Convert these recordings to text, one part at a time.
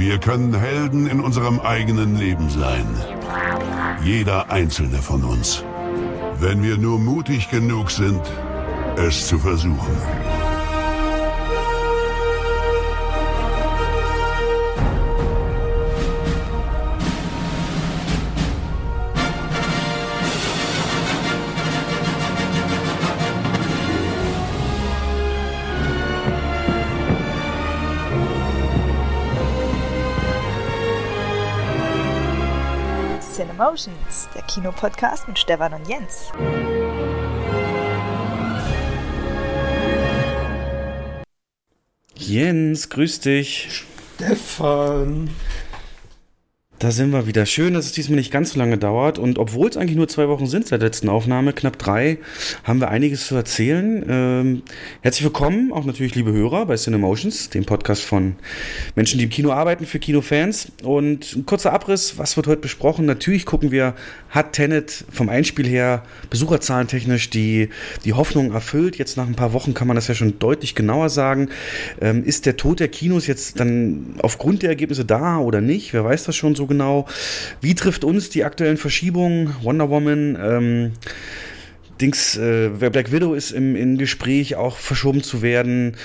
Wir können Helden in unserem eigenen Leben sein. Jeder einzelne von uns. Wenn wir nur mutig genug sind, es zu versuchen. Cinemotions, der Kinopodcast mit Stefan und Jens. Jens, grüß dich. Stefan. Da sind wir wieder. Schön, dass es diesmal nicht ganz so lange dauert. Und obwohl es eigentlich nur zwei Wochen sind seit der letzten Aufnahme, knapp drei, haben wir einiges zu erzählen. Ähm, herzlich willkommen, auch natürlich liebe Hörer bei Cinemotions, dem Podcast von Menschen, die im Kino arbeiten, für Kinofans. Und ein kurzer Abriss, was wird heute besprochen? Natürlich gucken wir, hat Tenet vom Einspiel her besucherzahlentechnisch die, die Hoffnung erfüllt? Jetzt nach ein paar Wochen kann man das ja schon deutlich genauer sagen. Ähm, ist der Tod der Kinos jetzt dann aufgrund der Ergebnisse da oder nicht? Wer weiß das schon so genau? Wie trifft uns die aktuellen Verschiebungen? Wonder Woman, ähm, Dings, äh, Black Widow ist im, im Gespräch auch verschoben zu werden.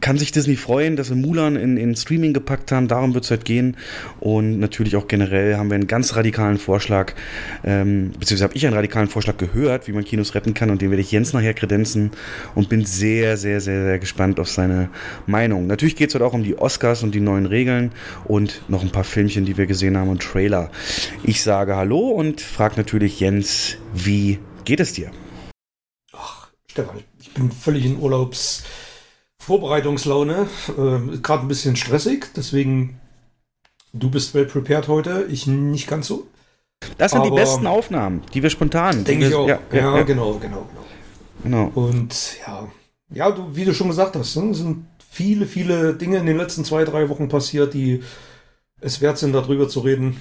Kann sich Disney freuen, dass wir Mulan in, in Streaming gepackt haben? Darum wird es halt gehen. Und natürlich auch generell haben wir einen ganz radikalen Vorschlag, ähm, beziehungsweise habe ich einen radikalen Vorschlag gehört, wie man Kinos retten kann und den werde ich Jens nachher kredenzen und bin sehr, sehr, sehr, sehr gespannt auf seine Meinung. Natürlich geht es heute auch um die Oscars und die neuen Regeln und noch ein paar Filmchen, die wir gesehen haben und Trailer. Ich sage Hallo und frage natürlich Jens, wie geht es dir? Ach, Stefan, ich bin völlig in Urlaubsvorbereitungslaune. Äh, Gerade ein bisschen stressig, deswegen du bist well prepared heute, ich nicht ganz so. Das sind Aber die besten Aufnahmen, die wir spontan. Denke ich auch. Ja, ja, ja, genau, genau, genau. genau. Und ja, ja, du, wie du schon gesagt hast, ne, sind viele, viele Dinge in den letzten zwei, drei Wochen passiert, die es wert sind, darüber zu reden.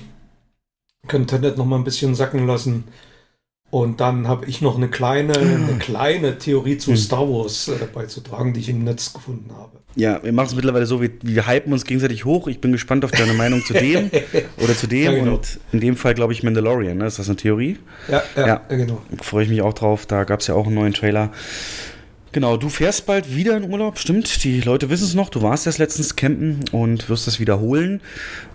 Können Tenet noch mal ein bisschen sacken lassen. Und dann habe ich noch eine kleine, eine kleine Theorie zu Star Wars äh, beizutragen, die ich im Netz gefunden habe. Ja, wir machen es mittlerweile so, wir, wir hypen uns gegenseitig hoch. Ich bin gespannt auf deine Meinung zu dem oder zu dem. Ja, genau. Und in dem Fall glaube ich Mandalorian. Ne? Ist das eine Theorie? Ja, ja, Ja. ja. genau. Freue ich mich auch drauf. Da gab es ja auch einen neuen Trailer. Genau, du fährst bald wieder in Urlaub, stimmt. Die Leute wissen es noch. Du warst erst letztens campen und wirst das wiederholen.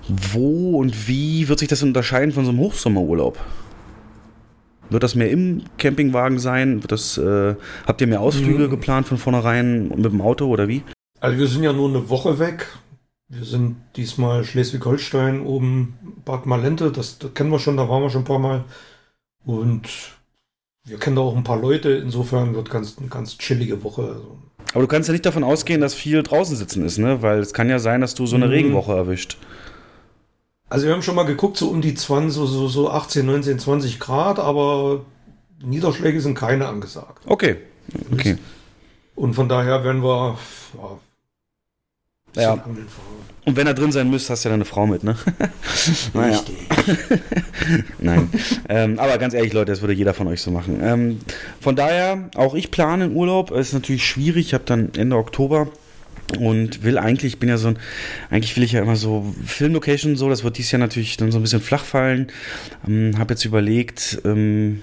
Wo und wie wird sich das unterscheiden von so einem Hochsommerurlaub? Wird das mehr im Campingwagen sein? Wird das, äh, habt ihr mehr Ausflüge Mhm. geplant von vornherein mit dem Auto oder wie? Also wir sind ja nur eine Woche weg. Wir sind diesmal Schleswig-Holstein oben Bad Malente. Das, das kennen wir schon, da waren wir schon ein paar Mal. Und wir kennen da auch ein paar Leute. Insofern wird ganz, eine ganz chillige Woche. Also, Aber du kannst ja nicht davon ausgehen, dass viel draußen sitzen ist, ne? Weil es kann ja sein, dass du so eine Mhm. Regenwoche erwischt. Also wir haben schon mal geguckt, so um die 20, so, so, so 18, 19, 20 Grad, aber Niederschläge sind keine angesagt. Okay. Okay. Und von daher werden wir ja, Ja. Und wenn er drin sein müsst, hast du ja deine Frau mit, ne? naja. Nein. ähm, aber ganz ehrlich, Leute, das würde jeder von euch so machen. Ähm, von daher, auch ich plane einen Urlaub. Es ist natürlich schwierig. Ich habe dann Ende Oktober und will eigentlich, ich bin ja so ein, eigentlich will ich ja immer so Filmlocation so, das wird dieses Jahr natürlich dann so ein bisschen flach fallen. Ähm, habe jetzt überlegt, ähm,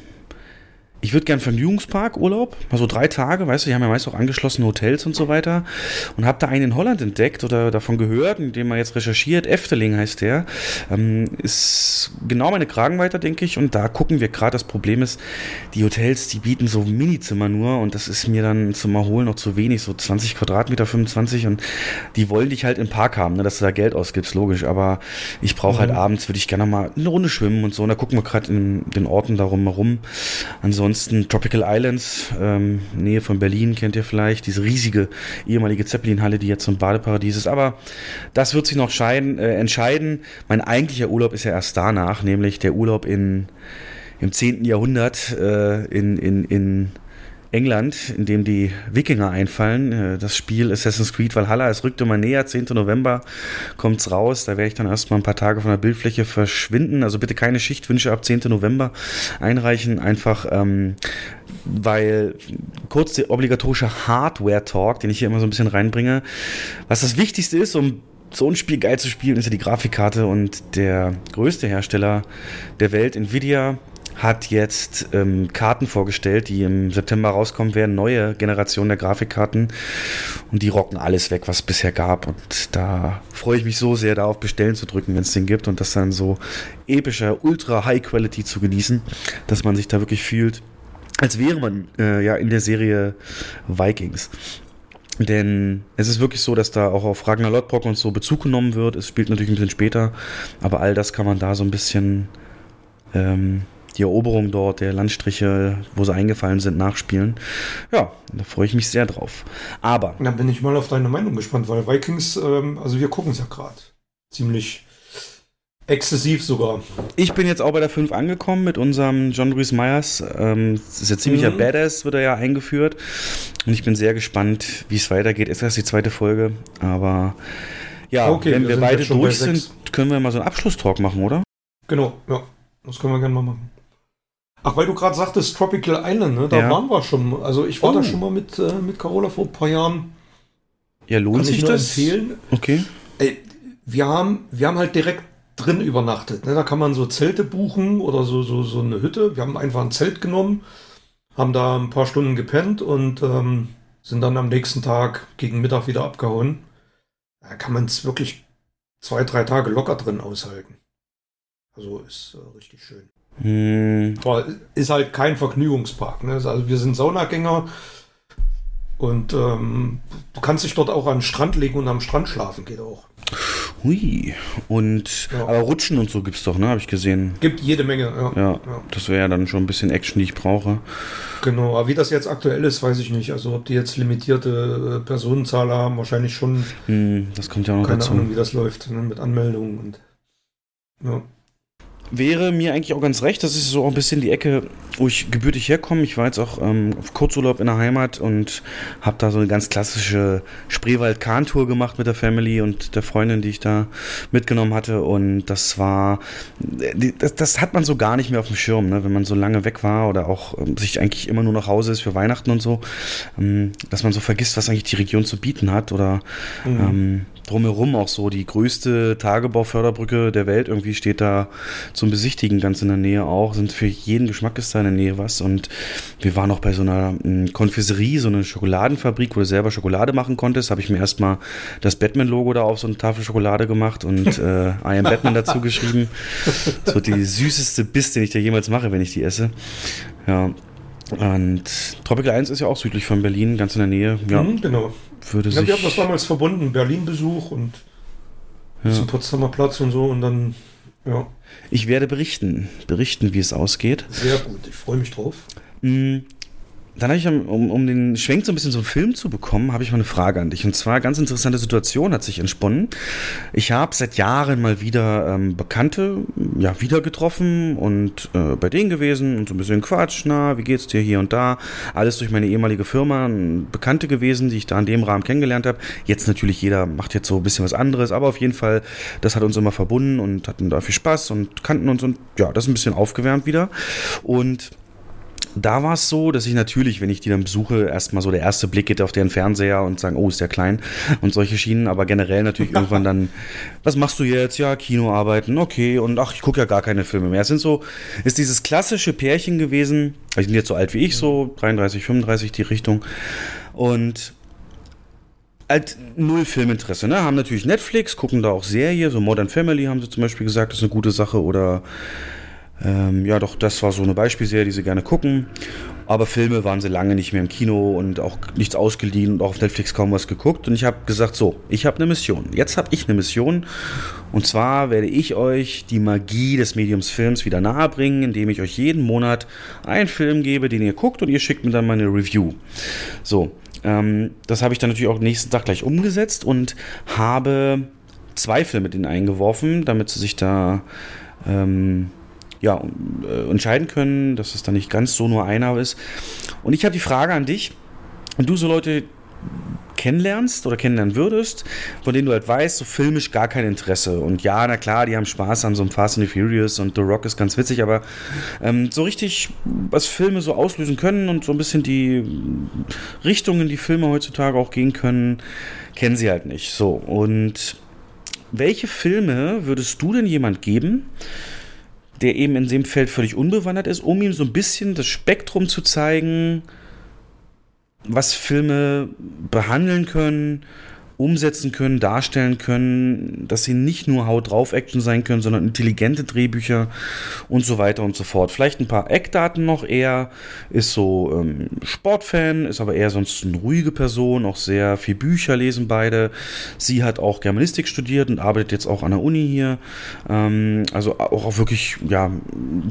ich würde gern Vergnügungspark Urlaub, mal so drei Tage, weißt du, die haben ja meist auch angeschlossene Hotels und so weiter. Und habe da einen in Holland entdeckt oder davon gehört, in dem man jetzt recherchiert, Efteling heißt der, ähm, ist genau meine Kragenweite, denke ich. Und da gucken wir gerade, das Problem ist, die Hotels, die bieten so Minizimmer nur und das ist mir dann zum Erholen noch zu wenig, so 20 Quadratmeter, 25 und die wollen dich halt im Park haben, ne, dass du da Geld ausgibst, logisch, aber ich brauche halt abends, würde ich gerne mal eine Runde schwimmen und so. Und da gucken wir gerade in den Orten darum herum. Ansonsten Tropical Islands, ähm, Nähe von Berlin, kennt ihr vielleicht, diese riesige ehemalige Zeppelin-Halle, die jetzt so ein Badeparadies ist. Aber das wird sich noch scheiden, äh, entscheiden. Mein eigentlicher Urlaub ist ja erst danach, nämlich der Urlaub in, im 10. Jahrhundert äh, in, in, in England, in dem die Wikinger einfallen. Äh, Das Spiel Assassin's Creed Valhalla, es rückt immer näher, 10. November kommt's raus. Da werde ich dann erstmal ein paar Tage von der Bildfläche verschwinden. Also bitte keine Schichtwünsche ab 10. November einreichen. Einfach, ähm, weil kurz der obligatorische Hardware-Talk, den ich hier immer so ein bisschen reinbringe. Was das Wichtigste ist, um so ein Spiel geil zu spielen, ist ja die Grafikkarte und der größte Hersteller der Welt, Nvidia, hat jetzt ähm, Karten vorgestellt, die im September rauskommen werden, neue Generation der Grafikkarten. Und die rocken alles weg, was es bisher gab. Und da freue ich mich so sehr, da auf Bestellen zu drücken, wenn es den gibt. Und das dann so epischer, ultra High Quality zu genießen, dass man sich da wirklich fühlt, als wäre man äh, ja in der Serie Vikings. Denn es ist wirklich so, dass da auch auf Ragnar Lodbrok und so Bezug genommen wird. Es spielt natürlich ein bisschen später, aber all das kann man da so ein bisschen ähm, die Eroberung dort, der Landstriche, wo sie eingefallen sind, nachspielen. Ja, da freue ich mich sehr drauf. Aber. Da bin ich mal auf deine Meinung gespannt, weil Vikings, ähm, also wir gucken es ja gerade ziemlich Exzessiv sogar. Ich bin jetzt auch bei der 5 angekommen mit unserem John Rhys Myers. Ähm, das ist ja ziemlicher mhm. Badass, wird er ja eingeführt. Und ich bin sehr gespannt, wie es weitergeht. Ist erst die zweite Folge. Aber ja, okay, wenn wir, wir beide durch sind, können wir mal so einen Abschlusstalk machen, oder? Genau, ja. Das können wir gerne mal machen. Ach, weil du gerade sagtest, Tropical Island, ne? Da ja. waren wir schon. Also ich war oh. da schon mal mit, äh, mit Carola vor ein paar Jahren. Ja, lohnt Kann sich das? empfehlen. Okay. Ey, wir haben, wir haben halt direkt drin übernachtet. Ne? Da kann man so Zelte buchen oder so, so, so eine Hütte. Wir haben einfach ein Zelt genommen, haben da ein paar Stunden gepennt und ähm, sind dann am nächsten Tag gegen Mittag wieder abgehauen. Da kann man es wirklich zwei, drei Tage locker drin aushalten. Also ist äh, richtig schön. Hm. Ist halt kein Vergnügungspark. Ne? Also wir sind Saunagänger und ähm, du kannst dich dort auch an den Strand legen und am Strand schlafen, geht auch. Hui. Und ja. aber Rutschen und so gibt es doch, ne? Habe ich gesehen. Gibt jede Menge, ja. Ja, ja. das wäre ja dann schon ein bisschen Action, die ich brauche. Genau, aber wie das jetzt aktuell ist, weiß ich nicht. Also ob die jetzt limitierte äh, Personenzahl haben, wahrscheinlich schon. Hm, das kommt ja auch noch keine dazu. Ahnung, wie das läuft, ne? mit Anmeldungen und ja wäre mir eigentlich auch ganz recht. Das ist so ein bisschen die Ecke, wo ich gebürtig herkomme. Ich war jetzt auch ähm, auf Kurzurlaub in der Heimat und habe da so eine ganz klassische Spreewald-Kahn-Tour gemacht mit der Family und der Freundin, die ich da mitgenommen hatte. Und das war, das, das hat man so gar nicht mehr auf dem Schirm, ne? wenn man so lange weg war oder auch ähm, sich eigentlich immer nur nach Hause ist für Weihnachten und so, ähm, dass man so vergisst, was eigentlich die Region zu bieten hat oder mhm. Drumherum auch so. Die größte Tagebauförderbrücke der Welt irgendwie steht da zum Besichtigen ganz in der Nähe auch. Sind für jeden Geschmack ist da in der Nähe was. Und wir waren auch bei so einer hm, Konfiserie, so eine Schokoladenfabrik, wo du selber Schokolade machen konntest. Habe ich mir erstmal das Batman-Logo da auf so eine Tafel Schokolade gemacht und äh, I am Batman dazu geschrieben. Das wird die süßeste Biss, den ich da jemals mache, wenn ich die esse. Ja, und Tropical 1 ist ja auch südlich von Berlin, ganz in der Nähe. Ja, mhm, genau. Würde ja, wir haben das damals verbunden, Berlin-Besuch und ja. zum Potsdamer Platz und so und dann, ja. Ich werde berichten, berichten, wie es ausgeht. Sehr gut, ich freue mich drauf. Mhm dann habe ich, um, um den Schwenk so ein bisschen einen Film zu bekommen, habe ich mal eine Frage an dich. Und zwar, ganz interessante Situation hat sich entsponnen. Ich habe seit Jahren mal wieder ähm, Bekannte ja, wieder getroffen und äh, bei denen gewesen und so ein bisschen Quatsch, na, wie geht's dir hier und da? Alles durch meine ehemalige Firma, Bekannte gewesen, die ich da in dem Rahmen kennengelernt habe. Jetzt natürlich, jeder macht jetzt so ein bisschen was anderes, aber auf jeden Fall, das hat uns immer verbunden und hatten da viel Spaß und kannten uns und ja, das ist ein bisschen aufgewärmt wieder. Und da war es so, dass ich natürlich, wenn ich die dann besuche, erstmal so der erste Blick geht auf deren Fernseher und sagen, oh, ist der klein und solche Schienen, aber generell natürlich irgendwann dann, was machst du jetzt? Ja, Kino arbeiten, okay, und ach, ich gucke ja gar keine Filme mehr. Es sind so, ist dieses klassische Pärchen gewesen, die sind jetzt so alt wie ich, so 33, 35 die Richtung. Und halt null Filminteresse, ne? Haben natürlich Netflix, gucken da auch Serie, so Modern Family haben sie zum Beispiel gesagt, das ist eine gute Sache. Oder ähm, ja, doch, das war so eine Beispielserie, die sie gerne gucken. Aber Filme waren sie lange nicht mehr im Kino und auch nichts ausgeliehen und auch auf Netflix kaum was geguckt. Und ich habe gesagt, so, ich habe eine Mission. Jetzt habe ich eine Mission. Und zwar werde ich euch die Magie des Mediums Films wieder nahebringen, indem ich euch jeden Monat einen Film gebe, den ihr guckt und ihr schickt mir dann meine Review. So, ähm, das habe ich dann natürlich auch nächsten Tag gleich umgesetzt und habe zwei Filme denen eingeworfen, damit sie sich da... Ähm, ja, äh, entscheiden können, dass es dann nicht ganz so nur einer ist. Und ich habe die Frage an dich, wenn du so Leute kennenlernst oder kennenlernen würdest, von denen du halt weißt, so filmisch gar kein Interesse. Und ja, na klar, die haben Spaß an so einem Fast and the Furious und The Rock ist ganz witzig, aber ähm, so richtig, was Filme so auslösen können und so ein bisschen die Richtungen, die Filme heutzutage auch gehen können, kennen sie halt nicht. So, und welche Filme würdest du denn jemand geben, der eben in dem Feld völlig unbewandert ist, um ihm so ein bisschen das Spektrum zu zeigen, was Filme behandeln können, umsetzen können, darstellen können, dass sie nicht nur Haut drauf Action sein können, sondern intelligente Drehbücher und so weiter und so fort. Vielleicht ein paar Eckdaten noch. Er ist so ähm, Sportfan, ist aber eher sonst eine ruhige Person, auch sehr viel Bücher lesen beide. Sie hat auch Germanistik studiert und arbeitet jetzt auch an der Uni hier. Ähm, also auch wirklich, ja,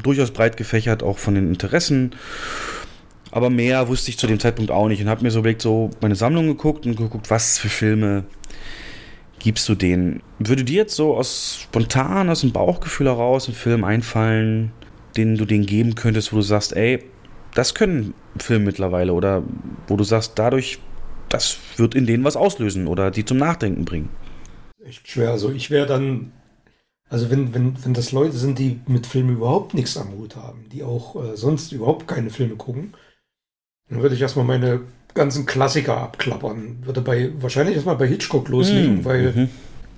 durchaus breit gefächert, auch von den Interessen. Aber mehr wusste ich zu dem Zeitpunkt auch nicht und habe mir so überlegt, so meine Sammlung geguckt und geguckt, was für Filme gibst du denen. Würde dir jetzt so aus spontan aus dem Bauchgefühl heraus ein Film einfallen, den du denen geben könntest, wo du sagst, ey, das können Filme mittlerweile oder wo du sagst, dadurch, das wird in denen was auslösen oder die zum Nachdenken bringen? Echt schwer. Also ich wäre dann, also wenn, wenn, wenn das Leute sind, die mit Filmen überhaupt nichts am Hut haben, die auch äh, sonst überhaupt keine Filme gucken, dann würde ich erstmal meine ganzen Klassiker abklappern. Würde bei, wahrscheinlich erstmal bei Hitchcock loslegen, Mm, weil mhm.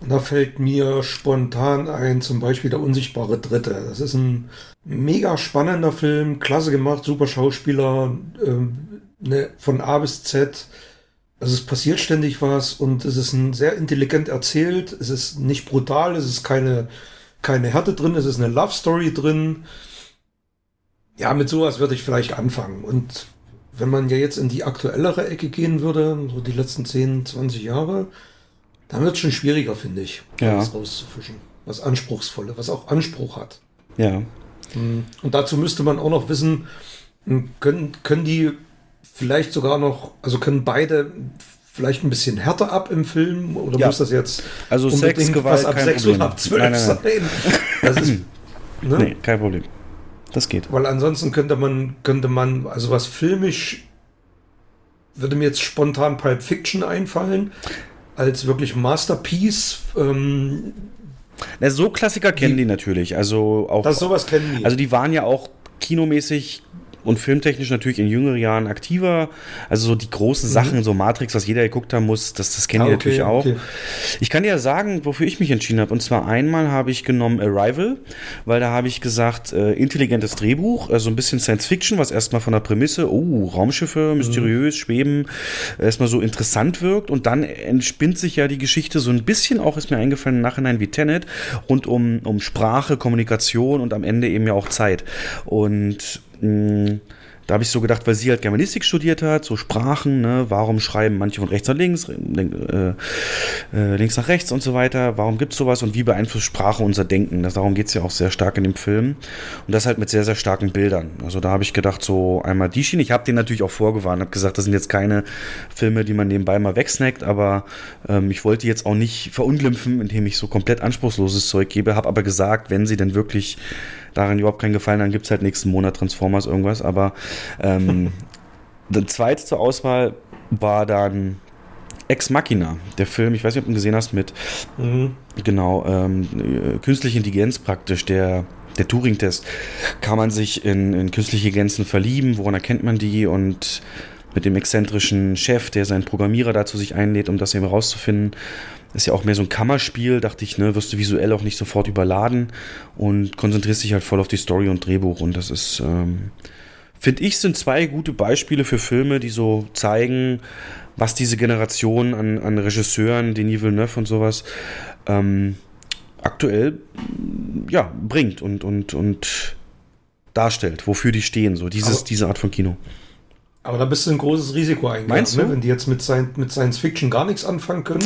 da fällt mir spontan ein, zum Beispiel Der unsichtbare Dritte. Das ist ein mega spannender Film, klasse gemacht, super Schauspieler, ähm, ne, von A bis Z. Also es passiert ständig was und es ist ein sehr intelligent erzählt. Es ist nicht brutal, es ist keine, keine Härte drin, es ist eine Love Story drin. Ja, mit sowas würde ich vielleicht anfangen. Und wenn man ja jetzt in die aktuellere Ecke gehen würde, so die letzten 10, 20 Jahre, dann wird es schon schwieriger, finde ich, Ja. alles rauszufischen. Was Anspruchsvolle, was auch Anspruch hat. Ja. Und dazu müsste man auch noch wissen, können, können die vielleicht sogar noch, also können beide vielleicht ein bisschen härter ab im Film oder Ja. muss das jetzt Also Sex, Gewalt, was ab kein 6 Problem. oder ab 12 Nein, nein, nein. sein? Das ist, ne? Nee, kein Problem. Das geht. Weil ansonsten könnte man, könnte man, also was filmisch, würde mir jetzt spontan Pulp Fiction einfallen, als wirklich Masterpiece. Ähm, Na, so Klassiker kennen die, Die- natürlich. Also auch. das sowas kennen die. Also die waren ja auch kinomäßig und filmtechnisch natürlich in jüngeren Jahren aktiver. Also so die großen Sachen, so Matrix, was jeder geguckt haben muss, das, das kennen Mhm. Ah, die okay, natürlich auch. okay. Ich kann dir ja sagen, wofür ich mich entschieden habe. Und zwar einmal habe ich genommen Arrival, weil da habe ich gesagt, äh, intelligentes Drehbuch, also ein bisschen Science Fiction, was erstmal von der Prämisse, oh, Raumschiffe, mysteriös, schweben, erstmal so interessant wirkt. Und dann entspinnt sich ja die Geschichte so ein bisschen, auch ist mir eingefallen im Nachhinein wie Tenet, rund um, um Sprache, Kommunikation und am Ende eben ja auch Zeit. Und mh, da habe ich so gedacht, weil sie halt Germanistik studiert hat, so Sprachen, ne, warum schreiben manche von rechts nach links, äh, äh, links nach rechts und so weiter, warum gibt es sowas und wie beeinflusst Sprache unser Denken? Das, darum geht es ja auch sehr stark in dem Film. Und das halt mit sehr, sehr starken Bildern. Also da habe ich gedacht, so einmal die Schiene. Ich habe den natürlich auch vorgewarnt, habe gesagt, das sind jetzt keine Filme, die man nebenbei mal wegsnackt, aber ähm, ich wollte jetzt auch nicht verunglimpfen, indem ich so komplett anspruchsloses Zeug gebe, habe aber gesagt, wenn sie denn wirklich daran überhaupt keinen Gefallen, dann gibt es halt nächsten Monat Transformers irgendwas. Aber ähm, der zweite zur Auswahl war dann Ex Machina, der Film, ich weiß nicht, ob du ihn gesehen hast, mit Mhm. genau ähm, äh, künstliche Intelligenz praktisch, der der Turing-Test. Kann man sich in, in künstliche Intelligenzen verlieben? Woran erkennt man die? Und mit dem exzentrischen Chef, der seinen Programmierer dazu sich einlädt, um das eben rauszufinden. Ist ja auch mehr so ein Kammerspiel, dachte ich, ne, wirst du visuell auch nicht sofort überladen und konzentrierst dich halt voll auf die Story und Drehbuch. Und das ist, ähm, finde ich, sind zwei gute Beispiele für Filme, die so zeigen, was diese Generation an, an Regisseuren, Denis Villeneuve und sowas, ähm, aktuell ja, bringt und, und, und darstellt, wofür die stehen, so dieses, Aber- diese Art von Kino. Aber da bist du ein großes Risiko eingegangen. Ne? Wenn die jetzt mit, Science, mit Science Fiction gar nichts anfangen können,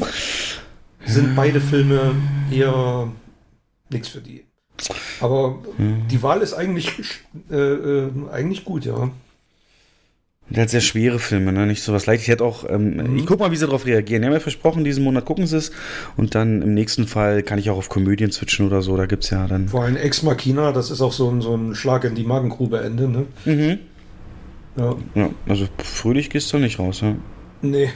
sind beide Filme eher nichts für die. Aber die Wahl ist eigentlich, äh, äh, eigentlich gut, ja. Der hat sehr schwere Filme, ne? nicht so was leicht. Ich hätte auch, ähm, ich guck mal, wie sie darauf reagieren. Die haben ja versprochen, diesen Monat gucken sie es. Und dann im nächsten Fall kann ich auch auf Komödien switchen oder so. Da gibt's ja dann. Vor allem Ex Machina, das ist auch so ein, so ein Schlag in die Magengrube Ende, ne? Mhm. Ja. Ja, also fröhlich gehst du nicht raus, ja. Nee.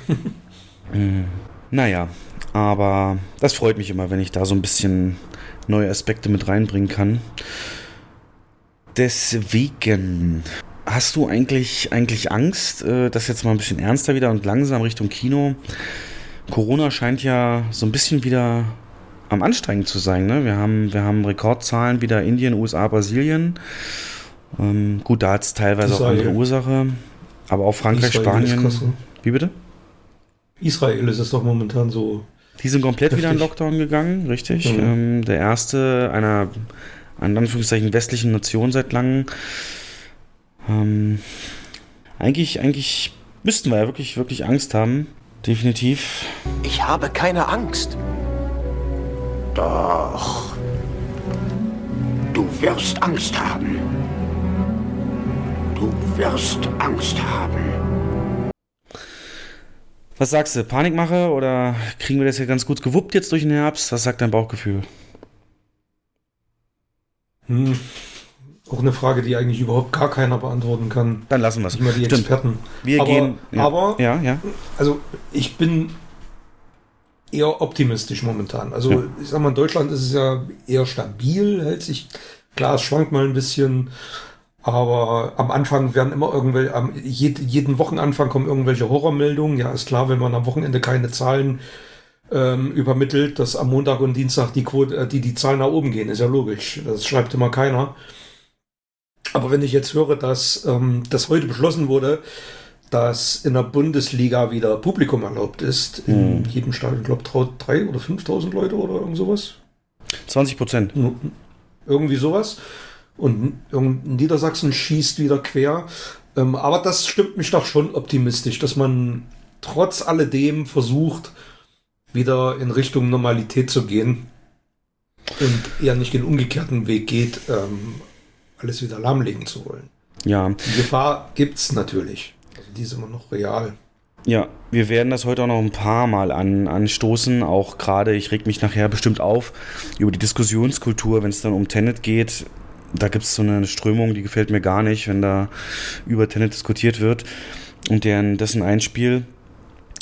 Naja, aber das freut mich immer, wenn ich da so ein bisschen neue Aspekte mit reinbringen kann. Deswegen, hast du eigentlich, eigentlich Angst, äh, das jetzt mal ein bisschen ernster wieder und langsam Richtung Kino? Corona scheint ja so ein bisschen wieder am anstrengend zu sein. Ne? Wir, haben, wir haben Rekordzahlen wieder Indien, USA, Brasilien. Ähm, gut, da hat es teilweise Israel. auch andere Ursache. Aber auch Frankreich, Israel Spanien. Wie bitte? Israel ist es doch momentan so. Die sind komplett heftig. wieder in Lockdown gegangen, richtig. Mhm. Ähm, der erste einer, in Anführungszeichen, westlichen Nation seit langem. Ähm, eigentlich, eigentlich müssten wir ja wirklich, wirklich Angst haben. Definitiv. Ich habe keine Angst. Doch. Du wirst Angst haben. Du wirst Angst haben. Was sagst du? Panikmache oder kriegen wir das hier ganz gut gewuppt jetzt durch den Herbst? Was sagt dein Bauchgefühl? Hm. Auch eine Frage, die eigentlich überhaupt gar keiner beantworten kann. Dann lassen wir es. Immer die Stimmt. Experten. Wir aber, gehen. Ja. Aber, ja, ja. Also, ich bin eher optimistisch momentan. Also, ja. ich sag mal, in Deutschland ist es ja eher stabil, hält sich. Klar, es schwankt mal ein bisschen. Aber am Anfang werden immer irgendwelche, am jeden Wochenanfang kommen irgendwelche Horrormeldungen. Ja, ist klar, wenn man am Wochenende keine Zahlen ähm, übermittelt, dass am Montag und Dienstag die Quote, äh, die, die Zahlen nach oben gehen, ist ja logisch. Das schreibt immer keiner. Aber wenn ich jetzt höre, dass ähm, das heute beschlossen wurde, dass in der Bundesliga wieder Publikum erlaubt ist, in mhm. jedem Stadion, glaube ich, drei oder 5.000 Leute oder irgend sowas. 20 Prozent. Irgendwie sowas. Und Niedersachsen schießt wieder quer. Ähm, aber das stimmt mich doch schon optimistisch, dass man trotz alledem versucht, wieder in Richtung Normalität zu gehen und eher nicht den umgekehrten Weg geht, ähm, alles wieder lahmlegen zu wollen. Ja. Die Gefahr gibt es natürlich. Also die ist immer noch real. Ja, wir werden das heute auch noch ein paar Mal an, anstoßen. Auch gerade, ich reg mich nachher bestimmt auf über die Diskussionskultur, wenn es dann um Tenet geht. Da gibt es so eine Strömung, die gefällt mir gar nicht, wenn da über Tenet diskutiert wird und deren, dessen Einspiel.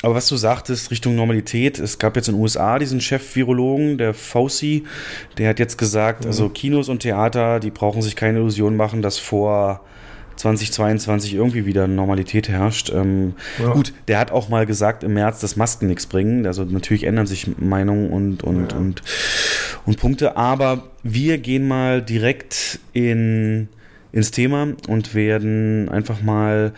Aber was du sagtest, Richtung Normalität, es gab jetzt in den USA diesen Chef-Virologen, der Fauci, der hat jetzt gesagt, mhm. also Kinos und Theater, die brauchen sich keine Illusion machen, dass vor 2022 irgendwie wieder Normalität herrscht. Ähm, ja. Gut, der hat auch mal gesagt im März, dass Masken nichts bringen. Also natürlich ändern sich Meinungen und, und, ja. und, und Punkte. Aber wir gehen mal direkt in ins Thema und werden einfach mal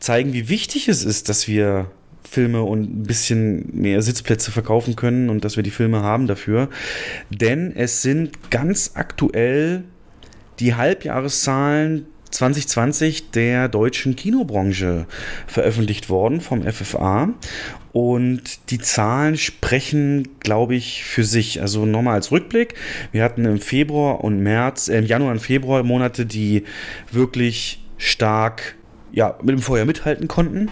zeigen, wie wichtig es ist, dass wir Filme und ein bisschen mehr Sitzplätze verkaufen können und dass wir die Filme haben dafür. Denn es sind ganz aktuell die Halbjahreszahlen 2020 der deutschen Kinobranche veröffentlicht worden vom FFA. Und die Zahlen sprechen, glaube ich, für sich. Also nochmal als Rückblick. Wir hatten im Februar und März, äh, im Januar und Februar Monate, die wirklich stark ja, mit dem Feuer mithalten konnten.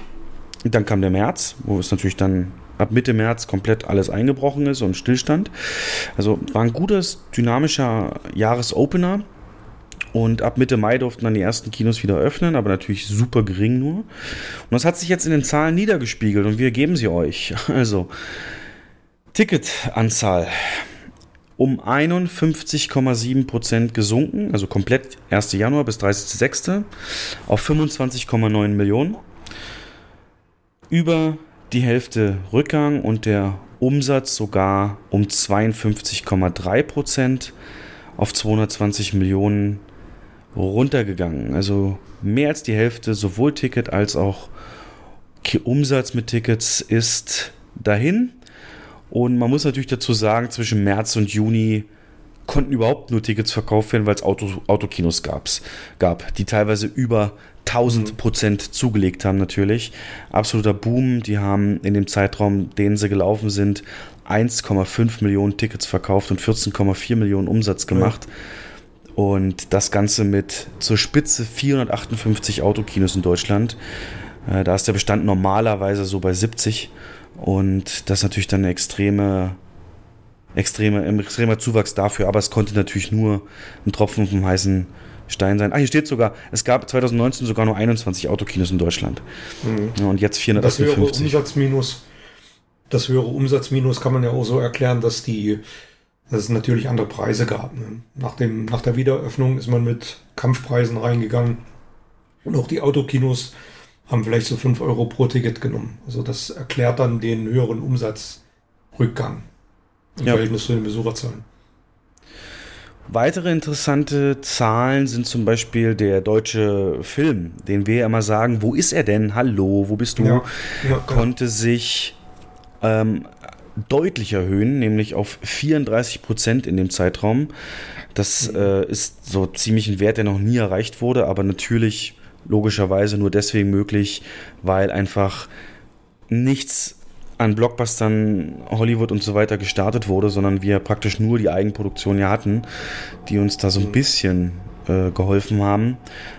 Und dann kam der März, wo es natürlich dann ab Mitte März komplett alles eingebrochen ist und Stillstand. Also war ein gutes, dynamischer Jahresopener. Und ab Mitte Mai durften dann die ersten Kinos wieder öffnen, aber natürlich super gering nur. Und das hat sich jetzt in den Zahlen niedergespiegelt und wir geben sie euch. Also, Ticketanzahl um 51,7% gesunken, also komplett 1. Januar bis 30.06. auf 25,9 Millionen über die Hälfte Rückgang und der Umsatz sogar um 52,3 Prozent auf 220 Millionen runtergegangen. Also mehr als die Hälfte, sowohl Ticket als auch Umsatz mit Tickets ist dahin. Und man muss natürlich dazu sagen, zwischen März und Juni konnten überhaupt nur Tickets verkauft werden, weil es Auto, Autokinos gab's, gab, die teilweise über 1000 Prozent zugelegt haben natürlich. Absoluter Boom. Die haben in dem Zeitraum, den sie gelaufen sind, 1,5 Millionen Tickets verkauft und 14,4 Millionen Umsatz gemacht. Ja. Und das Ganze mit zur Spitze 458 Autokinos in Deutschland. Äh, da ist der Bestand normalerweise so bei 70. Und das ist natürlich dann eine extreme, extreme, ein extremer Zuwachs dafür. Aber es konnte natürlich nur ein Tropfen vom heißen Stein sein. Ah, hier steht sogar, es gab 2019 sogar nur 21 Autokinos in Deutschland. Mhm. Ja, und jetzt 458. Das höhere Umsatzminus, das höhere Umsatzminus kann man ja auch so erklären, dass die, dass es natürlich andere Preise gab. Ne? Nach, dem, nach der Wiedereröffnung ist man mit Kampfpreisen reingegangen. Und auch die Autokinos haben vielleicht so 5 Euro pro Ticket genommen. Also das erklärt dann den höheren Umsatzrückgang. Im Ja. Verhältnis zu den Besucherzahlen. Weitere interessante Zahlen sind zum Beispiel der deutsche Film, den wir ja immer sagen, wo ist er denn? Hallo, wo bist du? Ja, ja, konnte sich ähm, deutlich erhöhen, nämlich auf 34 Prozent in dem Zeitraum. Das äh, ist so ziemlich ein Wert, der noch nie erreicht wurde, aber natürlich logischerweise nur deswegen möglich, weil einfach nichts an Blockbustern, Hollywood und so weiter gestartet wurde, sondern wir praktisch nur die Eigenproduktion ja hatten, die uns da so ein bisschen äh, geholfen haben,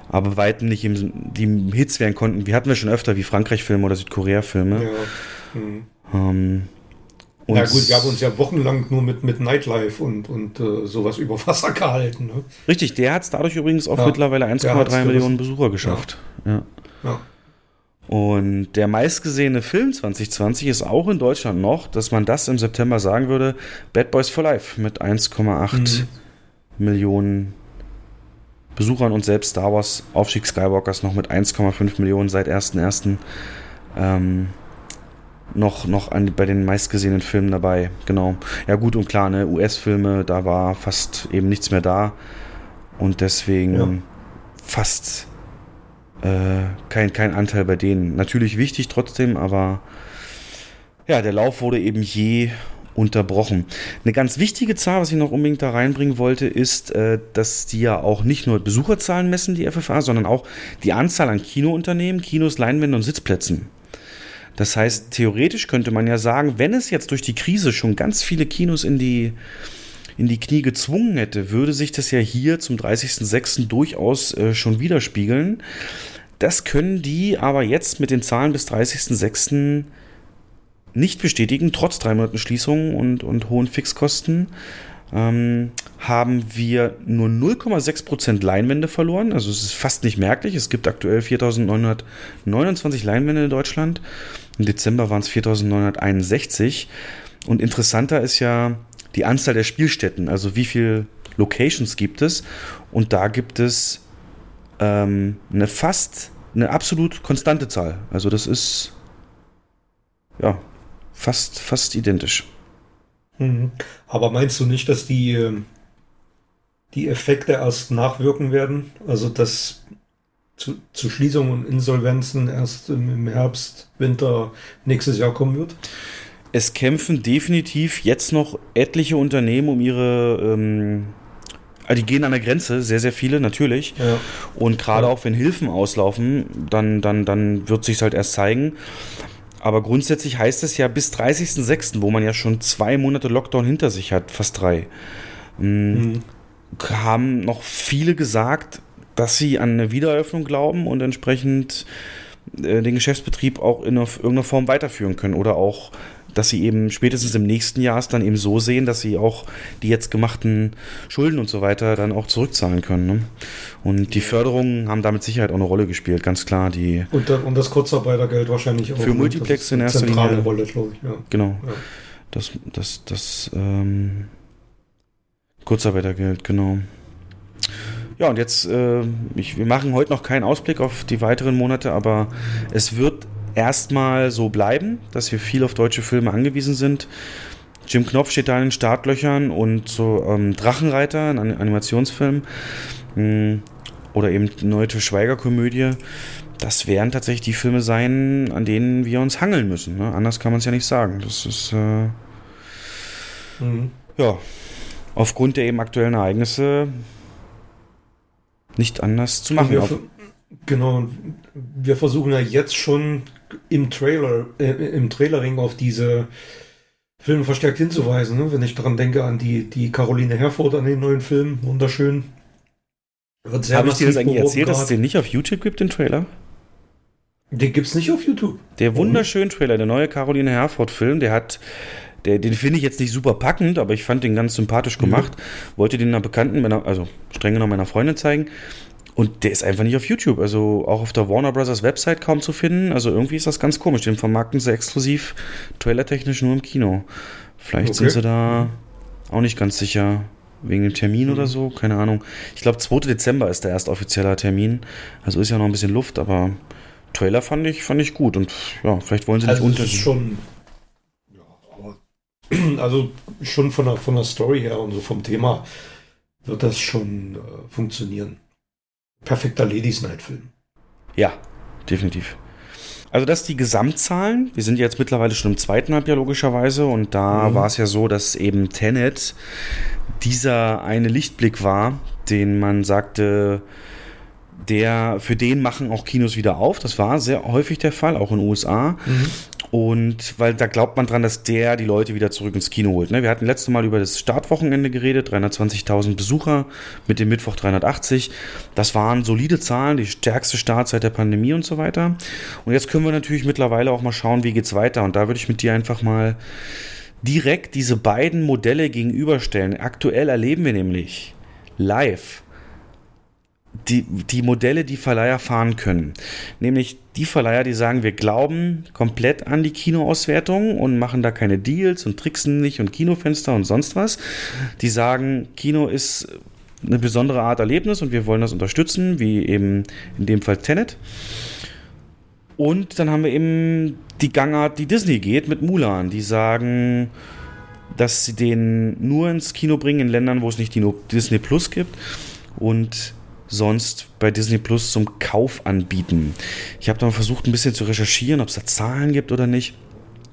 aber weitem nicht im, die Hits werden konnten. Wir hatten wir schon öfter wie Frankreich-Filme oder Südkorea-Filme. Ja. Mhm. Ähm, Na und- gut, wir haben uns ja wochenlang nur mit, mit Nightlife und, und äh, sowas über Wasser gehalten. Ne? Richtig, der hat es dadurch übrigens auf Ja, mittlerweile der hat's 1,3 Millionen. Besucher geschafft. Ja. Ja. Und der meistgesehene Film 2020 ist auch in Deutschland noch, dass man das im September sagen würde, Bad Boys for Life mit 1,8 Mhm. Millionen Besuchern und selbst Star Wars Aufstieg Skywalkers noch mit 1,5 Millionen seit 1.1. Ähm, noch, noch an, bei den meistgesehenen Filmen dabei. Genau. Ja gut und klar, ne, US-Filme, da war fast eben nichts mehr da und deswegen Ja. fast äh, kein, kein Anteil bei denen. Natürlich wichtig trotzdem, aber ja, der Lauf wurde eben je unterbrochen. Eine ganz wichtige Zahl, was ich noch unbedingt da reinbringen wollte, ist, äh, dass die ja auch nicht nur Besucherzahlen messen, die FFA, sondern auch die Anzahl an Kinounternehmen, Kinos, Leinwänden und Sitzplätzen. Das heißt, theoretisch könnte man ja sagen, wenn es jetzt durch die Krise schon ganz viele Kinos in die, in die Knie gezwungen hätte, würde sich das ja hier zum 30.06. durchaus äh, schon widerspiegeln. Das können die aber jetzt mit den Zahlen bis 30.06. nicht bestätigen, trotz drei Monaten Schließung und, und hohen Fixkosten. Ähm, haben wir nur 0,6% Leinwände verloren. Also es ist fast nicht merklich. Es gibt aktuell 4.929 Leinwände in Deutschland. Im Dezember waren es 4.961. Und interessanter ist ja die Anzahl der Spielstätten. Also wie viele Locations gibt es. Und da gibt es ähm, eine fast, eine absolut konstante Zahl. Also das ist ja fast, fast identisch. Mhm. Aber meinst du nicht, dass die, ähm, die Effekte erst nachwirken werden? Also dass zu, zu Schließungen und Insolvenzen erst im, Herbst, Winter nächstes Jahr kommen wird? Es kämpfen definitiv jetzt noch etliche Unternehmen um ihre, ähm, also die gehen an der Grenze, sehr, sehr viele natürlich. Ja. Und gerade Ja. auch wenn Hilfen auslaufen, dann, dann, dann wird sich halt erst zeigen. Aber grundsätzlich heißt es ja bis 30.06., wo man ja schon zwei Monate Lockdown hinter sich hat, fast drei, Mhm. haben noch viele gesagt, dass sie an eine Wiedereröffnung glauben und entsprechend äh, den Geschäftsbetrieb auch in einer- irgendeiner Form weiterführen können oder auch, dass sie eben spätestens im nächsten Jahr es dann eben so sehen, dass sie auch die jetzt gemachten Schulden und so weiter dann auch zurückzahlen können. Ne? Und die Förderungen haben da mit Sicherheit auch eine Rolle gespielt, ganz klar. Die, Und, und das Kurzarbeitergeld wahrscheinlich auch. Für ne? Multiplex in eine erster zentrale Linie. Rolle, glaube ich. Ja. genau, Ja. das, das, das ähm, Kurzarbeitergeld, genau. Ja, und jetzt, äh, ich, wir machen heute noch keinen Ausblick auf die weiteren Monate, aber es wird erstmal so bleiben, dass wir viel auf deutsche Filme angewiesen sind. Jim Knopf steht da in den Startlöchern und so ähm, Drachenreiter, ein An- Animationsfilm, mh, oder eben neue Schweiger-Komödie. Das werden tatsächlich die Filme sein, an denen wir uns hangeln müssen. Ne? Anders kann man es ja nicht sagen. Das ist, äh, Mhm. ja, aufgrund der eben aktuellen Ereignisse nicht anders zu machen. Wir, genau, wir versuchen ja jetzt schon im Trailer, äh, im Trailering auf diese Filme verstärkt hinzuweisen. Ne? Wenn ich daran denke an die, die Caroline Herford, an den neuen Film, wunderschön. Wird sehr Habe ich dir das eigentlich erzählt, dass es den nicht auf YouTube gibt, den Trailer? Den gibt's nicht auf YouTube. Der wunderschöne Trailer, der neue Caroline Herford-Film, der hat, der, den finde ich jetzt nicht super packend, aber ich fand den ganz sympathisch gemacht. Wollte den einer Bekannten, meiner, also streng genommen meiner Freundin zeigen. Und der ist einfach nicht auf YouTube, also auch auf der Warner Brothers Website kaum zu finden. Also irgendwie ist das ganz komisch. Den vermarkten sie exklusiv, trailertechnisch nur im Kino. Vielleicht sind Okay. sie da auch nicht ganz sicher. Wegen dem Termin oder so, keine Ahnung. Ich glaube, 2. Dezember ist der erste offizieller Termin. Also ist ja noch ein bisschen Luft, aber Trailer fand ich, fand ich gut. Und ja, vielleicht wollen sie nicht Also es unter. ist schon. Ja, aber Also schon von der, von der Story her und so vom Thema wird das schon äh, funktionieren. Perfekter Ladies Night Film. Ja, definitiv. Also das die Gesamtzahlen. Wir sind jetzt mittlerweile schon im zweiten Halbjahr logischerweise und da mhm. war es ja so, dass eben Tenet dieser eine Lichtblick war, den man sagte, der für den machen auch Kinos wieder auf. Das war sehr häufig der Fall, auch in den USA. Mhm. Und weil da glaubt man dran, dass der die Leute wieder zurück ins Kino holt. Ne? Wir hatten letztes Mal über das Startwochenende geredet, 320.000 Besucher mit dem Mittwoch 380. Das waren solide Zahlen, die stärkste Start seit der Pandemie und so weiter. Und jetzt können wir natürlich mittlerweile auch mal schauen, wie geht's weiter. Und da würde ich mit dir einfach mal direkt diese beiden Modelle gegenüberstellen. Aktuell erleben wir nämlich live die, die Modelle, die Verleiher fahren können. Nämlich die Verleiher, die sagen, wir glauben komplett an die Kinoauswertung und machen da keine Deals und tricksen nicht und Kinofenster und sonst was. Die sagen, Kino ist eine besondere Art Erlebnis und wir wollen das unterstützen, wie eben in dem Fall Tenet. Und dann haben wir eben die Gangart, die Disney geht mit Mulan. Die sagen, dass sie den nur ins Kino bringen in Ländern, wo es nicht Disney Plus gibt. Und sonst bei Disney Plus zum Kauf anbieten. Ich habe dann versucht, ein bisschen zu recherchieren, ob es da Zahlen gibt oder nicht.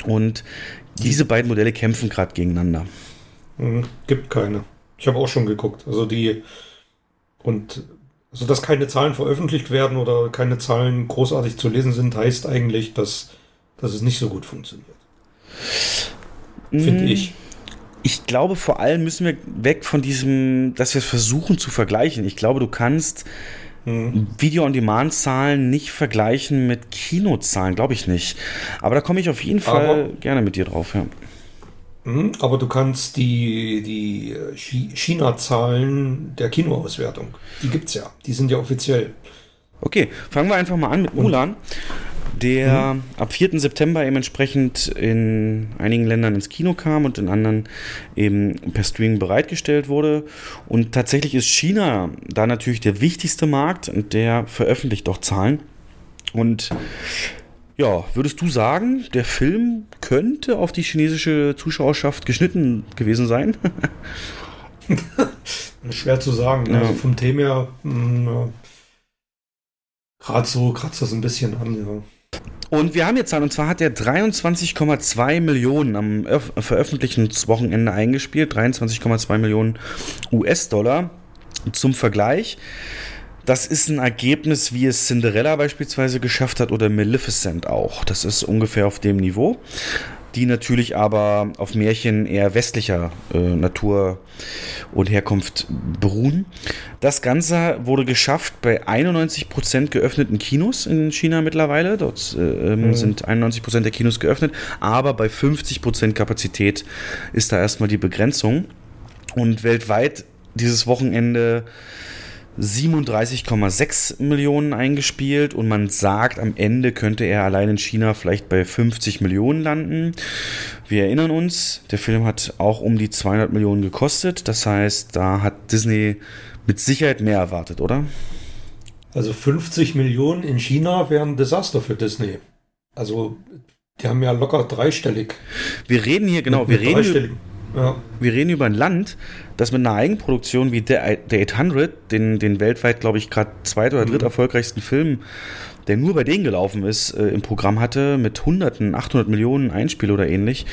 Und diese beiden Modelle kämpfen gerade gegeneinander. Mhm, gibt keine. Ich habe auch schon geguckt. Also die und also dass keine Zahlen veröffentlicht werden oder keine Zahlen großartig zu lesen sind, heißt eigentlich, dass, dass es nicht so gut funktioniert. Finde mm. ich ich glaube, vor allem müssen wir weg von diesem, dass wir versuchen zu vergleichen. Ich glaube, du kannst mhm. Video-on-Demand-Zahlen nicht vergleichen mit Kinozahlen, glaube ich nicht. Aber da komme ich auf jeden Fall aber, gerne mit dir drauf, ja. Mhm, aber du kannst die, die China-Zahlen der Kinoauswertung, die gibt es ja. Die sind ja offiziell. Okay, fangen wir einfach mal an mit Mulan der mhm. ab 4. September eben entsprechend in einigen Ländern ins Kino kam und in anderen eben per Streaming bereitgestellt wurde. Und tatsächlich ist China da natürlich der wichtigste Markt und der veröffentlicht auch Zahlen. Und ja, würdest du sagen, der Film könnte auf die chinesische Zuschauerschaft geschnitten gewesen sein? Schwer zu sagen. Ja. Also vom Thema her, hm, ja. gerade so kratzt das ein bisschen an. Ja. Und wir haben jetzt Zahlen, und zwar hat er 23,2 Millionen am Veröffentlichungswochenende eingespielt, 23,2 Millionen US-Dollar. Zum Vergleich, das ist ein Ergebnis, wie es Cinderella beispielsweise geschafft hat oder Maleficent auch. Das ist ungefähr auf dem Niveau die natürlich aber auf Märchen eher westlicher äh, Natur und Herkunft beruhen. Das Ganze wurde geschafft bei 91% geöffneten Kinos in China mittlerweile. Dort äh, mhm. sind 91% der Kinos geöffnet, aber bei 50% Kapazität ist da erstmal die Begrenzung. Und weltweit dieses Wochenende 37,6 Millionen eingespielt und man sagt, am Ende könnte er allein in China vielleicht bei 50 Millionen landen. Wir erinnern uns, der Film hat auch um die 200 Millionen gekostet. Das heißt, da hat Disney mit Sicherheit mehr erwartet, oder? Also 50 Millionen in China wären ein Desaster für Disney. Also die haben ja locker dreistellig. Wir reden hier, genau, wir reden, ja. wir reden über ein Land, das mit einer Eigenproduktion wie The, The 800, den, den weltweit, glaube ich, gerade zweit- oder dritt mhm. erfolgreichsten Film, der nur bei denen gelaufen ist, äh, im Programm hatte, mit hunderten, 800 Millionen Einspiel oder ähnlich.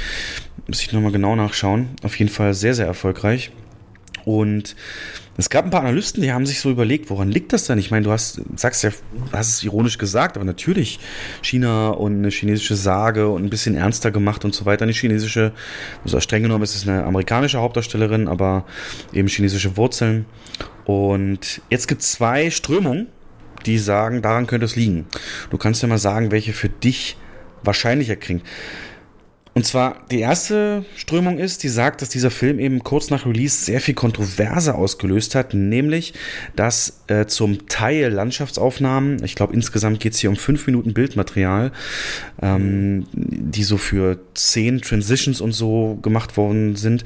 Muss ich nochmal genau nachschauen. Auf jeden Fall sehr, sehr erfolgreich. Und es gab ein paar Analysten, die haben sich so überlegt, woran liegt das denn? Ich meine, du hast, sagst ja, hast es ironisch gesagt, aber natürlich China und eine chinesische Sage und ein bisschen ernster gemacht und so weiter. Eine chinesische, also streng genommen ist es eine amerikanische Hauptdarstellerin, aber eben chinesische Wurzeln. Und jetzt gibt es zwei Strömungen, die sagen, daran könnte es liegen. Du kannst ja mal sagen, welche für dich wahrscheinlicher klingt. Und zwar die erste Strömung ist, die sagt, dass dieser Film eben kurz nach Release sehr viel Kontroverse ausgelöst hat, nämlich dass äh, zum Teil Landschaftsaufnahmen, ich glaube insgesamt geht es hier um fünf Minuten Bildmaterial, ähm, die so für zehn Transitions und so gemacht worden sind,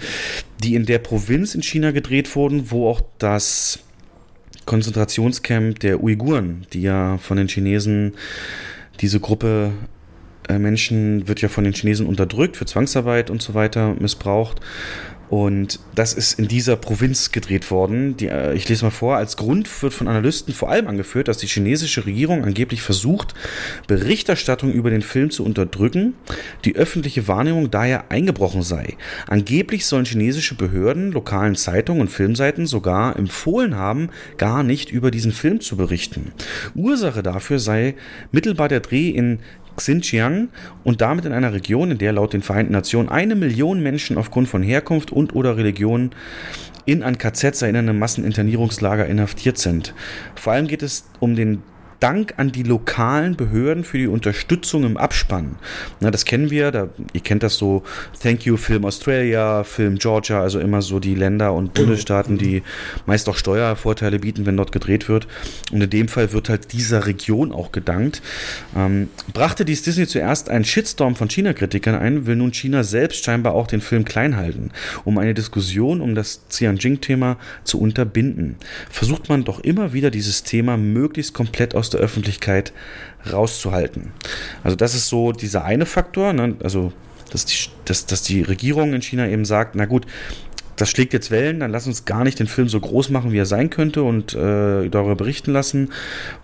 die in der Provinz in China gedreht wurden, wo auch das Konzentrationscamp der Uiguren, die ja von den Chinesen diese Gruppe Menschen wird ja von den Chinesen unterdrückt, für Zwangsarbeit und so weiter missbraucht. Und das ist in dieser Provinz gedreht worden. Die, äh, ich lese mal vor, als Grund wird von Analysten vor allem angeführt, dass die chinesische Regierung angeblich versucht, Berichterstattung über den Film zu unterdrücken, die öffentliche Wahrnehmung daher eingebrochen sei. Angeblich sollen chinesische Behörden, lokalen Zeitungen und Filmseiten sogar empfohlen haben, gar nicht über diesen Film zu berichten. Ursache dafür sei mittelbar der Dreh in Xinjiang und damit in einer Region, in der laut den Vereinten Nationen eine Million Menschen aufgrund von Herkunft und oder Religion in an KZs erinnernde Masseninternierungslager inhaftiert sind. Vor allem geht es um den Dank an die lokalen Behörden für die Unterstützung im Abspann. Na, das kennen wir, da, ihr kennt das so, Thank You Film Australia, Film Georgia, also immer so die Länder und Bundesstaaten, die meist auch Steuervorteile bieten, wenn dort gedreht wird. Und in dem Fall wird halt dieser Region auch gedankt. Ähm, brachte dies Disney zuerst einen Shitstorm von China-Kritikern ein, will nun China selbst scheinbar auch den Film klein halten, um eine Diskussion um das Xinjiang-Thema zu unterbinden. Versucht man doch immer wieder dieses Thema möglichst komplett aus aus der Öffentlichkeit rauszuhalten. Also das ist so dieser eine Faktor, ne? also dass die, dass, dass die Regierung in China eben sagt, na gut, das schlägt jetzt Wellen, dann lass uns gar nicht den Film so groß machen, wie er sein könnte und äh, darüber berichten lassen,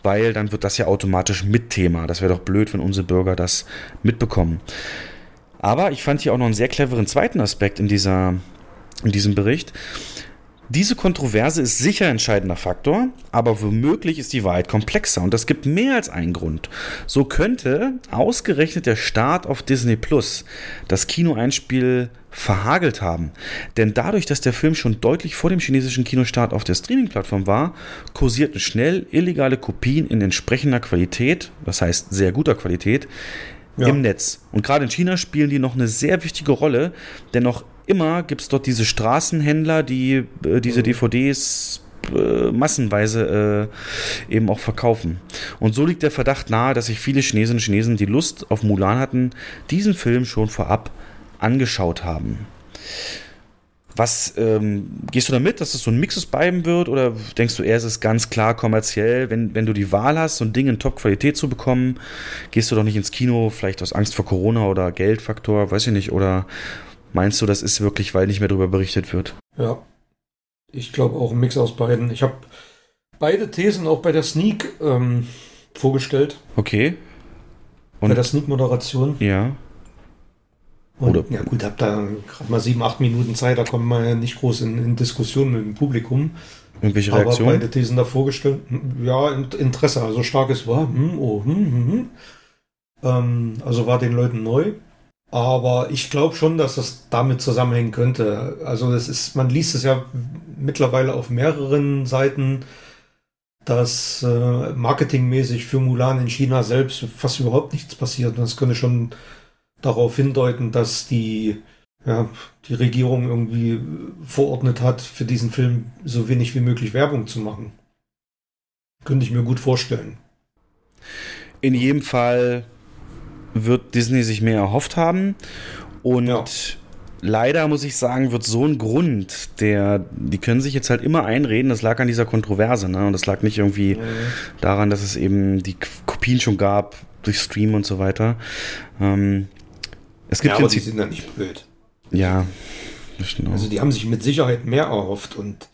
weil dann wird das ja automatisch mit Thema. Das wäre doch blöd, wenn unsere Bürger das mitbekommen. Aber ich fand hier auch noch einen sehr cleveren zweiten Aspekt in, dieser, in diesem Bericht. Diese Kontroverse ist sicher entscheidender Faktor, aber womöglich ist die Wahrheit komplexer und das gibt mehr als einen Grund. So könnte ausgerechnet der Start auf Disney Plus das Kinoeinspiel verhagelt haben. Denn dadurch, dass der Film schon deutlich vor dem chinesischen Kinostart auf der Streaming-Plattform war, kursierten schnell illegale Kopien in entsprechender Qualität, das heißt sehr guter Qualität, ja. im Netz. Und gerade in China spielen die noch eine sehr wichtige Rolle, denn noch immer gibt es dort diese Straßenhändler, die äh, diese mhm. DVDs äh, massenweise äh, eben auch verkaufen. Und so liegt der Verdacht nahe, dass sich viele Chinesinnen und Chinesen, die Lust auf Mulan hatten, diesen Film schon vorab angeschaut haben. Was ähm, gehst du damit, dass es so ein Mix aus beiden wird? Oder denkst du eher, es ist ganz klar kommerziell, wenn, wenn du die Wahl hast, so ein Ding in Top-Qualität zu bekommen, gehst du doch nicht ins Kino, vielleicht aus Angst vor Corona oder Geldfaktor, weiß ich nicht, oder Meinst du, das ist wirklich, weil nicht mehr darüber berichtet wird? Ja. Ich glaube auch ein Mix aus beiden. Ich habe beide Thesen auch bei der Sneak ähm, vorgestellt. Okay. Und bei der Sneak-Moderation. Ja. Und, Oder? Ja gut, hab da gerade mal sieben, acht Minuten Zeit, da kommt man ja nicht groß in, in Diskussion mit dem Publikum. Irgendwelche Reaktionen? Aber beide Thesen da vorgestellt. Ja, Interesse, also starkes war, hm, oh, hm, hm, hm. Ähm, also war den Leuten neu. Aber ich glaube schon, dass das damit zusammenhängen könnte. Also das ist, man liest es ja mittlerweile auf mehreren Seiten, dass äh, marketingmäßig für Mulan in China selbst fast überhaupt nichts passiert. Das könnte schon darauf hindeuten, dass die, ja, die Regierung irgendwie verordnet hat, für diesen Film so wenig wie möglich Werbung zu machen. Könnte ich mir gut vorstellen. In jedem Fall wird Disney sich mehr erhofft haben. Und ja. leider muss ich sagen, wird so ein Grund, der, die können sich jetzt halt immer einreden, das lag an dieser Kontroverse, ne? Und das lag nicht irgendwie mhm. daran, dass es eben die Kopien schon gab durch Stream und so weiter. Ähm, es gibt ja, aber die sind ja nicht blöd. Ja. Also die haben sich mit Sicherheit mehr erhofft und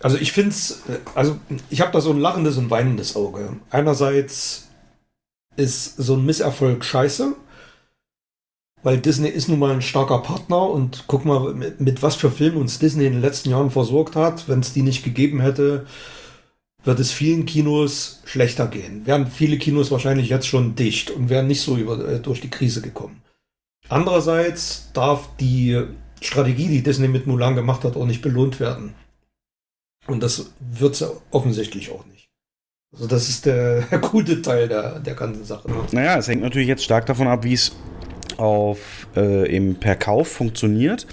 also ich finde es, also ich habe da so ein lachendes und weinendes Auge. Einerseits ist so ein Misserfolg scheiße. Weil Disney ist nun mal ein starker Partner und guck mal, mit, mit was für Filmen uns Disney in den letzten Jahren versorgt hat. Wenn es die nicht gegeben hätte, wird es vielen Kinos schlechter gehen. Wären viele Kinos wahrscheinlich jetzt schon dicht und wären nicht so über, äh, durch die Krise gekommen. Andererseits darf die Strategie, die Disney mit Mulan gemacht hat, auch nicht belohnt werden. Und das wird sie offensichtlich auch nicht. Also das ist der, der gute Teil der, der ganzen Sache. Ne? Naja, es hängt natürlich jetzt stark davon ab, wie es auf äh, eben per Kauf funktioniert.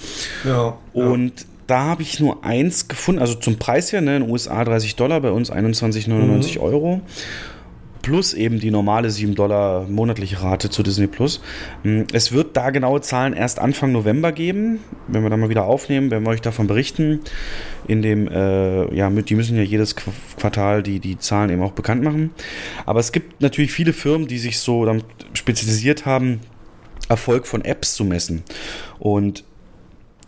Ja. Und ja. da habe ich nur eins gefunden, also zum Preis her, ne, in den USA 30 Dollar, bei uns 21,99 mhm. Euro. Plus eben die normale 7 Dollar monatliche Rate zu Disney Plus. Hm, es wird da genaue Zahlen erst Anfang November geben. Wenn wir dann mal wieder aufnehmen, werden wir euch davon berichten. In dem, äh, ja, die müssen ja jedes Quartal die, die Zahlen eben auch bekannt machen. Aber es gibt natürlich viele Firmen, die sich so damit spezialisiert haben, Erfolg von Apps zu messen. Und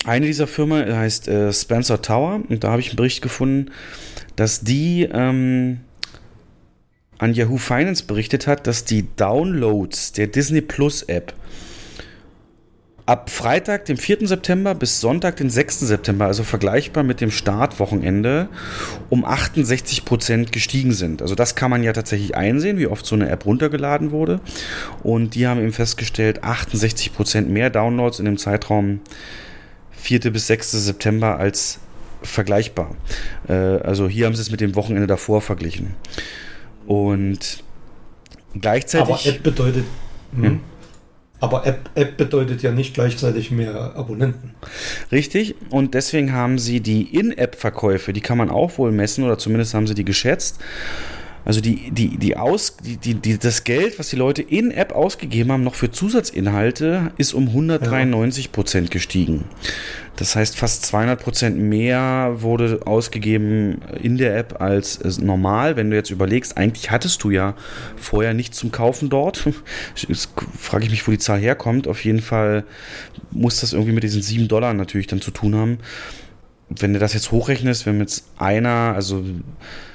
eine dieser Firmen heißt äh, Spencer Tower und da habe ich einen Bericht gefunden, dass die ähm, an Yahoo Finance berichtet hat, dass die Downloads der Disney Plus App ab Freitag, dem 4. September bis Sonntag, den 6. September, also vergleichbar mit dem Startwochenende, um 68 Prozent gestiegen sind. Also das kann man ja tatsächlich einsehen, wie oft so eine App runtergeladen wurde. Und die haben eben festgestellt, 68 Prozent mehr Downloads in dem Zeitraum 4. bis 6. September als vergleichbar. Äh, also hier haben sie es mit dem Wochenende davor verglichen. Und gleichzeitig. Aber App bedeutet. Hm. Ja. Aber App, App bedeutet ja nicht gleichzeitig mehr Abonnenten. Richtig. Und deswegen haben sie die In-App-Verkäufe, die kann man auch wohl messen oder zumindest haben sie die geschätzt. Also die, die, die Aus, die, die, die, das Geld, was die Leute in App ausgegeben haben, noch für Zusatzinhalte, ist um 193 Prozent gestiegen. Das heißt, fast 200 Prozent mehr wurde ausgegeben in der App als normal. Wenn du jetzt überlegst, eigentlich hattest du ja vorher nichts zum Kaufen dort. Jetzt frage ich mich, wo die Zahl herkommt. Auf jeden Fall muss das irgendwie mit diesen 7 Dollar natürlich dann zu tun haben. Wenn du das jetzt hochrechnest, wenn jetzt einer, also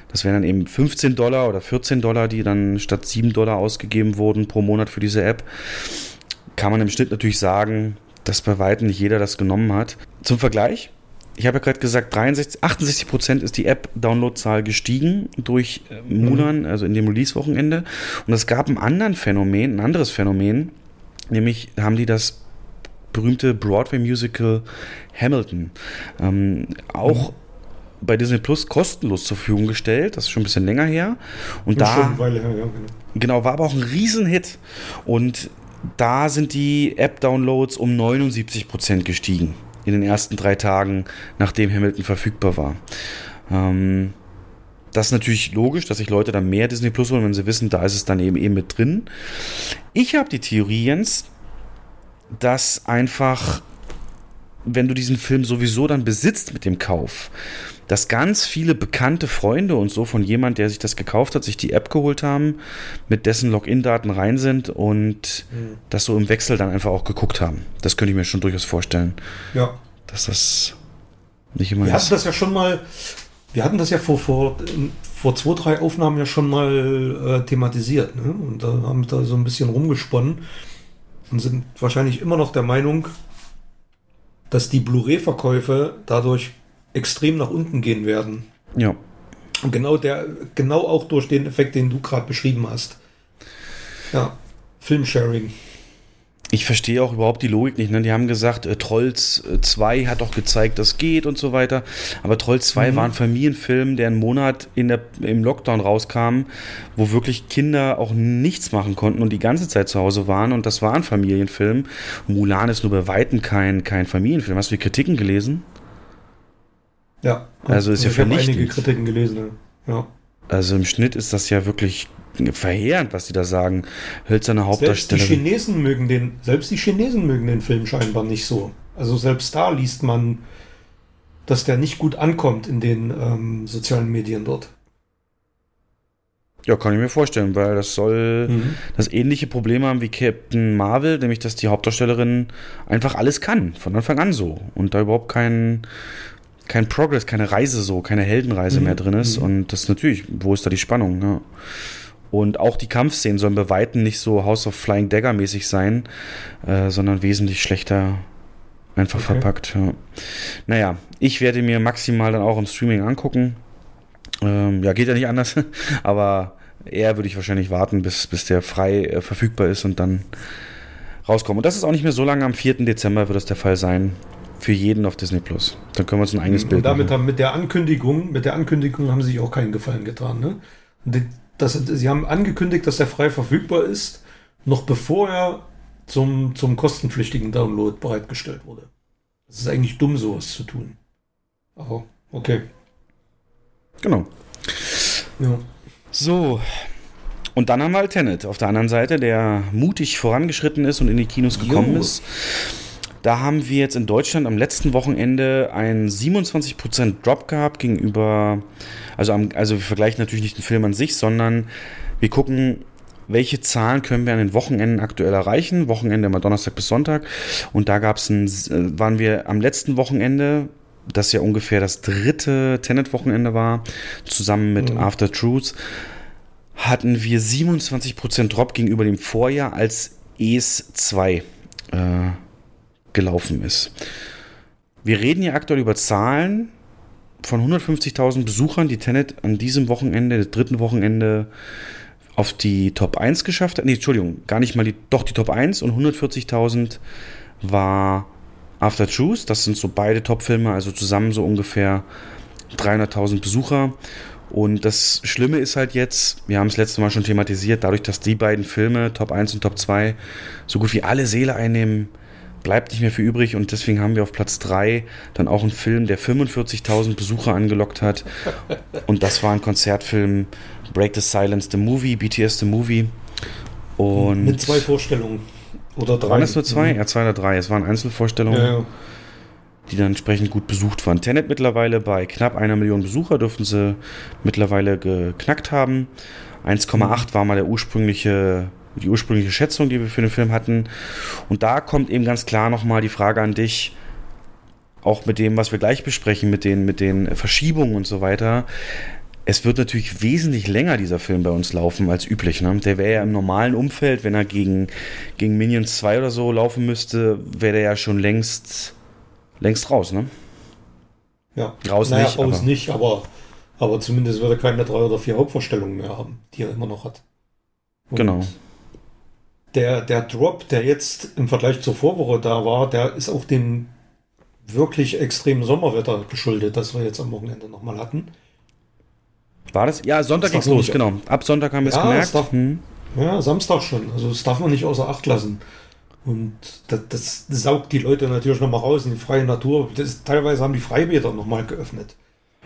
das wären dann eben 15 Dollar oder 14 Dollar, die dann statt 7 Dollar ausgegeben wurden pro Monat für diese App. Kann man im Schnitt natürlich sagen, dass bei weitem nicht jeder das genommen hat. Zum Vergleich, ich habe ja gerade gesagt, 63, 68 Prozent ist die App-Download-Zahl gestiegen durch äh, Mulan, mhm. also in dem Release-Wochenende. Und es gab ein anderes Phänomen, ein anderes Phänomen, nämlich haben die das berühmte Broadway-Musical Hamilton ähm, auch mhm bei Disney Plus kostenlos zur Verfügung gestellt. Das ist schon ein bisschen länger her. Und da. Her, ja, genau. genau, war aber auch ein Riesenhit. Und da sind die App-Downloads um 79% gestiegen in den ersten drei Tagen, nachdem Hamilton verfügbar war. Ähm, das ist natürlich logisch, dass sich Leute dann mehr Disney Plus holen, wenn sie wissen, da ist es dann eben eben mit drin. Ich habe die Theorie, Jens, dass einfach, wenn du diesen Film sowieso dann besitzt mit dem Kauf, dass ganz viele bekannte Freunde und so von jemand, der sich das gekauft hat, sich die App geholt haben, mit dessen Login-Daten rein sind und mhm. das so im Wechsel dann einfach auch geguckt haben. Das könnte ich mir schon durchaus vorstellen. Ja. Dass das nicht immer Wir hatten das ja schon mal, wir hatten das ja vor, vor, vor zwei, drei Aufnahmen ja schon mal äh, thematisiert. Ne? Und da haben wir da so ein bisschen rumgesponnen und sind wahrscheinlich immer noch der Meinung, dass die Blu-ray-Verkäufe dadurch extrem nach unten gehen werden. Ja. Und genau der, genau auch durch den Effekt, den du gerade beschrieben hast. Ja, Filmsharing. Ich verstehe auch überhaupt die Logik nicht. Ne? Die haben gesagt, äh, Trolls 2 äh, hat doch gezeigt, das geht und so weiter. Aber Trolls 2 mhm. war ein Filmfilm, der einen Monat in der, im Lockdown rauskam, wo wirklich Kinder auch nichts machen konnten und die ganze Zeit zu Hause waren. Und das war ein Familienfilm. Mulan ist nur bei Weitem kein, kein Familienfilm. Hast du die Kritiken gelesen? Ja. Also ist ja vernichtend. einige Kritiken gelesen. Ja. Also im Schnitt ist das ja wirklich verheerend, was die da sagen. Hölzerne Hauptdarsteller. Selbst die Chinesen mögen den, selbst die Chinesen mögen den Film scheinbar nicht so. Also selbst da liest man, dass der nicht gut ankommt in den ähm, sozialen Medien dort. Ja, kann ich mir vorstellen, weil das soll mhm. das ähnliche Problem haben wie Captain Marvel, nämlich dass die Hauptdarstellerin einfach alles kann, von Anfang an so. Und da überhaupt kein, kein Progress, keine Reise so, keine Heldenreise mhm. mehr drin ist. Mhm. Und das natürlich, wo ist da die Spannung? Ja. Und auch die Kampfszenen sollen bei Weitem nicht so House of Flying Dagger mäßig sein, äh, sondern wesentlich schlechter einfach okay. verpackt. Ja. Naja, ich werde mir maximal dann auch im Streaming angucken. Ähm, ja, geht ja nicht anders, aber eher würde ich wahrscheinlich warten, bis, bis der frei äh, verfügbar ist und dann rauskommen. Und das ist auch nicht mehr so lange, am 4. Dezember wird das der Fall sein für jeden auf Disney Plus. Dann können wir uns ein eigenes Bild und damit machen. Haben, mit der Ankündigung, mit der Ankündigung haben sie sich auch keinen Gefallen getan. Ne? Das, sie haben angekündigt, dass er frei verfügbar ist, noch bevor er zum, zum kostenpflichtigen Download bereitgestellt wurde. Es ist eigentlich dumm, sowas zu tun. Aber okay. Genau. Ja. So. Und dann haben wir halt Tenet auf der anderen Seite, der mutig vorangeschritten ist und in die Kinos gekommen Jo. ist. Da haben wir jetzt in Deutschland am letzten Wochenende einen 27% Drop gehabt gegenüber, also, am, also wir vergleichen natürlich nicht den Film an sich, sondern wir gucken, welche Zahlen können wir an den Wochenenden aktuell erreichen. Wochenende immer Donnerstag bis Sonntag. Und da gab's ein, äh, waren wir am letzten Wochenende, das ja ungefähr das dritte Tenet-Wochenende war, zusammen mit After Truth, hatten wir 27% Drop gegenüber dem Vorjahr, als ES 2 äh, gelaufen ist. Wir reden hier aktuell über Zahlen von 150.000 Besuchern, die Tenet an diesem Wochenende, dem dritten Wochenende, auf die Top 1 geschafft hat. Nee, Entschuldigung, gar nicht mal die, doch die Top 1 und 140.000 war After Truth. Das sind so beide Top-Filme, also zusammen so ungefähr 300.000 Besucher. Und das Schlimme ist halt jetzt, wir haben es letzte Mal schon thematisiert, dadurch, dass die beiden Filme, Top 1 und Top 2, so gut wie alle Seele einnehmen, bleibt nicht mehr viel übrig und deswegen haben wir auf Platz 3 dann auch einen Film, der 45.000 Besucher angelockt hat. Und das war ein Konzertfilm Break the Silence, The Movie, BTS The Movie. Und Mit zwei Vorstellungen. Oder drei. waren es nur zwei? Ja, zwei oder drei. Es waren Einzelvorstellungen, Ja, ja. die dann entsprechend gut besucht waren. Tenet mittlerweile bei knapp einer Million Besucher dürften sie mittlerweile geknackt haben. 1,8 war mal der ursprüngliche, die ursprüngliche Schätzung, die wir für den Film hatten. Und da kommt eben ganz klar nochmal die Frage an dich, auch mit dem, was wir gleich besprechen, mit den, mit den Verschiebungen und so weiter. Es wird natürlich wesentlich länger dieser Film bei uns laufen als üblich. Ne? Der wäre ja im normalen Umfeld, wenn er gegen, gegen Minions 2 oder so laufen müsste, wäre der ja schon längst, längst raus. Ne? ja. Raus naja, nicht, Raus aber- nicht, aber, aber zumindest wird er keine drei oder vier Hauptvorstellungen mehr haben, die er immer noch hat. Und Genau. Der, der Drop, der jetzt im Vergleich zur Vorwoche da war, der ist auch dem wirklich extremen Sommerwetter geschuldet, das wir jetzt am Wochenende nochmal hatten. War das? Ja, Sonntag Das ging's los, genau. Ab Sonntag haben wir es Ja, gemerkt. darf- Hm. Ja, Samstag schon. Also das darf man nicht außer Acht lassen. Und das, das saugt die Leute natürlich nochmal raus in die freie Natur. Das, teilweise haben die Freibäder nochmal geöffnet.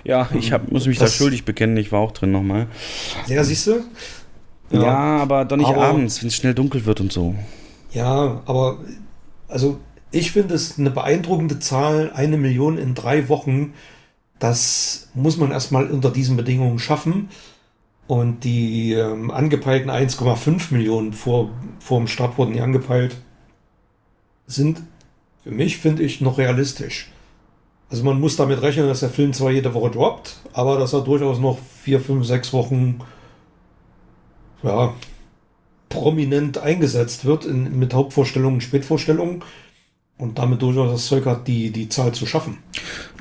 Ja, ich hab, muss mich da Das- schuldig bekennen, ich war auch drin nochmal. Ja, siehst du? Ja. aber doch nicht Aber- abends, wenn es schnell dunkel wird und so. Ja, aber also ich finde es eine beeindruckende Zahl, eine Million in drei Wochen. Das muss man erstmal unter diesen Bedingungen schaffen. Und die ähm, angepeilten 1,5 Millionen vor, vor dem Start wurden die angepeilt, sind für mich, finde ich, noch realistisch. Also man muss damit rechnen, dass der Film zwar jede Woche droppt, aber dass er durchaus noch vier, fünf, sechs Wochen ja, prominent eingesetzt wird in, mit Hauptvorstellungen Spätvorstellungen und damit durchaus das Zeug hat, die, die Zahl zu schaffen.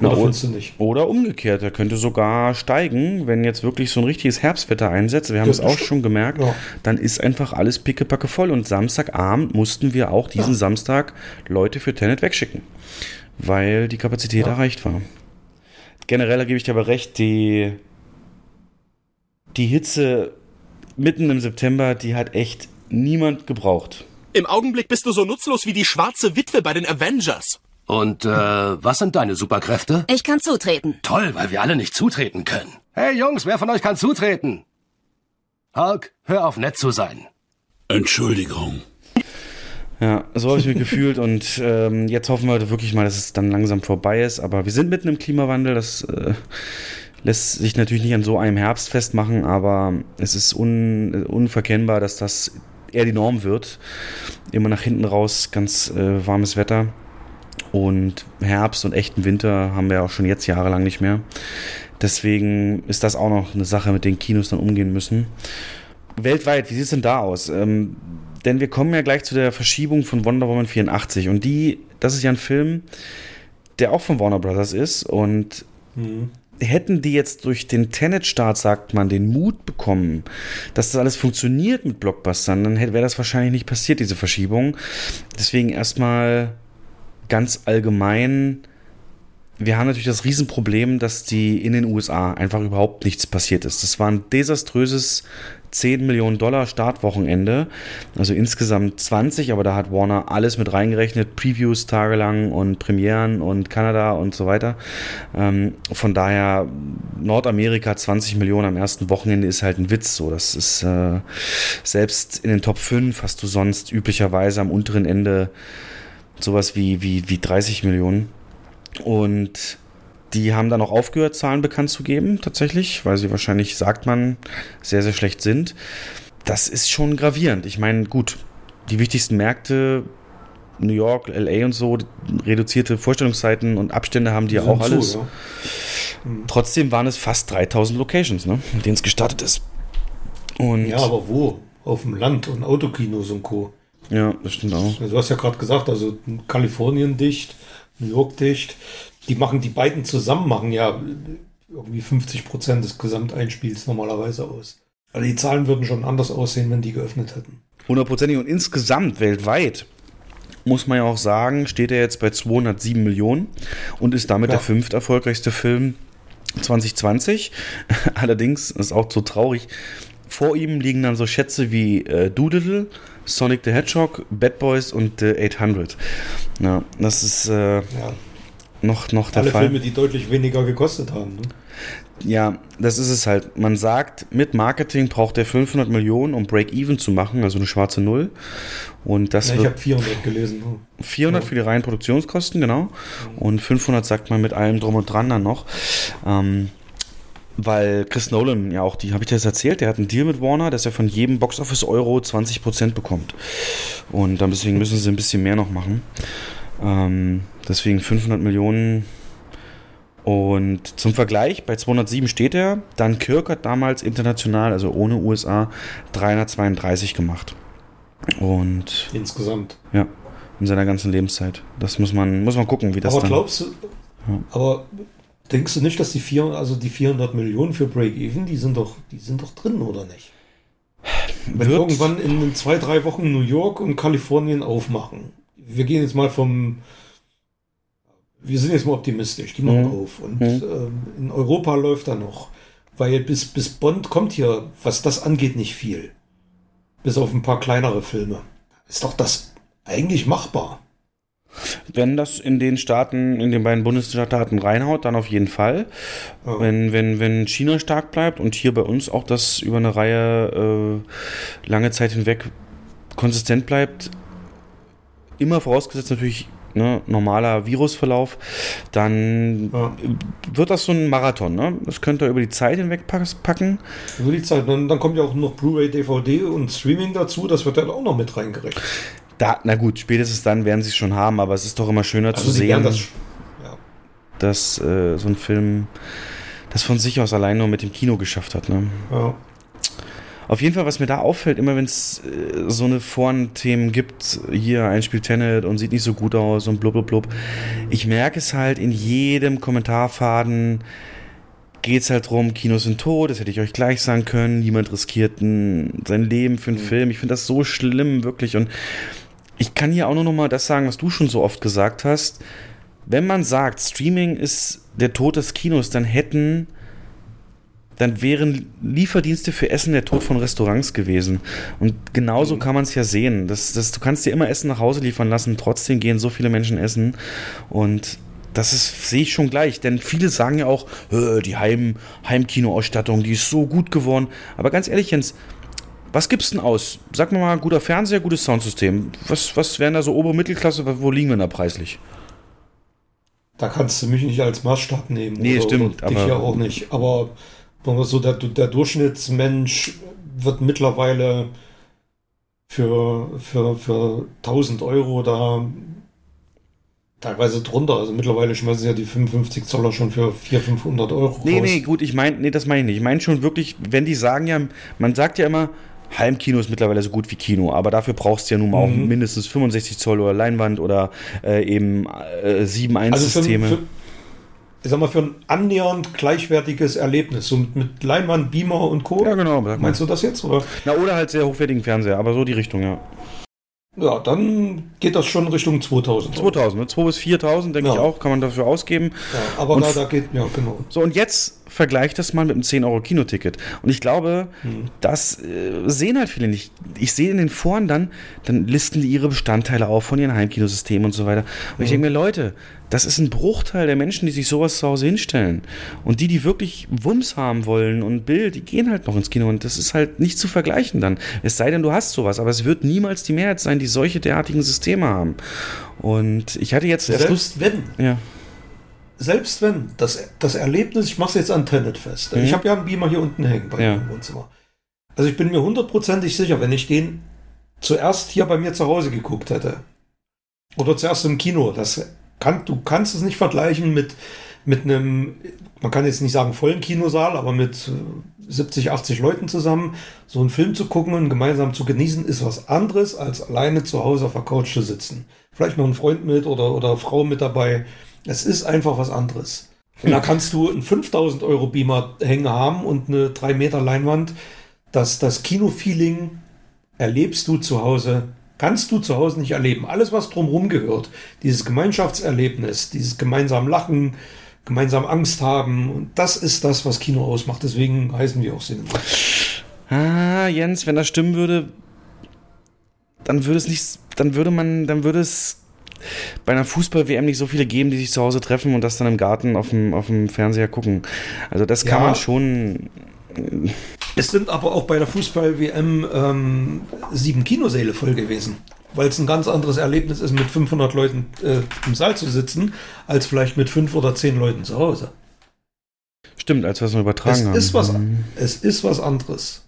Na, Oder findest du nicht? Oder umgekehrt, er könnte sogar steigen, wenn jetzt wirklich so ein richtiges Herbstwetter einsetzt. Wir haben es auch stimmt. schon gemerkt. Ja. Dann ist einfach alles pickepacke voll. Und Samstagabend mussten wir auch diesen Ja. Samstag Leute für Tenet wegschicken, weil die Kapazität Ja. erreicht war. Generell gebe ich dir aber recht, die, die Hitze mitten im September, die hat echt niemand gebraucht. Im Augenblick bist du so nutzlos wie die schwarze Witwe bei den Avengers. Und äh, was sind deine Superkräfte? Ich kann zutreten. Toll, weil wir alle nicht zutreten können. Hey Jungs, wer von euch kann zutreten? Hulk, hör auf nett zu sein. Entschuldigung. Ja, so habe ich mich gefühlt und ähm, jetzt hoffen wir wirklich mal, dass es dann langsam vorbei ist. Aber wir sind mitten im Klimawandel, das äh, lässt sich natürlich nicht an so einem Herbst festmachen, aber es ist un, unverkennbar, dass das eher die Norm wird. Immer nach hinten raus ganz äh, warmes Wetter und Herbst und echten Winter haben wir auch schon jetzt jahrelang nicht mehr. Deswegen ist das auch noch eine Sache, mit den Kinos dann umgehen müssen. Weltweit, wie sieht es denn da aus? Ähm, denn wir kommen ja gleich zu der Verschiebung von Wonder Woman 84 und die, das ist ja ein Film, der auch von Warner Brothers ist und hätten die jetzt durch den Tenet-Start, sagt man, den Mut bekommen, dass das alles funktioniert mit Blockbustern, dann wäre das wahrscheinlich nicht passiert, diese Verschiebung. Deswegen erstmal ganz allgemein, wir haben natürlich das Riesenproblem, dass die in den USA einfach überhaupt nichts passiert ist. Das war ein desaströses 10 Millionen Dollar Startwochenende, also insgesamt 20, aber da hat Warner alles mit reingerechnet, Previews tagelang und Premieren und Kanada und so weiter. Ähm, von daher Nordamerika 20 Millionen am ersten Wochenende ist halt ein Witz. So, das ist äh, selbst in den Top 5 hast du sonst üblicherweise am unteren Ende sowas wie, wie, wie 30 Millionen. Und die haben dann auch aufgehört, Zahlen bekannt zu geben, tatsächlich, weil sie wahrscheinlich, sagt man, sehr, sehr schlecht sind. Das ist schon gravierend. Ich meine, gut, die wichtigsten Märkte, New York, LA und so, reduzierte Vorstellungszeiten und Abstände haben die ja auch alles. Zu, ja. Mhm. Trotzdem waren es fast 3000 Locations, ne, in denen es gestartet ist. Und ja, aber wo? Auf dem Land und Autokinos und Co. Ja, das stimmt auch. Du hast ja gerade gesagt, also Kalifornien dicht, New York dicht die machen, die beiden zusammen machen ja irgendwie 50 Prozent des Gesamteinspiels normalerweise aus. Also die Zahlen würden schon anders aussehen, wenn die geöffnet hätten. Hundertprozentig und insgesamt weltweit muss man ja auch sagen, steht er jetzt bei 207 Millionen und ist damit ja. der fünft erfolgreichste Film 2020. Allerdings ist auch so traurig. Vor ihm liegen dann so Schätze wie äh, Doodle, Sonic the Hedgehog, Bad Boys und äh, 800. Ja, das ist äh, ja noch, noch der Alle Fall. Filme, die deutlich weniger gekostet haben. Ne? Ja, das ist es halt. Man sagt, mit Marketing braucht er 500 Millionen, um Break-Even zu machen, also eine schwarze Null. Und das ja, ich habe 400 gelesen. 400 ja. für die reinen Produktionskosten, genau. Und 500 sagt man mit allem drum und dran dann noch. Ähm, weil Chris Nolan ja auch, die habe ich dir das erzählt, der hat einen Deal mit Warner, dass er von jedem Boxoffice-Euro 20% bekommt. Und dann deswegen müssen sie ein bisschen mehr noch machen. Ähm, deswegen 500 Millionen. Und zum Vergleich, bei 207 steht er. Dann Kirk hat damals international, also ohne USA, 332 gemacht. Und. Insgesamt. Ja, in seiner ganzen Lebenszeit. Das muss man, muss man gucken, wie das aber dann. Glaubst du, ja. Aber denkst du nicht, dass die, vier, also die 400 Millionen für Break-Even, die, sind doch, die sind doch drin, oder nicht? Wenn irgendwann in zwei, drei Wochen New York und Kalifornien aufmachen wir gehen jetzt mal vom, wir sind jetzt mal optimistisch, die machen mhm. auf. Und mhm. ähm, in Europa läuft da noch. Weil bis, bis Bond kommt hier, was das angeht, nicht viel. Bis auf ein paar kleinere Filme. Ist doch das eigentlich machbar. Wenn das in den Staaten, in den beiden Bundesstaaten reinhaut, dann auf jeden Fall. Ja. Wenn, wenn, wenn China stark bleibt und hier bei uns auch das über eine Reihe äh, lange Zeit hinweg konsistent bleibt, immer vorausgesetzt natürlich ne, normaler Virusverlauf, dann ja. wird das so ein Marathon. Ne? Das könnt ihr über die Zeit hinweg packen. Über die Zeit. Dann, dann kommt ja auch noch Blu-ray, DVD und Streaming dazu. Das wird dann auch noch mit reingerechnet. Da, na gut, spätestens dann werden sie es schon haben, aber es ist doch immer schöner also zu sehen, das, ja. dass äh, so ein Film das von sich aus allein nur mit dem Kino geschafft hat. Ne? Ja. Auf jeden Fall, was mir da auffällt, immer wenn es äh, so eine Foren-Themen gibt, hier ein Spiel Tenet und sieht nicht so gut aus und blub, blub, blub. Ich merke es halt in jedem Kommentarfaden, geht es halt drum, Kinos sind tot, das hätte ich euch gleich sagen können, niemand riskiert ein, sein Leben für einen mhm. Film. Ich finde das so schlimm, wirklich. Und ich kann hier auch nur noch mal das sagen, was du schon so oft gesagt hast. Wenn man sagt, Streaming ist der Tod des Kinos, dann hätten dann wären Lieferdienste für Essen der Tod von Restaurants gewesen. Und genauso mhm. kann man es ja sehen. Das, das, du kannst dir immer Essen nach Hause liefern lassen, trotzdem gehen so viele Menschen essen. Und das ist, sehe ich schon gleich, denn viele sagen ja auch, die Heim, Heimkinoausstattung, die ist so gut geworden. Aber ganz ehrlich, Jens, was gibt's denn aus? Sag mal mal, guter Fernseher, gutes Soundsystem. Was, was wären da so obere Mittelklasse? Wo liegen wir da preislich? Da kannst du mich nicht als Maßstab nehmen. Nee, oder, stimmt. Oder dich ja auch nicht. Aber so der, der Durchschnittsmensch wird mittlerweile für, für, für 1000 Euro da teilweise drunter. Also mittlerweile schmeißen sie ja die 55 Zoller schon für 400, 500 Euro. Nee, raus. nee, gut, ich meine, nee, das meine ich nicht. Ich meine schon wirklich, wenn die sagen ja, man sagt ja immer, Heimkino ist mittlerweile so gut wie Kino, aber dafür brauchst du ja nun mal mhm. auch mindestens 65 Zoll oder Leinwand oder äh, eben äh, 7-1-Systeme. Also ich sag mal, für ein annähernd gleichwertiges Erlebnis, so mit, mit Leinwand, Beamer und Co. Ja, genau. Meinst du das jetzt? Oder? Na, oder halt sehr hochwertigen Fernseher, aber so die Richtung, ja. Ja, dann geht das schon Richtung 2000. 2000, ne? 2 bis 4000, denke Ja. ich auch, kann man dafür ausgeben. Ja, aber Und da, da geht, ja, genau. So, und jetzt vergleich das mal mit einem 10-Euro-Kinoticket. Und ich glaube, Hm. das äh, sehen halt viele nicht. Ich sehe in den Foren dann, dann listen die ihre Bestandteile auf von ihren Heimkinosystemen und so weiter. Und ich denke mir, Leute, das ist ein Bruchteil der Menschen, die sich sowas zu Hause hinstellen. Und die, die wirklich Wumms haben wollen und Bild, die gehen halt noch ins Kino. Und das ist halt nicht zu vergleichen dann. Es sei denn, du hast sowas. Aber es wird niemals die Mehrheit sein, die solche derartigen Systeme haben. Und ich hatte jetzt erst Lust. Selbst wenn, Ja. Selbst wenn, das, das Erlebnis, ich mache es jetzt an Tenet fest. Mhm. Ich habe ja einen Beamer hier unten hängen bei Ja. mir im Wohnzimmer. Also ich bin mir hundertprozentig sicher, wenn ich den zuerst hier bei mir zu Hause geguckt hätte oder zuerst im Kino, das kann, du kannst es nicht vergleichen mit, mit einem, man kann jetzt nicht sagen vollen Kinosaal, aber mit äh, 70, 80 Leuten zusammen so einen Film zu gucken und gemeinsam zu genießen, ist was anderes, als alleine zu Hause auf der Couch zu sitzen. Vielleicht noch ein Freund mit oder, oder Frau mit dabei. Es ist einfach was anderes. Und da kannst du einen 5000 Euro Beamer hängen haben und eine 3 Meter Leinwand. Das, das Kino-Feeling erlebst du zu Hause, kannst du zu Hause nicht erleben. Alles, was drumherum gehört, dieses Gemeinschaftserlebnis, dieses gemeinsam Lachen, gemeinsam Angst haben, und das ist das, was Kino ausmacht. Deswegen heißen wir auch Cinema. Ah, Jens, wenn das stimmen würde, dann würde es nicht, dann würde man, dann würde es bei einer Fußball-WM nicht so viele geben, die sich zu Hause treffen und das dann im Garten auf dem, auf dem Fernseher gucken. Also das kann Ja. man schon. Es sind aber auch bei der Fußball-WM ähm, sieben Kinosäle voll gewesen. Weil es ein ganz anderes Erlebnis ist, mit 500 Leuten äh, im Saal zu sitzen, als vielleicht mit fünf oder zehn Leuten zu Hause. Stimmt, als wir es noch übertragen Es haben. ist, was, Mhm. es ist was anderes.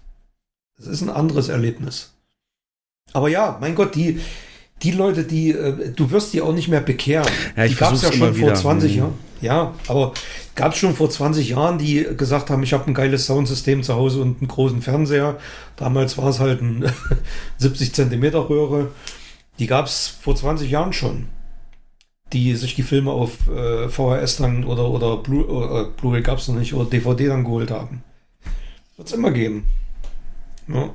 Es ist ein anderes Erlebnis. Aber ja, mein Gott, die, die Leute, die, äh, du wirst die auch nicht mehr bekehren. Ja, ich die gab es ja schon immer vor wieder. 20 Mhm. Jahren. Ja, aber gab es schon vor 20 Jahren, die gesagt haben, ich habe ein geiles Soundsystem zu Hause und einen großen Fernseher. Damals war es halt ein 70 Zentimeter Röhre. Die gab es vor 20 Jahren schon. Die sich die Filme auf äh, VHS dann oder, oder Blu- äh, Blu-ray gab es noch nicht oder DVD dann geholt haben. Wird es immer geben. Ja.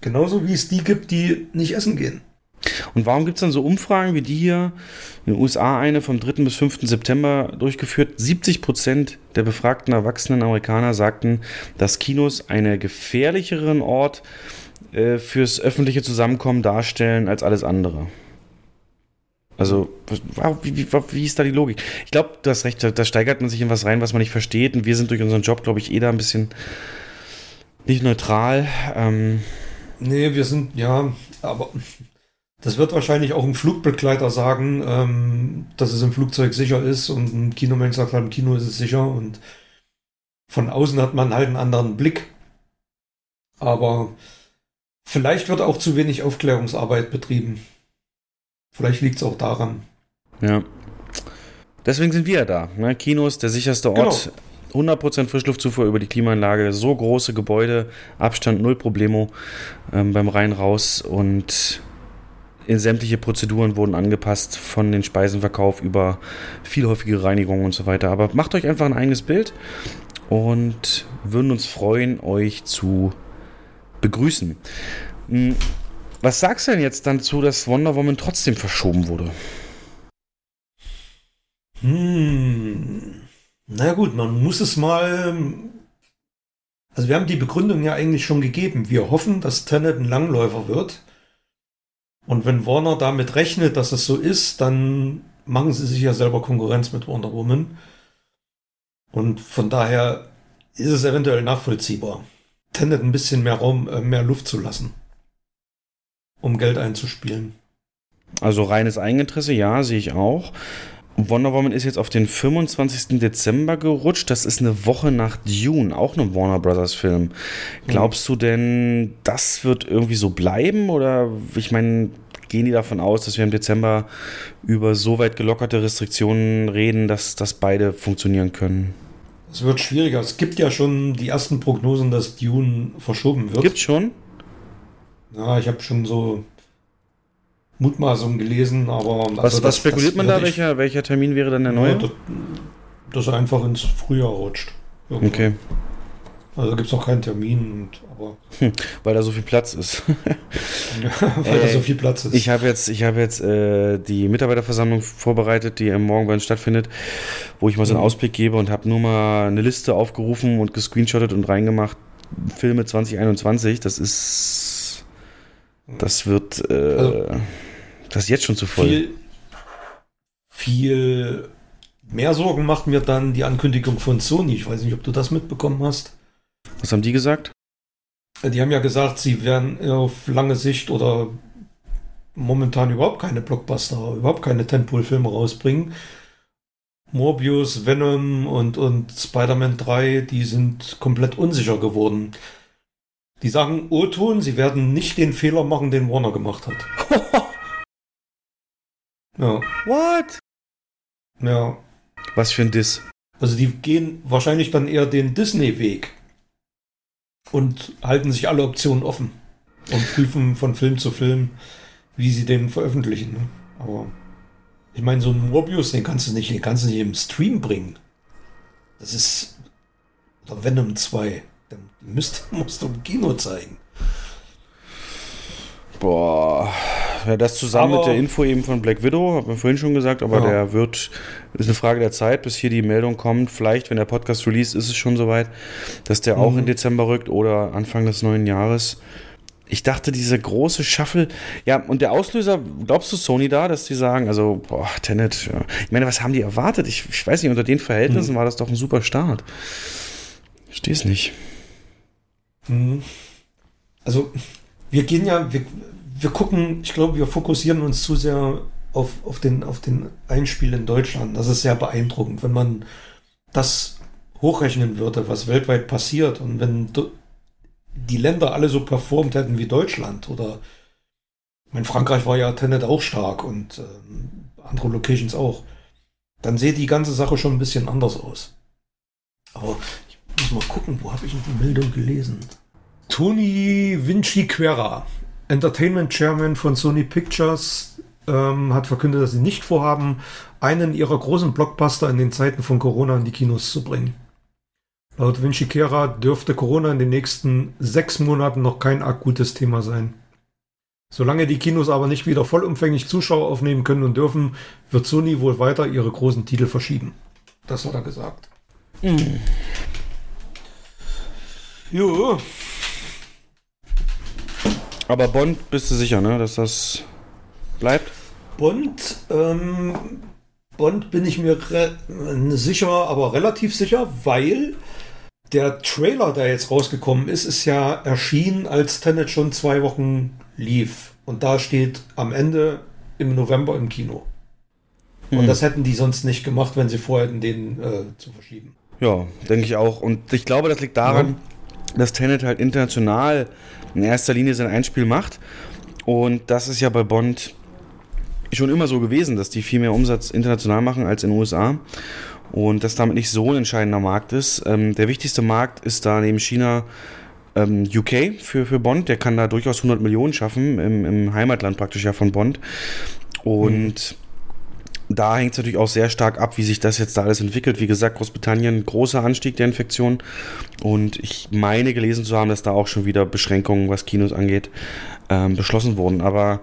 Genauso wie es die gibt, die nicht essen gehen. Und warum gibt es dann so Umfragen wie die hier? In den USA eine vom 3. bis 5. September durchgeführt. 70 Prozent der befragten erwachsenen Amerikaner sagten, dass Kinos einen gefährlicheren Ort äh, fürs öffentliche Zusammenkommen darstellen als alles andere. Also, wie, wie, wie ist da die Logik? Ich glaube, du hast recht, da, da steigert man sich in was rein, was man nicht versteht. Und wir sind durch unseren Job, glaube ich, eh da ein bisschen nicht neutral. Ähm, Nee, wir sind, ja, aber das wird wahrscheinlich auch ein Flugbegleiter sagen, ähm, dass es im Flugzeug sicher ist und ein Kinomensch sagt halt, im Kino ist es sicher und von außen hat man halt einen anderen Blick. Aber vielleicht wird auch zu wenig Aufklärungsarbeit betrieben. Vielleicht liegt es auch daran. Ja. Deswegen sind wir ja da. Ne? Kinos, der sicherste Ort. 100% Frischluftzufuhr über die Klimaanlage, so große Gebäude, Abstand null Problemo ähm, beim Rein raus und sämtliche Prozeduren wurden angepasst von den Speisenverkauf über viel häufige Reinigung und so weiter. Aber macht euch einfach ein eigenes Bild und würden uns freuen, euch zu begrüßen. Hm, Was sagst du denn jetzt dann zu, dass Wonder Woman trotzdem verschoben wurde? Hm. Na gut, man muss es mal. Also wir haben die Begründung ja eigentlich schon gegeben. Wir hoffen, dass Tenet ein Langläufer wird. Und wenn Warner damit rechnet, dass es so ist, dann machen sie sich ja selber Konkurrenz mit Wonder Woman. Und von daher ist es eventuell nachvollziehbar, Tenet ein bisschen mehr Raum, äh, mehr Luft zu lassen, um Geld einzuspielen. Also reines Eigeninteresse, ja, sehe ich auch. Wonder Woman ist jetzt auf den 25. Dezember gerutscht. Das ist eine Woche nach Dune, auch ein Warner Brothers Film. Glaubst du denn, das wird irgendwie so bleiben? Oder ich meine, gehen die davon aus, dass wir im Dezember über so weit gelockerte Restriktionen reden, dass, dass beide funktionieren können? Es wird schwieriger. Es gibt ja schon die ersten Prognosen, dass Dune verschoben wird. Gibt's schon? Ja, ich habe schon so Mutmaßungen gelesen, aber Was, also was das- spekuliert das man da? ich- Welcher, welcher Termin wäre dann der Ja, neue? dass, dass er einfach ins Frühjahr rutscht. Irgendwann. Okay. Also gibt es noch keinen Termin, und, aber Hm, weil da so viel Platz ist. weil da Äh, so viel Platz ist. Ich habe jetzt, ich habe jetzt äh, die Mitarbeiterversammlung vorbereitet, die am Morgen bei uns stattfindet, wo ich mal so einen Mhm. Ausblick gebe und habe nur mal eine Liste aufgerufen und gescreenshottet und reingemacht. Filme 2021, das ist, das wird, äh, Also, das ist jetzt schon zu voll. viel, viel mehr Sorgen macht mir dann die Ankündigung von Sony. Ich weiß nicht, ob du das mitbekommen hast. Was haben die gesagt? Die haben ja gesagt, sie werden auf lange Sicht oder momentan überhaupt keine Blockbuster, überhaupt keine Tentpole-Filme rausbringen. Morbius, Venom und, und Spider-Man 3, die sind komplett unsicher geworden. Die sagen O-Ton, sie werden nicht den Fehler machen, den Warner gemacht hat. Ja, What? ja. Was für ein Diss. Also die gehen wahrscheinlich dann eher den Disney-Weg und halten sich alle Optionen offen und prüfen von Film zu Film, wie sie den veröffentlichen. Ne? Aber ich meine, so ein Morbius, den kannst du nicht, den kannst du nicht im Stream bringen. Das ist oder Venom 2. Den müsst, musst du im Kino zeigen. Boah. Ja, das zusammen Aber- mit der Info eben von Black Widow, haben wir vorhin schon gesagt, aber Ja. der wird, ist eine Frage der Zeit, bis hier die Meldung kommt. Vielleicht, wenn der Podcast release, ist es schon soweit, dass der auch Mhm. in Dezember rückt oder Anfang des neuen Jahres. Ich dachte, diese große Shuffle, ja, und der Auslöser, glaubst du Sony da, dass die sagen, also, boah, Tenet, ja. ich meine, was haben die erwartet? Ich, ich weiß nicht, unter den Verhältnissen war das doch ein super Start. Ich verstehe es nicht. Mhm. Also, wir gehen ja, wir, wir gucken, ich glaube, wir fokussieren uns zu sehr auf, auf, den, auf den Einspiel in Deutschland. Das ist sehr beeindruckend, wenn man das hochrechnen würde, was weltweit passiert und wenn die Länder alle so performt hätten wie Deutschland oder ich meine, Frankreich war ja Tenet auch stark und ähm, andere Locations auch, dann sieht die ganze Sache schon ein bisschen anders aus. Aber muss mal gucken, wo habe ich denn die Meldung gelesen? Tony Vinci Quera, Entertainment Chairman von Sony Pictures, ähm, hat verkündet, dass sie nicht vorhaben, einen ihrer großen Blockbuster in den Zeiten von Corona in die Kinos zu bringen. Laut Vinci Quera dürfte Corona in den nächsten sechs Monaten noch kein akutes Thema sein. Solange die Kinos aber nicht wieder vollumfänglich Zuschauer aufnehmen können und dürfen, wird Sony wohl weiter ihre großen Titel verschieben. Das hat er gesagt. Jo, Aber Bond, bist du sicher, ne, dass das bleibt? Bond, ähm, Bond bin ich mir re sicher, aber relativ sicher, weil der Trailer, der jetzt rausgekommen ist, ist ja erschienen, als Tenet schon zwei Wochen lief. Und da steht am Ende im November im Kino. Und das hätten die sonst nicht gemacht, wenn sie vorhätten, den äh, zu verschieben. Ja, denke ich auch. Und ich glaube, das liegt daran, dass Tenet halt international in erster Linie sein Einspiel macht. Und das ist ja bei Bond schon immer so gewesen, dass die viel mehr Umsatz international machen als in den USA. Und das damit nicht so ein entscheidender Markt ist. Ähm, der wichtigste Markt ist da neben China ähm, UK für, für Bond. Der kann da durchaus 100 Millionen schaffen, im, im Heimatland praktisch ja von Bond. Und da hängt es natürlich auch sehr stark ab, wie sich das jetzt da alles entwickelt. Wie gesagt, Großbritannien, großer Anstieg der Infektion. Und ich meine gelesen zu haben, dass da auch schon wieder Beschränkungen, was Kinos angeht, ähm, beschlossen wurden. Aber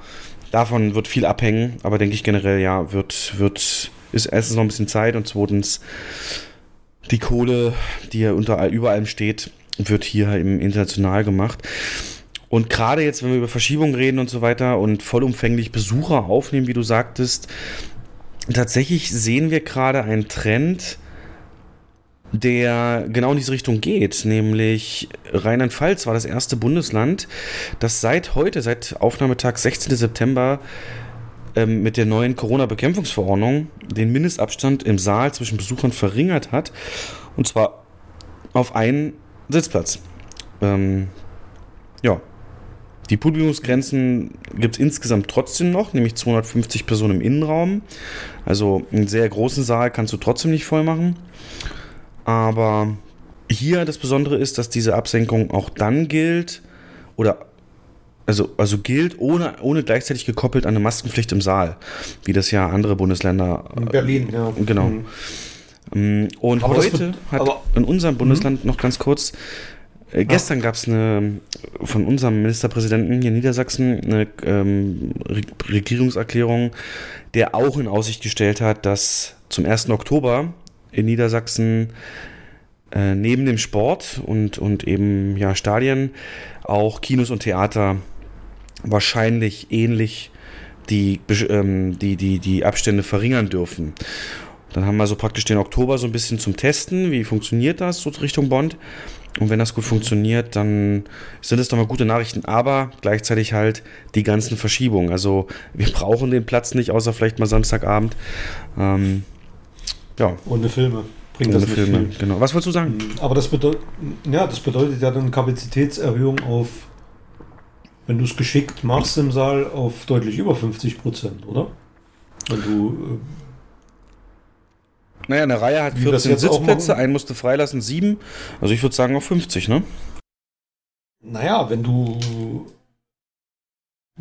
davon wird viel abhängen. Aber denke ich generell, ja, wird, wird, ist erstens noch ein bisschen Zeit und zweitens die Kohle, die ja unter über allem steht, wird hier im international gemacht. Und gerade jetzt, wenn wir über Verschiebungen reden und so weiter und vollumfänglich Besucher aufnehmen, wie du sagtest, tatsächlich sehen wir gerade einen Trend, der genau in diese Richtung geht, nämlich Rheinland-Pfalz war das erste Bundesland, das seit heute, seit Aufnahmetag 16. September ähm, mit der neuen Corona-Bekämpfungsverordnung den Mindestabstand im Saal zwischen Besuchern verringert hat, und zwar auf einen Sitzplatz. Ähm, ja, die Publikumsgrenzen gibt es insgesamt trotzdem noch, nämlich 250 Personen im Innenraum. Also einen sehr großen Saal kannst du trotzdem nicht voll machen. Aber hier das Besondere ist, dass diese Absenkung auch dann gilt oder also, also gilt ohne, ohne gleichzeitig gekoppelt an eine Maskenpflicht im Saal, wie das ja andere Bundesländer In Berlin, ja. Genau. Mhm. Mm, Und Aber heute hat aber- in unserem Bundesland noch ganz kurz Äh, gestern gab es eine von unserem Ministerpräsidenten hier in Niedersachsen eine ähm, Re Regierungserklärung, der auch in Aussicht gestellt hat, dass zum 1. Oktober in Niedersachsen äh, neben dem Sport und, und eben ja, Stadien auch Kinos und Theater wahrscheinlich ähnlich die, ähm, die, die, die Abstände verringern dürfen. Dann haben wir so praktisch den Oktober so ein bisschen zum Testen, wie funktioniert das so Richtung Bond. Und wenn das gut funktioniert, dann sind es doch mal gute Nachrichten. Aber gleichzeitig halt die ganzen Verschiebungen. Also wir brauchen den Platz nicht, außer vielleicht mal Samstagabend. Ähm, ja. Ohne Filme. Bringt Ohne das Filme, viel. genau. Was wolltest du sagen? Aber das bedeutet, ja, das bedeutet ja dann Kapazitätserhöhung auf, wenn du es geschickt machst im Saal, auf deutlich über 50 Prozent, oder? Wenn du äh, naja, eine Reihe hat 14 Sitzplätze, einen musste freilassen, sieben. Also ich würde sagen auf 50, ne? Naja, wenn du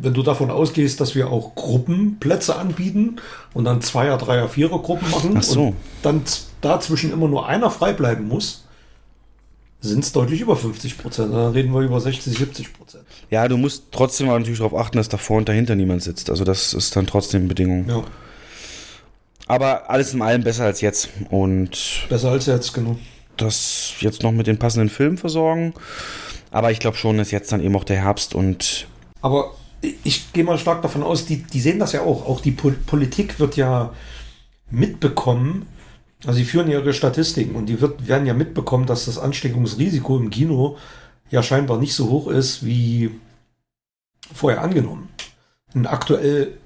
wenn du davon ausgehst, dass wir auch Gruppenplätze anbieten und dann Zweier, Dreier, Vierer Gruppen machen Ach so. und dann dazwischen immer nur einer frei bleiben muss, sind es deutlich über 50 Prozent. Dann reden wir über 60, 70 Prozent. Ja, du musst trotzdem natürlich darauf achten, dass davor und dahinter niemand sitzt. Also das ist dann trotzdem Bedingung. Ja. Aber alles in allem besser als jetzt. Und besser als jetzt, genau. Das jetzt noch mit den passenden Filmen versorgen. Aber ich glaube schon, dass jetzt dann eben auch der Herbst und. Aber ich gehe mal stark davon aus, die, die sehen das ja auch. Auch die Politik wird ja mitbekommen, also sie führen ihre Statistiken und die wird, werden ja mitbekommen, dass das Ansteckungsrisiko im Kino ja scheinbar nicht so hoch ist wie vorher angenommen. Und aktuell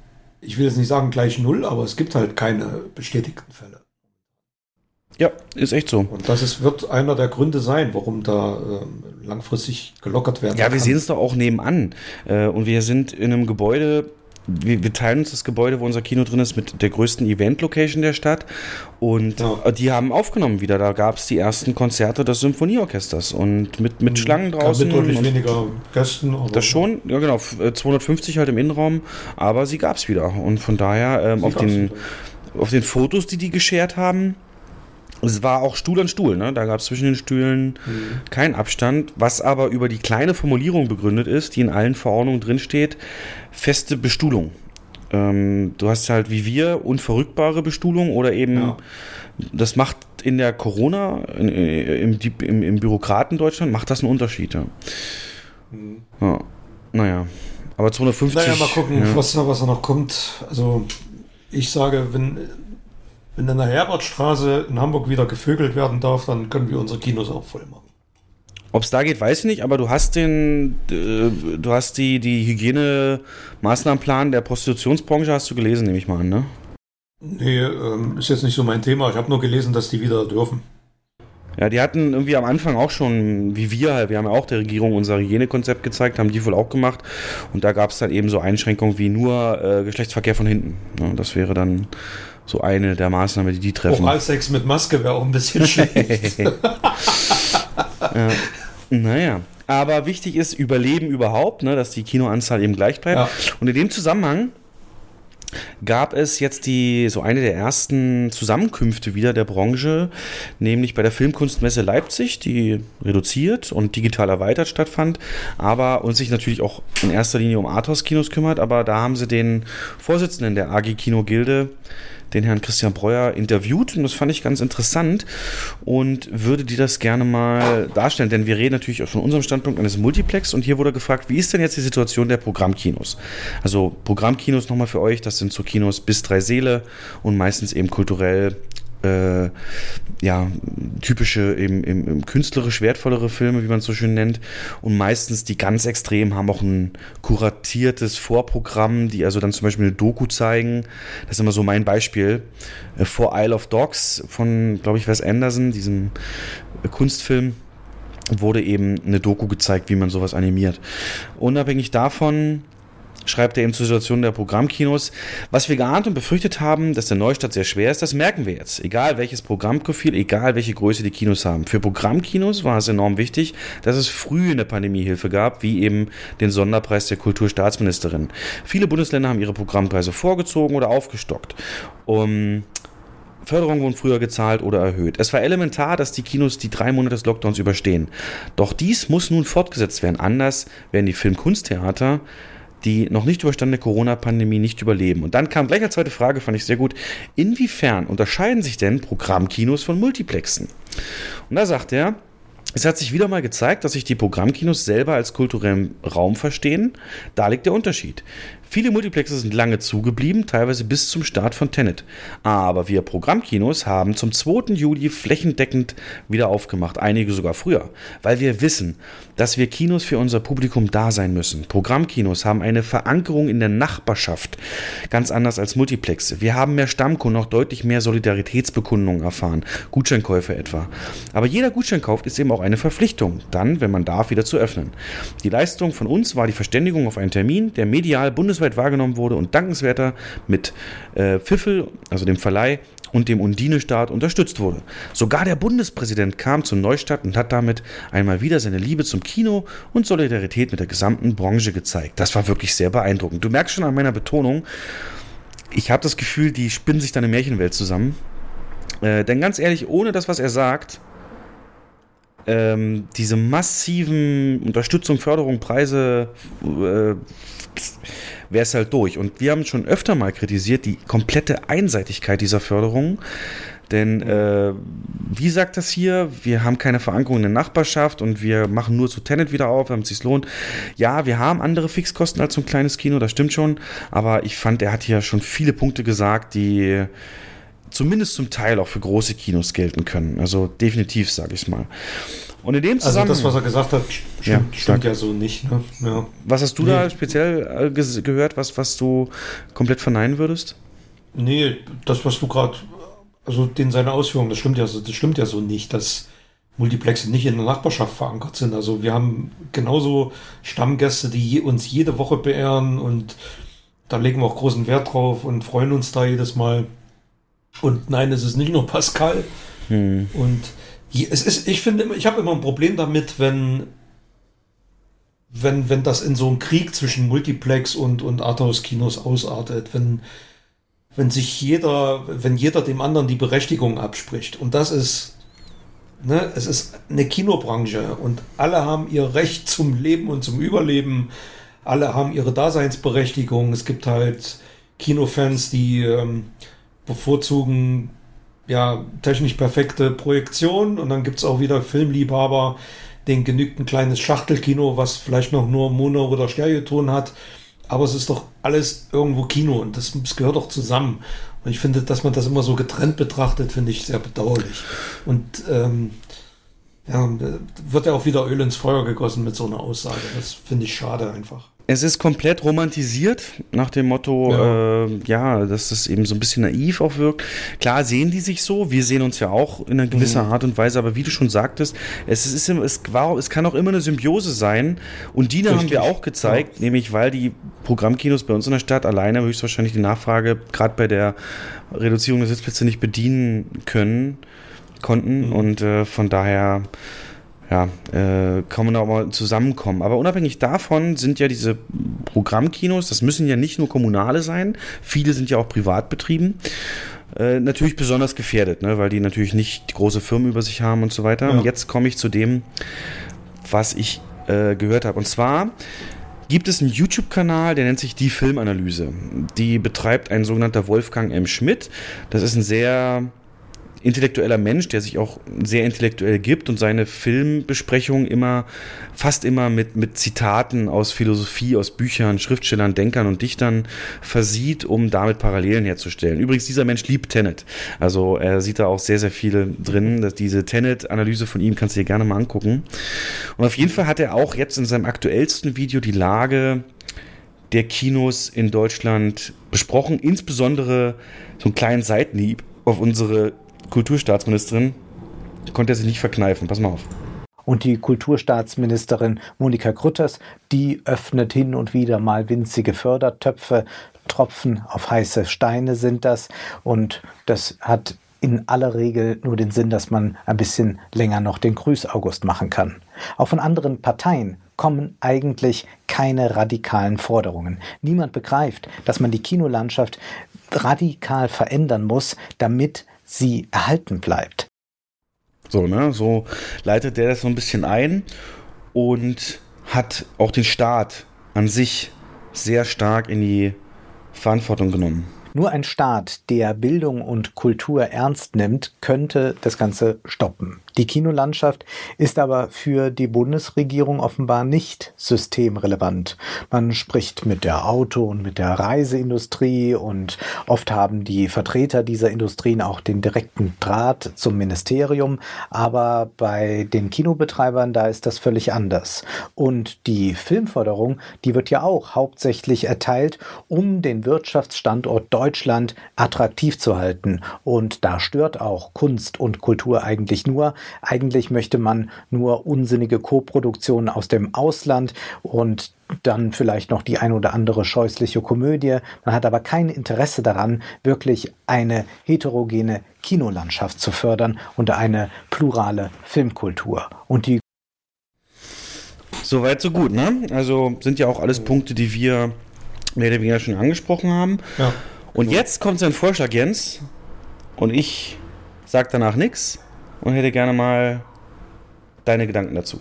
ich will jetzt nicht sagen gleich null, aber es gibt halt keine bestätigten Fälle. Ja, ist echt so. Und das ist, wird einer der Gründe sein, warum da ähm, langfristig gelockert werden Ja, wir sehen es doch auch nebenan. Äh, und wir sind in einem Gebäude, wir, wir, teilen uns das Gebäude, wo unser Kino drin ist, mit der größten Event-Location der Stadt. Und ja. die haben aufgenommen wieder. Da gab es die ersten Konzerte des Symphonieorchesters und mit, mit mhm. Schlangen draußen. Ja, mit deutlich weniger Gästen. Das schon, ja genau, 250 halt im Innenraum, aber sie gab es wieder. Und von daher ähm, auf, den, auf den Fotos, die die geschert haben, es war auch Stuhl an Stuhl, ne? Da gab es zwischen den Stühlen mhm. keinen Abstand, was aber über die kleine Formulierung begründet ist, die in allen Verordnungen drinsteht, feste Bestuhlung. Ähm, du hast halt wie wir unverrückbare Bestuhlung oder eben, ja. das macht in der Corona, in, im, im, im Bürokraten Deutschland, macht das einen Unterschied. Ja. Mhm. ja. Naja, aber 250. Naja, mal gucken, ja. was, was da noch kommt. Also, ich sage, wenn wenn in der Herbertstraße in Hamburg wieder gevögelt werden darf, dann können wir unsere Kinos auch voll machen. Ob es da geht, weiß ich nicht, aber du hast den, äh, du hast die, die Hygienemaßnahmenplan der Prostitutionsbranche, hast du gelesen, nehme ich mal an, ne? Nee, ähm, ist jetzt nicht so mein Thema. Ich habe nur gelesen, dass die wieder dürfen. Ja, die hatten irgendwie am Anfang auch schon, wie wir, wir haben ja auch der Regierung unser Hygienekonzept gezeigt, haben die wohl auch gemacht. Und da gab es dann eben so Einschränkungen wie nur äh, Geschlechtsverkehr von hinten. Ja, das wäre dann so eine der Maßnahmen, die die treffen. Oralsex mit Maske wäre auch ein bisschen schlecht. ja. Naja. Aber wichtig ist Überleben überhaupt, ne, dass die Kinoanzahl eben gleich bleibt. Ja. Und in dem Zusammenhang gab es jetzt die so eine der ersten Zusammenkünfte wieder der Branche, nämlich bei der Filmkunstmesse Leipzig, die reduziert und digital erweitert stattfand, aber und sich natürlich auch in erster Linie um Arthouse-Kinos kümmert, aber da haben sie den Vorsitzenden der AG Kino Gilde den Herrn Christian Breuer interviewt und das fand ich ganz interessant und würde dir das gerne mal darstellen, denn wir reden natürlich auch von unserem Standpunkt eines Multiplex und hier wurde gefragt, wie ist denn jetzt die Situation der Programmkinos? Also Programmkinos nochmal für euch, das sind so Kinos bis drei Seele und meistens eben kulturell äh, ja, typische, eben, eben, eben, künstlerisch wertvollere Filme, wie man es so schön nennt. Und meistens die ganz extremen haben auch ein kuratiertes Vorprogramm, die also dann zum Beispiel eine Doku zeigen. Das ist immer so mein Beispiel. Äh, For Isle of Dogs von, glaube ich, Wes Anderson, diesem äh, Kunstfilm wurde eben eine Doku gezeigt, wie man sowas animiert. Unabhängig davon schreibt er eben zur Situation der Programmkinos. Was wir geahnt und befürchtet haben, dass der Neustart sehr schwer ist, das merken wir jetzt. Egal welches Programmprofil, egal welche Größe die Kinos haben. Für Programmkinos war es enorm wichtig, dass es früh eine Pandemiehilfe gab, wie eben den Sonderpreis der Kulturstaatsministerin. Viele Bundesländer haben ihre Programmpreise vorgezogen oder aufgestockt. Um Förderungen wurden früher gezahlt oder erhöht. Es war elementar, dass die Kinos die drei Monate des Lockdowns überstehen. Doch dies muss nun fortgesetzt werden. Anders werden die Filmkunsttheater die noch nicht überstandene Corona-Pandemie nicht überleben. Und dann kam gleich als zweite Frage, fand ich sehr gut, inwiefern unterscheiden sich denn Programmkinos von Multiplexen? Und da sagt er, es hat sich wieder mal gezeigt, dass sich die Programmkinos selber als kulturellen Raum verstehen. Da liegt der Unterschied. Viele Multiplexe sind lange zugeblieben, teilweise bis zum Start von Tenet. Aber wir Programmkinos haben zum 2. Juli flächendeckend wieder aufgemacht, einige sogar früher, weil wir wissen, dass wir Kinos für unser Publikum da sein müssen. Programmkinos haben eine Verankerung in der Nachbarschaft, ganz anders als Multiplexe. Wir haben mehr Stammkunden, noch deutlich mehr Solidaritätsbekundungen erfahren, Gutscheinkäufe etwa. Aber jeder Gutscheinkauf ist eben auch eine Verpflichtung, dann, wenn man darf, wieder zu öffnen. Die Leistung von uns war die Verständigung auf einen Termin, der medial bundesweit wahrgenommen wurde und dankenswerter mit äh, Pfiffel, also dem Verleih, und dem Undine-Staat unterstützt wurde. Sogar der Bundespräsident kam zum Neustart und hat damit einmal wieder seine Liebe zum Kino und Solidarität mit der gesamten Branche gezeigt. Das war wirklich sehr beeindruckend. Du merkst schon an meiner Betonung, ich habe das Gefühl, die spinnen sich da eine Märchenwelt zusammen. Äh, denn ganz ehrlich, ohne das, was er sagt, ähm, diese massiven Unterstützung, Förderung, Preise, äh, wäre es halt durch. Und wir haben schon öfter mal kritisiert die komplette Einseitigkeit dieser Förderung. Denn äh, wie sagt das hier? Wir haben keine Verankerung in der Nachbarschaft und wir machen nur zu Tenet wieder auf, damit es sich lohnt. Ja, wir haben andere Fixkosten als so ein kleines Kino, das stimmt schon. Aber ich fand, er hat hier schon viele Punkte gesagt, die zumindest zum Teil auch für große Kinos gelten können. Also definitiv, sage ich mal. Und in dem Zusammenhang. Also das, was er gesagt hat, stimmt ja, stimmt ja so nicht. Ne? Ja. Was hast du nee. da speziell äh, gehört, was, was du komplett verneinen würdest? Nee, das, was du gerade, also den seine Ausführungen, das stimmt ja so, das stimmt ja so nicht, dass Multiplexe nicht in der Nachbarschaft verankert sind. Also wir haben genauso Stammgäste, die je, uns jede Woche beehren und da legen wir auch großen Wert drauf und freuen uns da jedes Mal. Und nein, es ist nicht nur Pascal. Hm. Und es ist, ich finde, ich habe immer ein Problem damit, wenn, wenn, wenn das in so einem Krieg zwischen Multiplex und, und Arthouse-Kinos ausartet, wenn, wenn sich jeder, wenn jeder dem anderen die Berechtigung abspricht. Und das ist, ne, es ist eine Kinobranche und alle haben ihr Recht zum Leben und zum Überleben. Alle haben ihre Daseinsberechtigung. Es gibt halt Kinofans, die ähm, bevorzugen ja, technisch perfekte Projektion und dann gibt es auch wieder Filmliebhaber, den genügt ein kleines Schachtelkino, was vielleicht noch nur Mono- oder Stereoton hat. Aber es ist doch alles irgendwo Kino und das, das gehört doch zusammen. Und ich finde, dass man das immer so getrennt betrachtet, finde ich sehr bedauerlich. Und ähm, ja, wird ja auch wieder Öl ins Feuer gegossen mit so einer Aussage. Das finde ich schade einfach. Es ist komplett romantisiert, nach dem Motto, ja. Äh, ja, dass das eben so ein bisschen naiv auch wirkt. Klar sehen die sich so, wir sehen uns ja auch in einer gewisser mhm. Art und Weise, aber wie du schon sagtest, es, ist, es, war, es kann auch immer eine Symbiose sein. Und die haben wir auch gezeigt, ja. nämlich weil die Programmkinos bei uns in der Stadt alleine höchstwahrscheinlich die Nachfrage gerade bei der Reduzierung der Sitzplätze nicht bedienen können, konnten. Mhm. Und äh, von daher ja, äh, kann man da auch mal zusammenkommen. Aber unabhängig davon sind ja diese Programmkinos, das müssen ja nicht nur kommunale sein, viele sind ja auch privat betrieben. Äh, natürlich besonders gefährdet, ne, weil die natürlich nicht große Firmen über sich haben und so weiter. Ja. Und jetzt komme ich zu dem, was ich äh, gehört habe. Und zwar gibt es einen YouTube-Kanal, der nennt sich Die Filmanalyse. Die betreibt ein sogenannter Wolfgang M. Schmidt. Das ist ein sehr intellektueller Mensch, der sich auch sehr intellektuell gibt und seine Filmbesprechungen immer, fast immer mit, mit Zitaten aus Philosophie, aus Büchern, Schriftstellern, Denkern und Dichtern versieht, um damit Parallelen herzustellen. Übrigens, dieser Mensch liebt Tenet. Also er sieht da auch sehr, sehr viel drin. Dass diese Tenet-Analyse von ihm kannst du dir gerne mal angucken. Und auf jeden Fall hat er auch jetzt in seinem aktuellsten Video die Lage der Kinos in Deutschland besprochen, insbesondere so einen kleinen Seitenhieb auf unsere Kulturstaatsministerin konnte er sich nicht verkneifen. Pass mal auf. Und die Kulturstaatsministerin Monika Grütters, die öffnet hin und wieder mal winzige Fördertöpfe. Tropfen auf heiße Steine sind das. Und das hat in aller Regel nur den Sinn, dass man ein bisschen länger noch den Grüß-August machen kann. Auch von anderen Parteien kommen eigentlich keine radikalen Forderungen. Niemand begreift, dass man die Kinolandschaft radikal verändern muss, damit sie erhalten bleibt. So, ne, so leitet der das so ein bisschen ein und hat auch den Staat an sich sehr stark in die Verantwortung genommen. Nur ein Staat, der Bildung und Kultur ernst nimmt, könnte das Ganze stoppen. Die Kinolandschaft ist aber für die Bundesregierung offenbar nicht systemrelevant. Man spricht mit der Auto- und mit der Reiseindustrie und oft haben die Vertreter dieser Industrien auch den direkten Draht zum Ministerium, aber bei den Kinobetreibern, da ist das völlig anders. Und die Filmförderung, die wird ja auch hauptsächlich erteilt, um den Wirtschaftsstandort Deutschland attraktiv zu halten. Und da stört auch Kunst und Kultur eigentlich nur, eigentlich möchte man nur unsinnige Koproduktionen aus dem Ausland und dann vielleicht noch die ein oder andere scheußliche Komödie. Man hat aber kein Interesse daran, wirklich eine heterogene Kinolandschaft zu fördern und eine plurale Filmkultur. Und die Soweit so gut, ne? Also sind ja auch alles Punkte, die wir mehr oder weniger schon angesprochen haben. Ja. Und jetzt kommt sein Vorschlag, Jens. Und ich sage danach nichts und hätte gerne mal deine Gedanken dazu.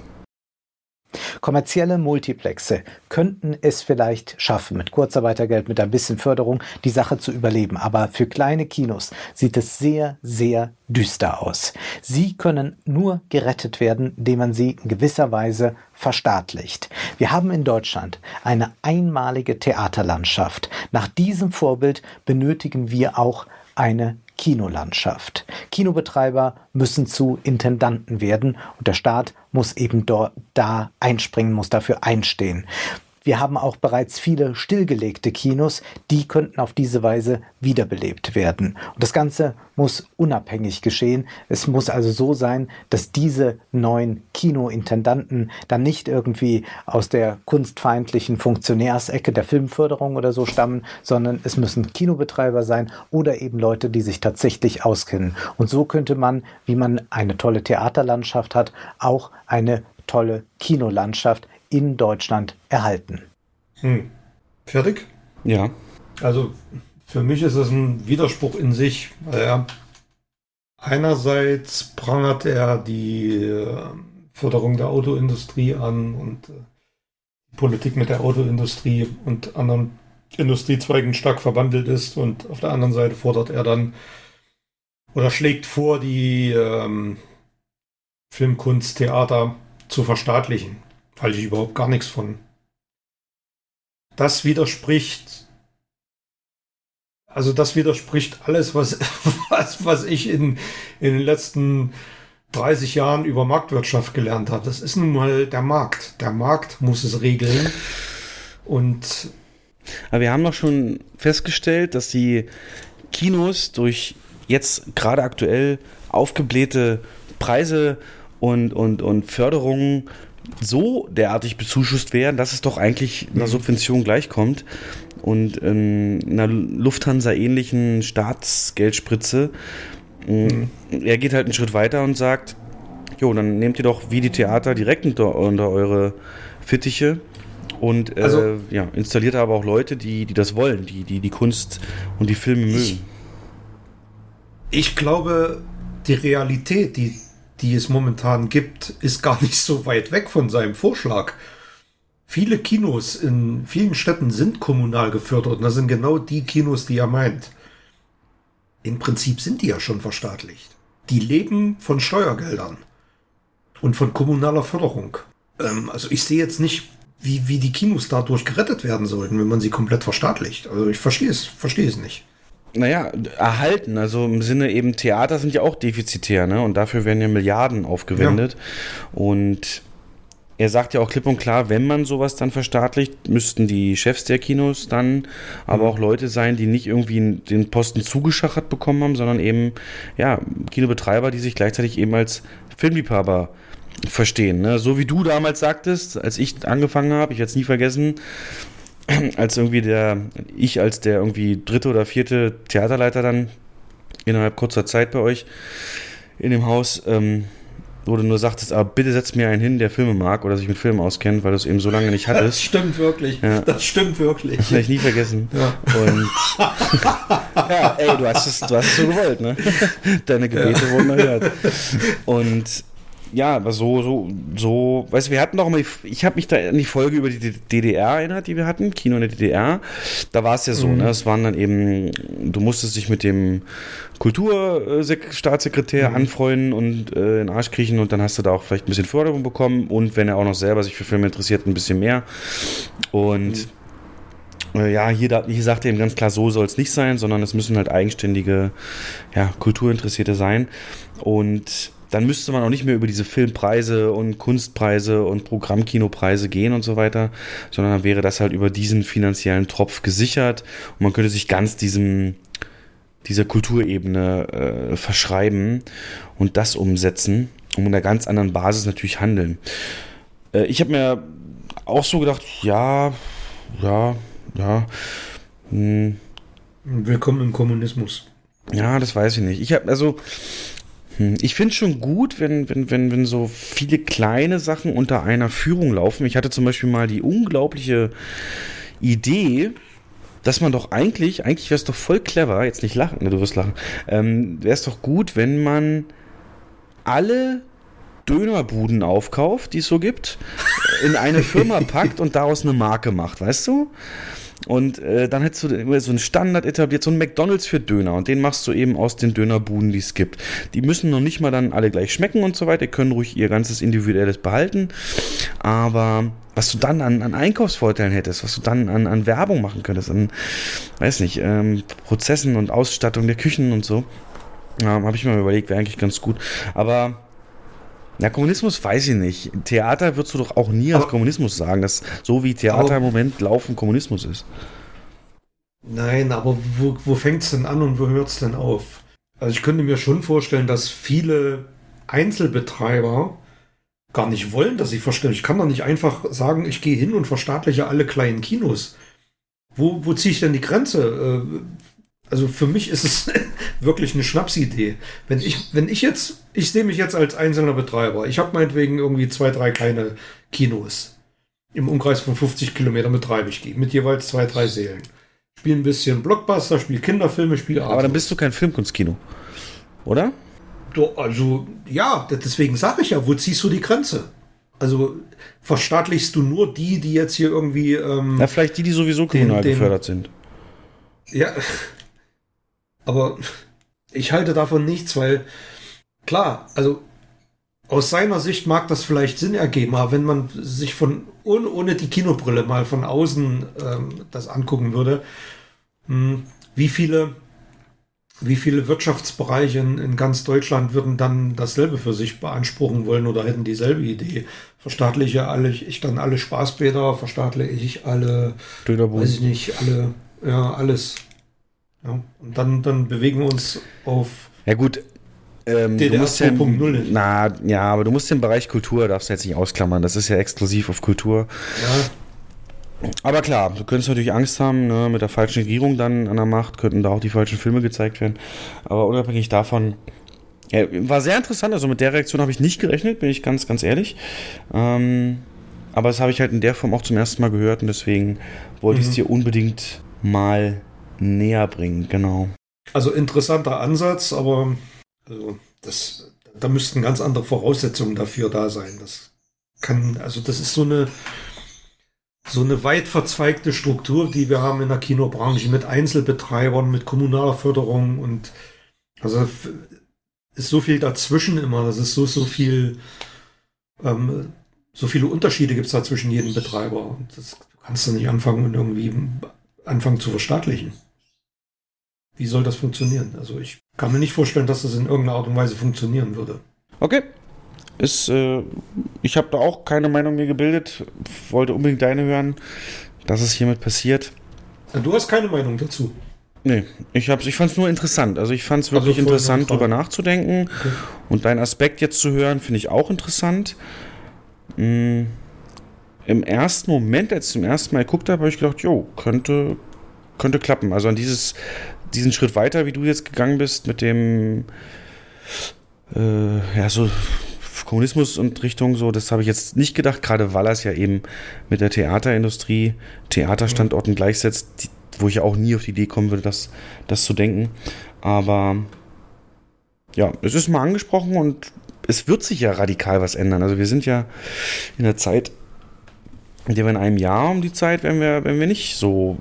Kommerzielle Multiplexe könnten es vielleicht schaffen, mit Kurzarbeitergeld, mit ein bisschen Förderung, die Sache zu überleben. Aber für kleine Kinos sieht es sehr, sehr düster aus. Sie können nur gerettet werden, indem man sie in gewisser Weise verstaatlicht. Wir haben in Deutschland eine einmalige Theaterlandschaft. Nach diesem Vorbild benötigen wir auch eine Kinolandschaft. Kinobetreiber müssen zu Intendanten werden und der Staat muss eben dort da einspringen, muss dafür einstehen. Wir haben auch bereits viele stillgelegte Kinos, die könnten auf diese Weise wiederbelebt werden. Und das Ganze muss unabhängig geschehen. Es muss also so sein, dass diese neuen Kinointendanten dann nicht irgendwie aus der kunstfeindlichen Funktionärsecke der Filmförderung oder so stammen, sondern es müssen Kinobetreiber sein oder eben Leute, die sich tatsächlich auskennen. Und so könnte man, wie man eine tolle Theaterlandschaft hat, auch eine tolle Kinolandschaft in Deutschland erhalten. Hm. Fertig? Ja. Also für mich ist es ein Widerspruch in sich. weil er einerseits prangert er die äh, Förderung der Autoindustrie an und äh, die Politik mit der Autoindustrie und anderen Industriezweigen stark verwandelt ist und auf der anderen Seite fordert er dann oder schlägt vor, die ähm, Filmkunst, Theater zu verstaatlichen. Halte ich überhaupt gar nichts von. Das widerspricht, also das widerspricht alles, was, was, was ich in, in den letzten 30 Jahren über Marktwirtschaft gelernt habe. Das ist nun mal der Markt. Der Markt muss es regeln. Und Aber wir haben doch schon festgestellt, dass die Kinos durch jetzt gerade aktuell aufgeblähte Preise und, und, und Förderungen so derartig bezuschusst werden, dass es doch eigentlich einer Subvention gleichkommt. Und in einer Lufthansa-ähnlichen Staatsgeldspritze. Mhm. Er geht halt einen Schritt weiter und sagt, jo, dann nehmt ihr doch wie die Theater direkt unter, unter eure Fittiche und äh, Also- ja, installiert aber auch Leute, die, die das wollen, die, die die Kunst und die Filme mögen. ich glaube, die Realität, die, die es momentan gibt, ist gar nicht so weit weg von seinem Vorschlag. Viele Kinos in vielen Städten sind kommunal gefördert und das sind genau die Kinos, die er meint. Im Prinzip sind die ja schon verstaatlicht. Die leben von Steuergeldern und von kommunaler Förderung. Ähm, also ich sehe jetzt nicht, wie, wie die Kinos dadurch gerettet werden sollten, wenn man sie komplett verstaatlicht. Also ich verstehe es, verstehe es nicht. Naja, erhalten, also im Sinne eben Theater sind ja auch defizitär, ne? Und dafür werden ja Milliarden aufgewendet. Und er sagt ja auch klipp und klar, wenn man sowas dann verstaatlicht, müssten die Chefs der Kinos dann aber auch Leute sein, die nicht irgendwie den Posten zugeschachert bekommen haben, sondern eben, ja, Kinobetreiber, die sich gleichzeitig eben als Filmliebhaber verstehen. Ne? So wie du damals sagtest, als ich angefangen habe, ich werde es nie vergessen, als irgendwie der, ich als der irgendwie dritte oder vierte Theaterleiter dann innerhalb kurzer Zeit bei euch in dem Haus, ähm, wo du nur sagtest, aber bitte setz mir einen hin, der Filme mag oder sich mit Filmen auskennt, weil du es eben so lange nicht Das hattest. stimmt wirklich. Ja. Das stimmt wirklich. Das werde ich nie vergessen. Ja. Und ja, ey, du hast es, du hast es so gewollt, ne? Deine Gebete wurden erhört. Und ja, aber so, so, so, weißt du, wir hatten doch mal, ich habe mich da an die Folge über die DDR erinnert, die wir hatten, Kino in der DDR. Da war es ja so, ne? Es waren dann eben, du musstest dich mit dem Kulturstaatssekretär anfreunden und äh, in den Arsch kriechen und dann hast du da auch vielleicht ein bisschen Förderung bekommen und wenn er auch noch selber sich für Filme interessiert, ein bisschen mehr. Und äh, ja, hier, da, hier sagt er eben ganz klar, so soll es nicht sein, sondern es müssen halt eigenständige, ja, Kulturinteressierte sein. Und dann müsste man auch nicht mehr über diese Filmpreise und Kunstpreise und Programmkinopreise gehen und so weiter, sondern dann wäre das halt über diesen finanziellen Tropf gesichert und man könnte sich ganz diesem, dieser Kulturebene äh, verschreiben und das umsetzen und mit einer ganz anderen Basis natürlich handeln. Äh, ich habe mir auch so gedacht, ja, ja, ja. Hm, Willkommen im Kommunismus. ja, das weiß ich nicht. Ich habe also ich finde schon gut, wenn, wenn, wenn, wenn so viele kleine Sachen unter einer Führung laufen. Ich hatte zum Beispiel mal die unglaubliche Idee, dass man doch eigentlich, eigentlich wäre es doch voll clever, jetzt nicht lachen, ne, du wirst lachen, ähm, wäre es doch gut, wenn man alle Dönerbuden aufkauft, die es so gibt, in eine Firma packt und daraus eine Marke macht, weißt du? Und äh, dann hättest du so einen Standard etabliert, so einen McDonalds für Döner. Und den machst du eben aus den Dönerbuden, die es gibt. Die müssen noch nicht mal dann alle gleich schmecken und so weiter. Die können ruhig ihr ganzes Individuelles behalten. Aber was du dann an, an Einkaufsvorteilen hättest, was du dann an, an Werbung machen könntest, an, weiß nicht, ähm, Prozessen und Ausstattung der Küchen und so, ähm, habe ich mir überlegt, wäre eigentlich ganz gut. Aber na, Kommunismus weiß ich nicht. Theater würdest du doch auch nie als Aber- Kommunismus sagen, dass so wie Theater Aber- im Moment laufen Kommunismus ist. Nein, aber wo, wo fängt es denn an und wo hört es denn auf? Also ich könnte mir schon vorstellen, dass viele Einzelbetreiber gar nicht wollen, dass ich verstehe. Ich kann doch nicht einfach sagen, ich gehe hin und verstaatliche alle kleinen Kinos. Wo, wo ziehe ich denn die Grenze? Äh, Also für mich ist es wirklich eine Schnapsidee. Wenn ich, wenn ich jetzt, ich sehe mich jetzt als einzelner Betreiber. Ich habe meinetwegen irgendwie zwei, drei kleine Kinos. Im Umkreis von 50 Kilometern betreibe ich die. Mit jeweils zwei, drei Sälen. Spiele ein bisschen Blockbuster, spiele Kinderfilme, spiele Aber dann bist du kein Filmkunstkino. Oder? Also, ja, deswegen sage ich ja, wo ziehst du die Grenze? Also, verstaatlichst du nur die, die jetzt hier irgendwie, ähm, Na, vielleicht die, die sowieso kommunal den- gefördert sind. ja, aber ich halte davon nichts, weil, klar, also, aus seiner Sicht mag das vielleicht Sinn ergeben, aber wenn man sich von, ohne, ohne die Kinobrille mal von außen ähm, das angucken würde, mh, wie viele wie viele Wirtschaftsbereiche in, in ganz Deutschland würden dann dasselbe für sich beanspruchen wollen oder hätten dieselbe Idee? Verstaatliche alle, ich dann alle Spaßbäder, verstaatliche ich alle, Dönerbuden. weiß ich nicht, alle, ja, alles. Ja, und dann, dann bewegen wir uns auf, Ja gut, ähm, du DDR musst ja, 2.0. na, ja, aber du musst den Bereich Kultur, darfst du jetzt nicht ausklammern, das ist ja exklusiv auf Kultur. ja, Aber klar, du könntest natürlich Angst haben, ne, mit der falschen Regierung dann an der Macht, könnten da auch die falschen Filme gezeigt werden. Aber unabhängig davon, ja, war sehr interessant, also mit der Reaktion habe ich nicht gerechnet, bin ich ganz, ganz ehrlich. Ähm, aber das habe ich halt in der Form auch zum ersten Mal gehört und deswegen wollte ich es dir unbedingt mal näher bringen, genau. also interessanter Ansatz, aber also das, da müssten ganz andere Voraussetzungen dafür da sein. Das kann, also das ist so eine, so eine weit verzweigte Struktur, die wir haben in der Kinobranche mit Einzelbetreibern, mit kommunaler Förderung und also ist so viel dazwischen immer. Das ist so, so viel, ähm, so viele Unterschiede gibt es da zwischen jedem Betreiber. Und das kannst du nicht anfangen und irgendwie anfangen zu verstaatlichen. Wie soll das funktionieren? Also ich kann mir nicht vorstellen, dass das in irgendeiner Art und Weise funktionieren würde. Okay. Ist, äh, ich habe da auch keine Meinung mir gebildet, wollte unbedingt deine hören, dass es hiermit passiert. Du hast keine Meinung dazu. Nee, ich, hab's- ich fand es nur interessant. Also ich fand es Also wirklich voll interessant, drüber nachzudenken. Okay. Und deinen Aspekt jetzt zu hören, finde ich auch interessant. Mm, Im ersten Moment, als ich zum ersten Mal geguckt habe, habe ich gedacht, jo, könnte, könnte klappen. Also an dieses, diesen Schritt weiter, wie du jetzt gegangen bist, mit dem äh, ja, so Kommunismus und Richtung so, das habe ich jetzt nicht gedacht, gerade weil er es ja eben mit der Theaterindustrie, Theaterstandorten gleichsetzt, die, wo ich ja auch nie auf die Idee kommen würde, das, das zu denken. Aber ja, es ist mal angesprochen und es wird sich ja radikal was ändern. Also wir sind ja in der Zeit, in wir in einem Jahr um die Zeit, wenn wir, wenn wir nicht so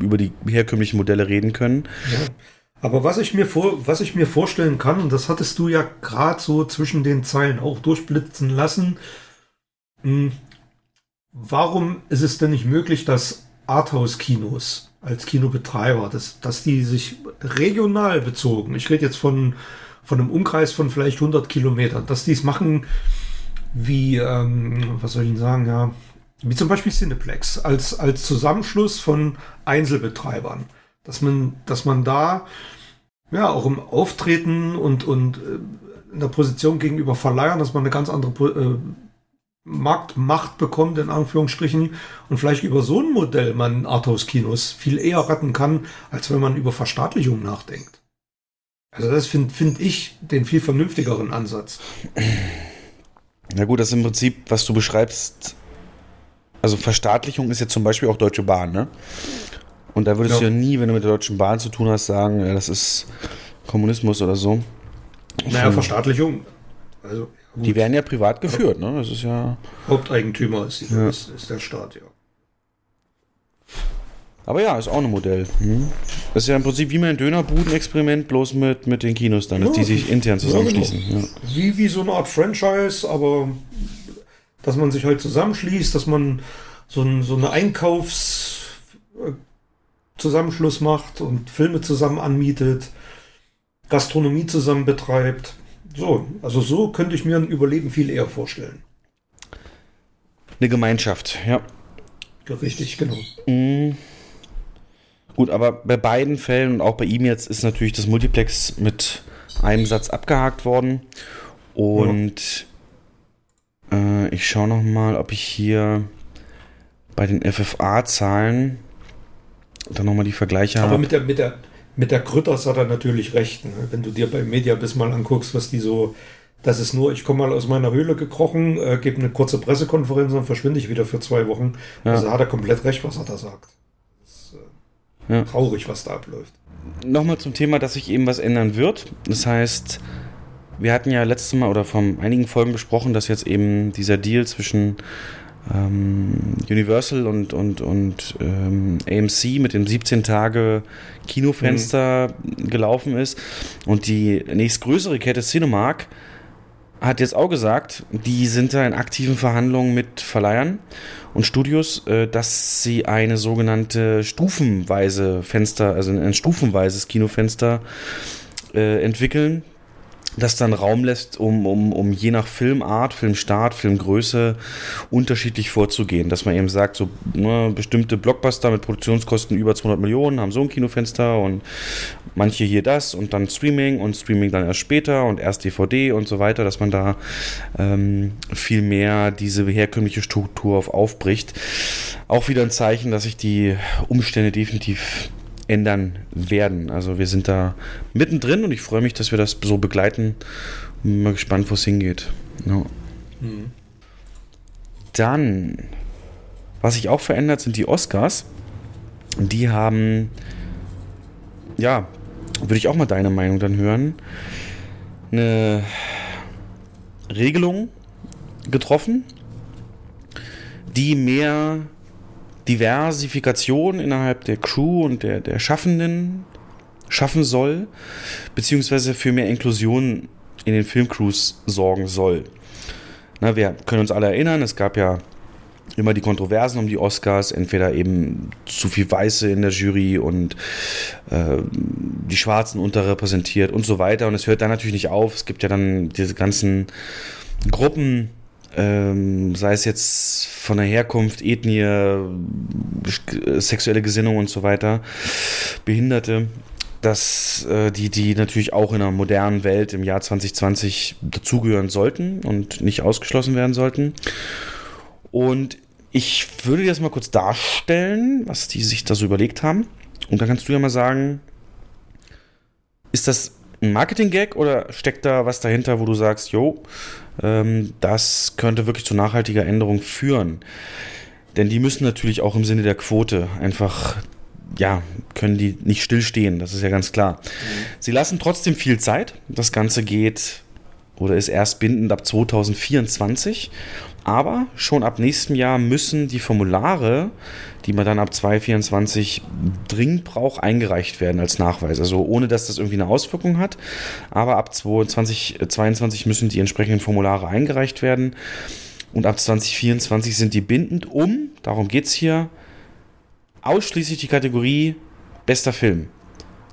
über die herkömmlichen Modelle reden können. Ja. Aber was ich mir vor, was ich mir vorstellen kann, und das hattest du ja gerade so zwischen den Zeilen auch durchblitzen lassen, hm, warum ist es denn nicht möglich, dass Arthouse-Kinos als Kinobetreiber, dass, dass die sich regional bezogen, ich rede jetzt von, von einem Umkreis von vielleicht 100 Kilometern, dass die es machen wie, ähm, was soll ich Ihnen sagen, ja, wie zum Beispiel Cineplex, als, als Zusammenschluss von Einzelbetreibern. Dass man, dass man da ja auch im Auftreten und, und äh, in der Position gegenüber Verleihern, dass man eine ganz andere äh, Marktmacht bekommt, in Anführungsstrichen, und vielleicht über so ein Modell man Arthouse-Kinos viel eher retten kann, als wenn man über Verstaatlichung nachdenkt. Also das finde find ich den viel vernünftigeren Ansatz. Na gut, das ist im Prinzip, was du beschreibst, also Verstaatlichung ist ja zum Beispiel auch Deutsche Bahn, ne? Und da würdest ja. du ja nie, wenn du mit der Deutschen Bahn zu tun hast, sagen, ja, das ist Kommunismus oder so. Naja, Von, Verstaatlichung. Also, die werden ja privat geführt, ne? Das ist ja. Haupteigentümer ist, die, ja. ist, ist der Staat, ja. Aber ja, ist auch ein Modell. Hm? Das ist ja im Prinzip wie mein Dönerbuden-Experiment, bloß mit, mit den Kinos dann, ja, die sich intern zusammenschließen. Ja, genau. wie, wie so eine Art Franchise, aber dass man sich halt zusammenschließt, dass man so, ein, so eine Einkaufszusammenschluss macht und Filme zusammen anmietet, Gastronomie zusammen betreibt. So, also so könnte ich mir ein Überleben viel eher vorstellen. Eine Gemeinschaft, ja. Richtig, genau. Mhm. Gut, aber bei beiden Fällen und auch bei ihm jetzt ist natürlich das Multiplex mit einem Satz abgehakt worden. Und äh, ich schaue noch mal, ob ich hier bei den FFA-Zahlen dann noch mal die Vergleiche habe. Aber mit der, mit der, mit der Grütters hat er natürlich recht. Ne? Wenn du dir bei Mediabiss mal anguckst, was die so das ist nur, ich komme mal aus meiner Höhle gekrochen, äh, gebe eine kurze Pressekonferenz und verschwinde ich wieder für zwei Wochen. Ja. Also hat er komplett recht, was er da sagt. Das ist äh, ja. traurig, was da abläuft. Nochmal zum Thema, dass sich eben was ändern wird. Das heißt, wir hatten ja letztes Mal oder vor einigen Folgen besprochen, dass jetzt eben dieser Deal zwischen ähm, Universal und, und, und ähm, AMC mit dem 17 Tage Kinofenster mhm. gelaufen ist. Und die nächstgrößere Kette Cinemark hat jetzt auch gesagt, die sind da in aktiven Verhandlungen mit Verleihern und Studios, äh, dass sie eine sogenannte stufenweise Fenster, also ein stufenweises Kinofenster äh, entwickeln, das dann Raum lässt, um, um, um je nach Filmart, Filmstart, Filmgröße unterschiedlich vorzugehen. Dass man eben sagt, so ne, bestimmte Blockbuster mit Produktionskosten über 200 Millionen haben so ein Kinofenster und manche hier das und dann Streaming und Streaming dann erst später und erst DVD und so weiter, dass man da ähm, viel mehr diese herkömmliche Struktur auf aufbricht. Auch wieder ein Zeichen, dass sich die Umstände definitiv ändern werden. Also wir sind da mittendrin und ich freue mich, dass wir das so begleiten. Bin mal gespannt, wo es hingeht. Ja. Mhm. Dann, was sich auch verändert, sind die Oscars. Die haben, ja, würde ich auch mal deine Meinung dann hören, eine Regelung getroffen, die mehr Diversifikation innerhalb der Crew und der, der Schaffenden schaffen soll, beziehungsweise für mehr Inklusion in den Filmcrews sorgen soll. Na, wir können uns alle erinnern, es gab ja immer die Kontroversen um die Oscars, entweder eben zu viel Weiße in der Jury und äh, die Schwarzen unterrepräsentiert und so weiter. Und es hört da natürlich nicht auf. Es gibt ja dann diese ganzen Gruppen, ähm, sei es jetzt von der Herkunft, Ethnie, sexuelle Gesinnung und so weiter, Behinderte, dass äh, die, die natürlich auch in einer modernen Welt im Jahr 2020 dazugehören sollten und nicht ausgeschlossen werden sollten. Und ich würde dir das mal kurz darstellen, was die sich da so überlegt haben. Und dann kannst du ja mal sagen, ist das ein Marketing-Gag oder steckt da was dahinter, wo du sagst, jo, das könnte wirklich zu nachhaltiger Änderung führen. Denn die müssen natürlich auch im Sinne der Quote einfach, ja, können die nicht stillstehen, das ist ja ganz klar. Sie lassen trotzdem viel Zeit. Das Ganze geht oder ist erst bindend ab 2024. Aber schon ab nächstem Jahr müssen die Formulare, die man dann ab 2024 dringend braucht, eingereicht werden als Nachweis. Also ohne, dass das irgendwie eine Auswirkung hat. Aber ab 2022 müssen die entsprechenden Formulare eingereicht werden. Und ab 2024 sind die bindend, um, darum geht es hier, ausschließlich die Kategorie bester Film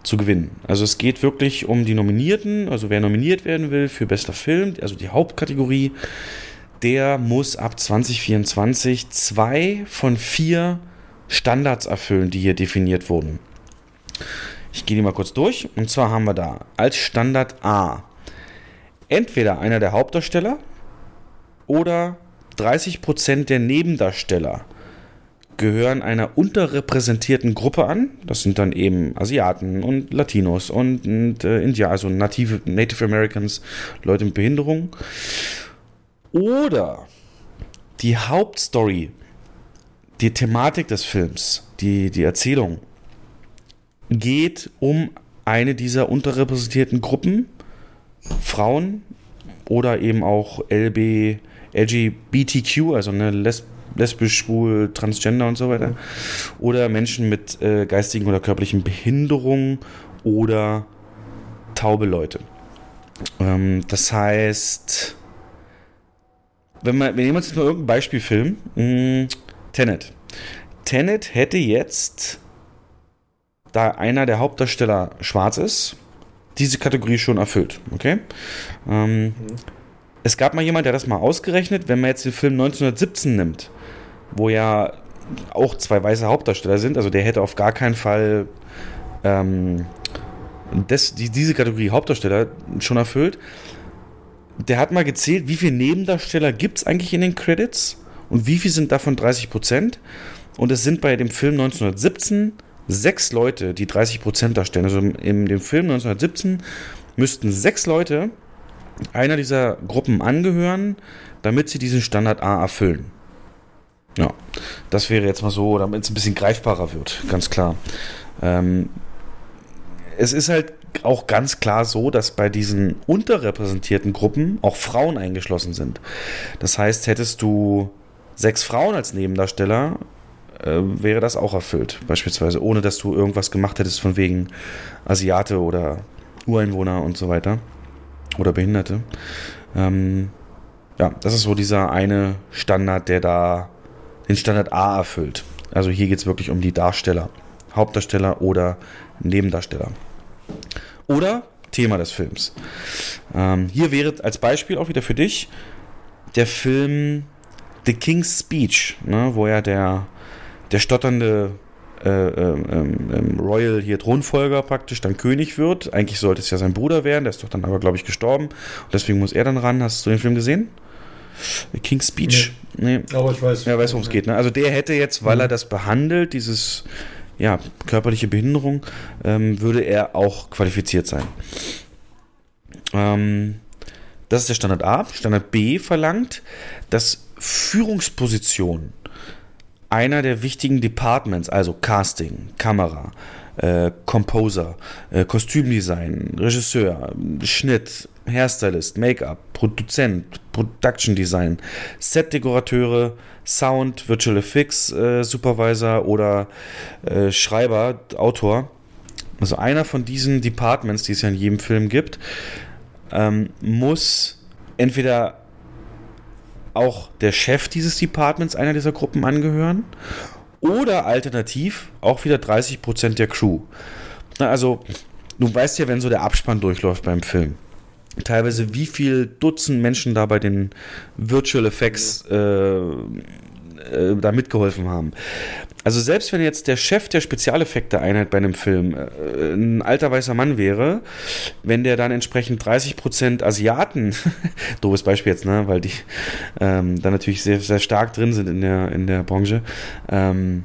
zu gewinnen. Also es geht wirklich um die Nominierten, also wer nominiert werden will für bester Film, also die Hauptkategorie der muss ab 2024 zwei von vier Standards erfüllen, die hier definiert wurden. Ich gehe die mal kurz durch. Und zwar haben wir da als Standard A entweder einer der Hauptdarsteller oder 30% der Nebendarsteller gehören einer unterrepräsentierten Gruppe an. Das sind dann eben Asiaten und Latinos und, und äh, Indianer, also Native, Native Americans, Leute mit Behinderung. Oder die Hauptstory, die Thematik des Films, die, die Erzählung, geht um eine dieser unterrepräsentierten Gruppen, Frauen oder eben auch LB, LGBTQ, also eine Lesb lesbisch, schwul, transgender und so weiter. Oder Menschen mit äh, geistigen oder körperlichen Behinderungen oder taube Leute. Ähm, das heißt, wenn wir, wir nehmen uns jetzt mal irgendein Beispielfilm. Hm, Tenet. Tenet hätte jetzt, da einer der Hauptdarsteller schwarz ist, diese Kategorie schon erfüllt. Okay? Ähm, mhm. Es gab mal jemand, der das mal ausgerechnet, wenn man jetzt den Film 1917 nimmt, wo ja auch zwei weiße Hauptdarsteller sind, also der hätte auf gar keinen Fall ähm, das, die, diese Kategorie Hauptdarsteller schon erfüllt der hat mal gezählt, wie viele Nebendarsteller gibt es eigentlich in den Credits und wie viel sind davon 30 Prozent. Und es sind bei dem Film 1917 sechs Leute, die 30 Prozent darstellen. Also in dem Film 1917 müssten sechs Leute einer dieser Gruppen angehören, damit sie diesen Standard A erfüllen. Ja, das wäre jetzt mal so, damit es ein bisschen greifbarer wird, ganz klar. Ähm, es ist halt auch ganz klar so, dass bei diesen unterrepräsentierten Gruppen auch Frauen eingeschlossen sind. Das heißt, hättest du sechs Frauen als Nebendarsteller, äh, wäre das auch erfüllt, beispielsweise, ohne dass du irgendwas gemacht hättest von wegen Asiate oder Ureinwohner und so weiter oder Behinderte. Ähm, ja, das ist so dieser eine Standard, der da den Standard A erfüllt. Also hier geht es wirklich um die Darsteller, Hauptdarsteller oder Nebendarsteller. Oder Thema des Films. Ähm, hier wäre als Beispiel auch wieder für dich der Film The King's Speech, ne, wo ja der, der stotternde äh, ähm, ähm, Royal hier Thronfolger praktisch dann König wird. Eigentlich sollte es ja sein Bruder werden, der ist doch dann aber, glaube ich, gestorben. Und deswegen muss er dann ran. Hast du den Film gesehen? The King's Speech? Nee. nee. Aber ich weiß. Ja, weiß, worum es geht. Ne? Also der hätte jetzt, weil mhm. er das behandelt, dieses ja, körperliche Behinderung, ähm, würde er auch qualifiziert sein. Ähm, das ist der Standard A. Standard B verlangt, dass Führungspositionen einer der wichtigen Departments, also Casting, Kamera, äh, Composer, äh, Kostümdesign, Regisseur, Schnitt, Hairstylist, Make-up, Produzent, Production Design, Set-Dekorateure, Sound, Virtual Effects äh, Supervisor oder äh, Schreiber, Autor. Also einer von diesen Departments, die es ja in jedem Film gibt, ähm, muss entweder auch der Chef dieses Departments einer dieser Gruppen angehören oder alternativ auch wieder 30% der Crew. Na, also, du weißt ja, wenn so der Abspann durchläuft beim Film, teilweise wie viel Dutzend Menschen da bei den Virtual Effects äh, äh, da mitgeholfen haben. Also selbst wenn jetzt der Chef der Spezialeffekte-Einheit bei einem Film äh, ein alter weißer Mann wäre, wenn der dann entsprechend 30% Asiaten, doofes Beispiel jetzt, ne, weil die ähm, da natürlich sehr, sehr stark drin sind in der, in der Branche, ähm,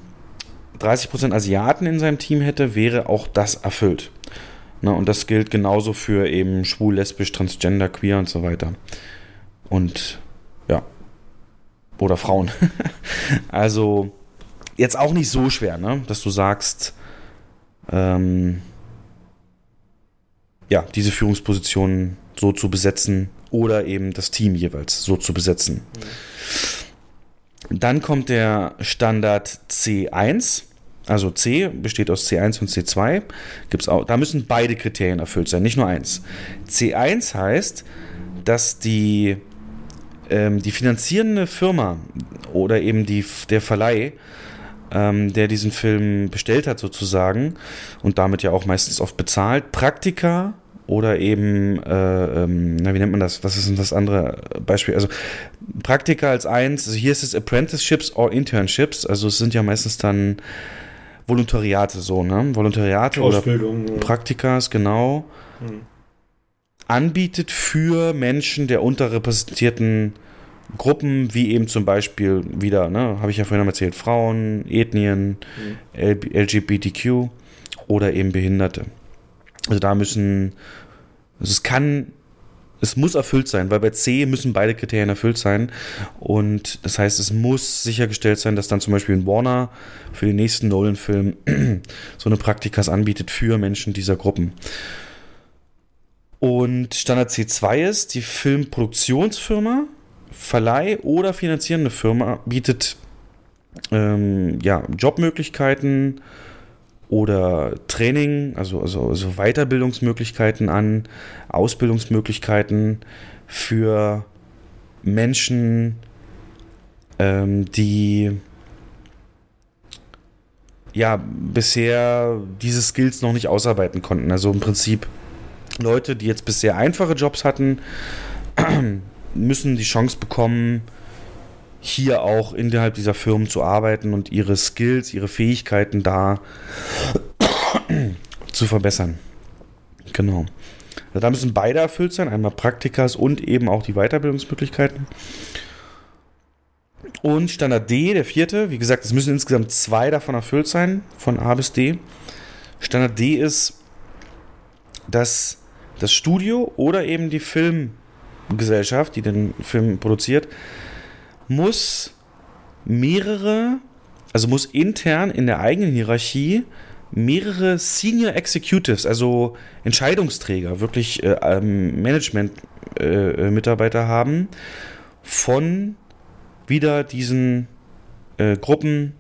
30% Asiaten in seinem Team hätte, wäre auch das erfüllt. Ne, und das gilt genauso für eben schwul, lesbisch, transgender, queer und so weiter. und ja, oder Frauen. also jetzt auch nicht so schwer, ne? dass du sagst, ähm, ja, diese Führungspositionen so zu besetzen oder eben das Team jeweils so zu besetzen. Dann kommt der Standard C1. Also C besteht aus C1 und C2. Gibt's auch, da müssen beide Kriterien erfüllt sein, nicht nur eins. C1 heißt, dass die, ähm, die finanzierende Firma oder eben die, der Verleih, ähm, der diesen Film bestellt hat sozusagen und damit ja auch meistens oft bezahlt, Praktika oder eben, äh, ähm, na, wie nennt man das? Was ist denn das andere Beispiel? Also Praktika als eins, also hier ist es Apprenticeships or Internships, also es sind ja meistens dann Volontariate so, ne? Volontariate Ausbildung, oder. Praktikas, genau. Hm. Anbietet für Menschen der unterrepräsentierten Gruppen, wie eben zum Beispiel wieder, ne, habe ich ja vorhin erzählt, Frauen, Ethnien, L LGBTQ oder eben Behinderte. Also da müssen, also es kann, es muss erfüllt sein, weil bei C müssen beide Kriterien erfüllt sein. Und das heißt, es muss sichergestellt sein, dass dann zum Beispiel ein Warner für den nächsten Nolan-Film so eine Praktikas anbietet für Menschen dieser Gruppen. Und Standard C2 ist, die Filmproduktionsfirma, Verleih oder finanzierende Firma bietet ähm, ja, Jobmöglichkeiten oder Training, also, also, also Weiterbildungsmöglichkeiten an, Ausbildungsmöglichkeiten für Menschen, ähm, die ja bisher diese Skills noch nicht ausarbeiten konnten. Also im Prinzip Leute, die jetzt bisher einfache Jobs hatten, müssen die Chance bekommen, hier auch innerhalb dieser Firmen zu arbeiten und ihre Skills, ihre Fähigkeiten da zu verbessern. Genau. Also da müssen beide erfüllt sein, einmal Praktikas und eben auch die Weiterbildungsmöglichkeiten. Und Standard D, der vierte, wie gesagt, es müssen insgesamt zwei davon erfüllt sein, von A bis D. Standard D ist, dass das Studio oder eben die Filmgesellschaft, die den Film produziert, muss mehrere, also muss intern in der eigenen Hierarchie mehrere Senior Executives, also Entscheidungsträger, wirklich äh, ähm, Management-Mitarbeiter äh, haben von wieder diesen äh, Gruppen,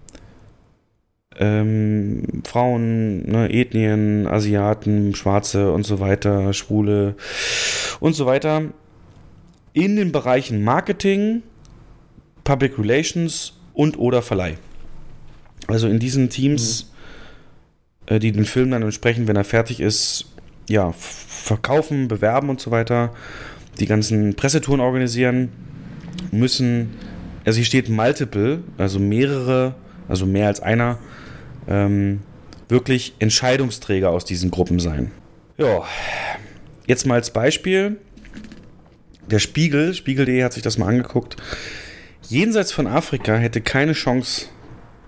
ähm, Frauen, ne, Ethnien, Asiaten, Schwarze und so weiter, Schwule und so weiter, in den Bereichen Marketing, Public Relations und oder Verleih. Also in diesen Teams, mhm. äh, die den Film dann entsprechend, wenn er fertig ist, ja, verkaufen, bewerben und so weiter, die ganzen Pressetouren organisieren, müssen, also hier steht multiple, also mehrere, also mehr als einer, ähm, wirklich Entscheidungsträger aus diesen Gruppen sein. Ja, jetzt mal als Beispiel. Der Spiegel, Spiegel.de hat sich das mal angeguckt. Jenseits von Afrika hätte keine Chance,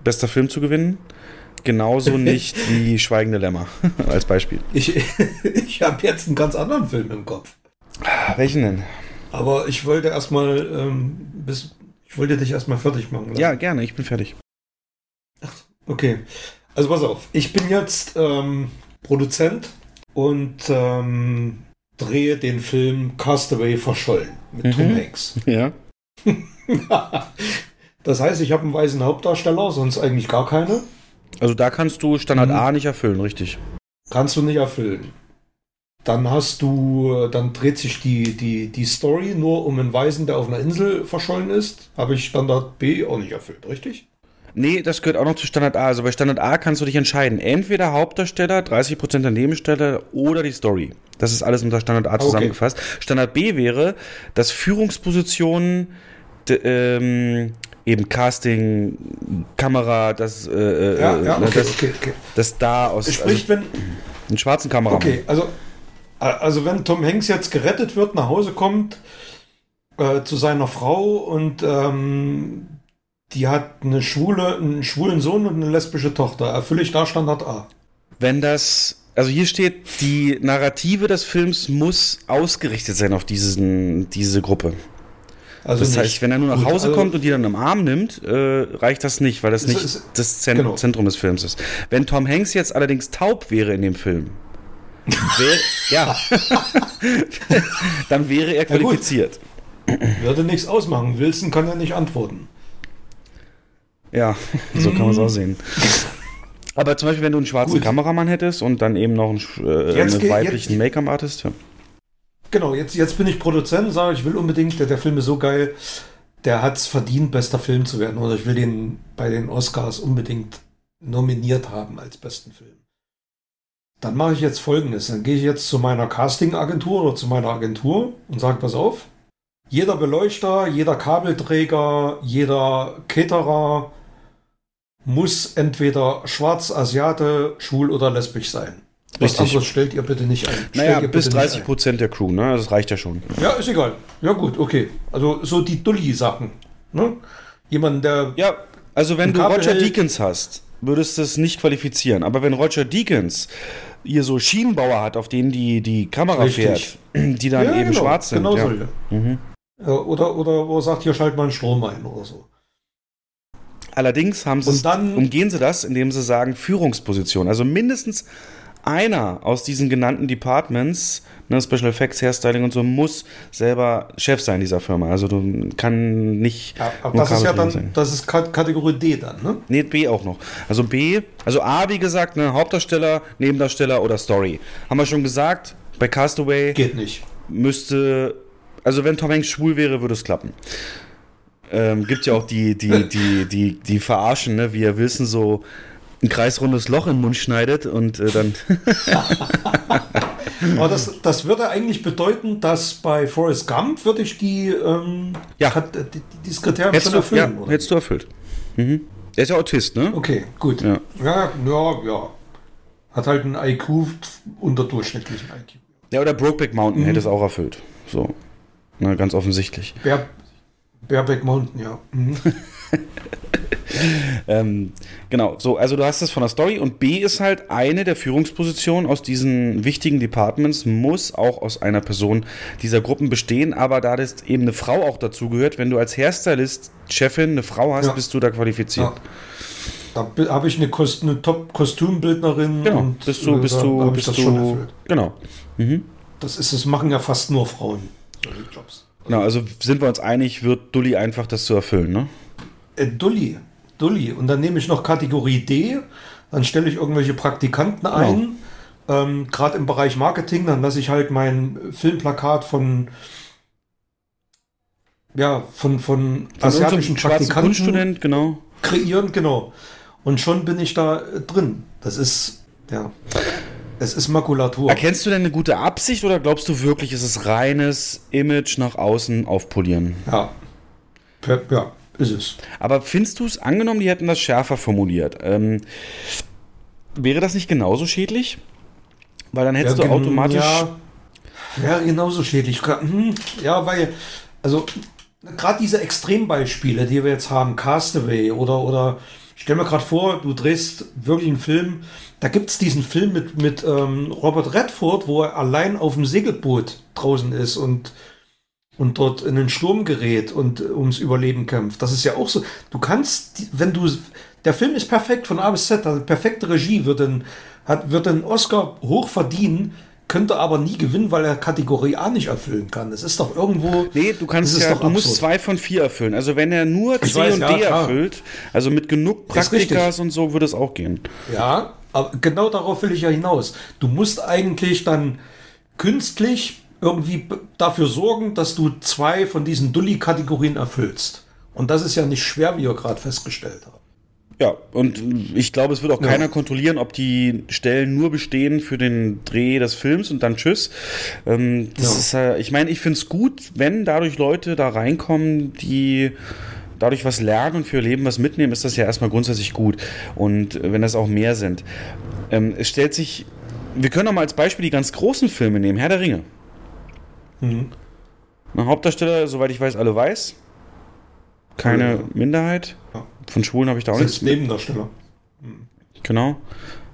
bester Film zu gewinnen. Genauso nicht wie Schweigende Lämmer, als Beispiel. Ich, ich habe jetzt einen ganz anderen Film im Kopf. Welchen denn? Aber ich wollte erstmal, ähm, bis, ich wollte dich erstmal fertig machen. Lassen. Ja, gerne, ich bin fertig. Ach, okay. Also pass auf, ich bin jetzt ähm, Produzent und ähm, drehe den Film Castaway verschollen mit mhm. Tom Hanks. Ja. das heißt, ich habe einen weißen Hauptdarsteller, sonst eigentlich gar keine. Also da kannst du Standard mhm. A nicht erfüllen, richtig? Kannst du nicht erfüllen. Dann hast du, dann dreht sich die, die, die Story nur um einen Weißen, der auf einer Insel verschollen ist. Habe ich Standard B auch nicht erfüllt, richtig? Nee, das gehört auch noch zu Standard A. Also bei Standard A kannst du dich entscheiden. Entweder Hauptdarsteller, 30% der Nebensteller oder die Story. Das ist alles unter Standard A zusammengefasst. Okay. Standard B wäre, dass Führungspositionen ähm, eben Casting, Kamera, das, äh, äh ja, ja, ne, okay, das, okay, okay. das da aus Sprich, also, wenn, einen schwarzen Kamera. Okay, also, also wenn Tom Hanks jetzt gerettet wird, nach Hause kommt äh, zu seiner Frau und ähm, die hat eine schwule, einen schwulen Sohn und eine lesbische Tochter. Erfülle ich da Standard A? Wenn das, also hier steht, die Narrative des Films muss ausgerichtet sein auf diesen, diese Gruppe. Also das heißt, nicht. wenn er nur nach Gut, Hause also- kommt und die dann im Arm nimmt, äh, reicht das nicht, weil das nicht ist- das Zen genau. Zentrum des Films ist. Wenn Tom Hanks jetzt allerdings taub wäre in dem Film, wär, ja, dann wäre er Ja, qualifiziert. Würde nichts ausmachen. Wilson kann ja nicht antworten. Ja, so kann man es auch sehen. Aber zum Beispiel, wenn du einen schwarzen Gut. Kameramann hättest und dann eben noch einen, äh, einen weiblichen Make-up-Artist, ja. Genau, jetzt, jetzt bin ich Produzent, sage ich will unbedingt, der, der Film ist so geil, der hat es verdient, bester Film zu werden. Oder ich will den bei den Oscars unbedingt nominiert haben als besten Film. Dann mache ich jetzt folgendes. Dann gehe ich jetzt zu meiner Casting-Agentur oder zu meiner Agentur und sage, pass auf, jeder Beleuchter, jeder Kabelträger, jeder Caterer muss entweder schwarz, Asiate, schwul oder lesbisch sein. Was anderes stellt ihr bitte nicht ein. Stellt Naja, bis bitte nicht 30 ein. Prozent der Crew, ne? Das reicht ja schon. Ja, ist egal. Ja, gut, okay. Also so die Dulli-Sachen. Ne? Jemand, der. Ja, also wenn du Roger Deakins hast, würdest du es nicht qualifizieren. Aber wenn Roger Deakins hier so Schienenbauer hat, auf denen die, die Kamera Richtig. fährt, die dann ja, eben genau, schwarz sind. Genau ja. solche. Ja, oder, oder wo er sagt, hier schalt mal einen Strom ein oder so. Allerdings haben sie dann- umgehen sie das, indem sie sagen Führungsposition. Also mindestens einer aus diesen genannten Departments, ne, Special Effects, Hairstyling und so, muss selber Chef sein dieser Firma. Also du kann nicht. Ja, aber das ist ja dann, sein. das ist Kat- Kategorie D dann, ne? Nee, B auch noch. Also B, also A, wie gesagt, ne, Hauptdarsteller, Nebendarsteller oder Story. Haben wir schon gesagt, bei Castaway Geht nicht. müsste, also wenn Tom Hanks schwul wäre, würde es klappen. Ähm, gibt ja auch die, die, die, die, die verarschen, ne, wie er Wilson so ein kreisrundes Loch in den Mund schneidet und äh, dann. Aber das, das würde eigentlich bedeuten, dass bei Forrest Gump würde ich die, ähm, Ja. Kat- die, die, dieses Kriterium hättest, schon du, ja, erfüllen, hättest du erfüllt. Mhm. Er ist ja Autist, ne? Okay, gut. Ja. Ja. ja, ja, Hat halt einen IQ unterdurchschnittlichen IQ. Ja, oder Brokeback Mountain Mhm. hätte es auch erfüllt. So. Na, ganz offensichtlich. Bear, Bareback Mountain, ja. Mhm. Ähm, genau, so, also du hast es von der Story und B ist halt eine der Führungspositionen aus diesen wichtigen Departments, muss auch aus einer Person dieser Gruppen bestehen, aber da das eben eine Frau auch dazu gehört, wenn du als Hairstylist Chefin eine Frau hast, Ja. bist du da qualifiziert. Ja. Da habe ich eine, Kost, eine Top-Kostümbildnerin Genau, und bist du, äh, bist du, bist ich das schon du, erfüllt. genau. Das ist es, machen ja fast nur Frauen. solche Jobs. Genau, also sind wir uns einig, wird Dulli einfach das zu erfüllen, ne? Äh, Dulli, Dulli. Und dann nehme ich noch Kategorie D, dann stelle ich irgendwelche Praktikanten Genau. ein. Ähm, Gerade im Bereich Marketing, dann lasse ich halt mein Filmplakat von ja, von, von, Von asiatischen Praktikanten genau. kreieren, genau. Und schon bin ich da äh, drin. Das ist, ja, es ist Makulatur. Erkennst du denn eine gute Absicht oder glaubst du wirklich, es ist reines Image nach außen aufpolieren? Ja. Ja, ist es. Aber findest du es angenommen, die hätten das schärfer formuliert? Ähm, wäre das nicht genauso schädlich? Weil dann hättest Ja, du automatisch. Ja, wäre genauso schädlich. Hm, Ja, weil, also, gerade diese Extrembeispiele, die wir jetzt haben, Castaway oder, oder ich stell mir gerade vor, du drehst wirklich einen Film, da gibt es diesen Film mit, mit ähm, Robert Redford, wo er allein auf dem Segelboot draußen ist und, und dort in den Sturm gerät und äh, ums Überleben kämpft. Das ist ja auch so. Du kannst, wenn du, der Film ist perfekt von A bis Z, also perfekte Regie, wird den, hat, wird den Oscar hoch verdienen, könnte aber nie gewinnen, weil er Kategorie A nicht erfüllen kann. Das ist doch irgendwo. Nee, du kannst ist ja, doch du musst zwei von vier erfüllen. Also wenn er nur C weiß, und ja, D klar. erfüllt, also mit genug. Praktikas und so, würde es auch gehen. Ja, aber genau darauf will ich ja hinaus. Du musst eigentlich dann künstlich irgendwie dafür sorgen, dass du zwei von diesen Dulli-Kategorien erfüllst. Und das ist ja nicht schwer, wie wir gerade festgestellt haben. Ja, und ich glaube, es wird auch Ja. keiner kontrollieren, ob die Stellen nur bestehen für den Dreh des Films und dann tschüss. Ähm, das Ja. ist, äh, ich meine, ich finde es gut, wenn dadurch Leute da reinkommen, die dadurch was lernen und für ihr Leben was mitnehmen, ist das ja erstmal grundsätzlich gut. Und äh, wenn das auch mehr sind. Ähm, es stellt sich, wir können auch mal als Beispiel die ganz großen Filme nehmen, Herr der Ringe. Mhm. Ein Hauptdarsteller, soweit ich weiß, alle weiß. Keine Ja. Minderheit. Ja. Von Schwulen habe ich da auch nichts Nebendarsteller. Genau.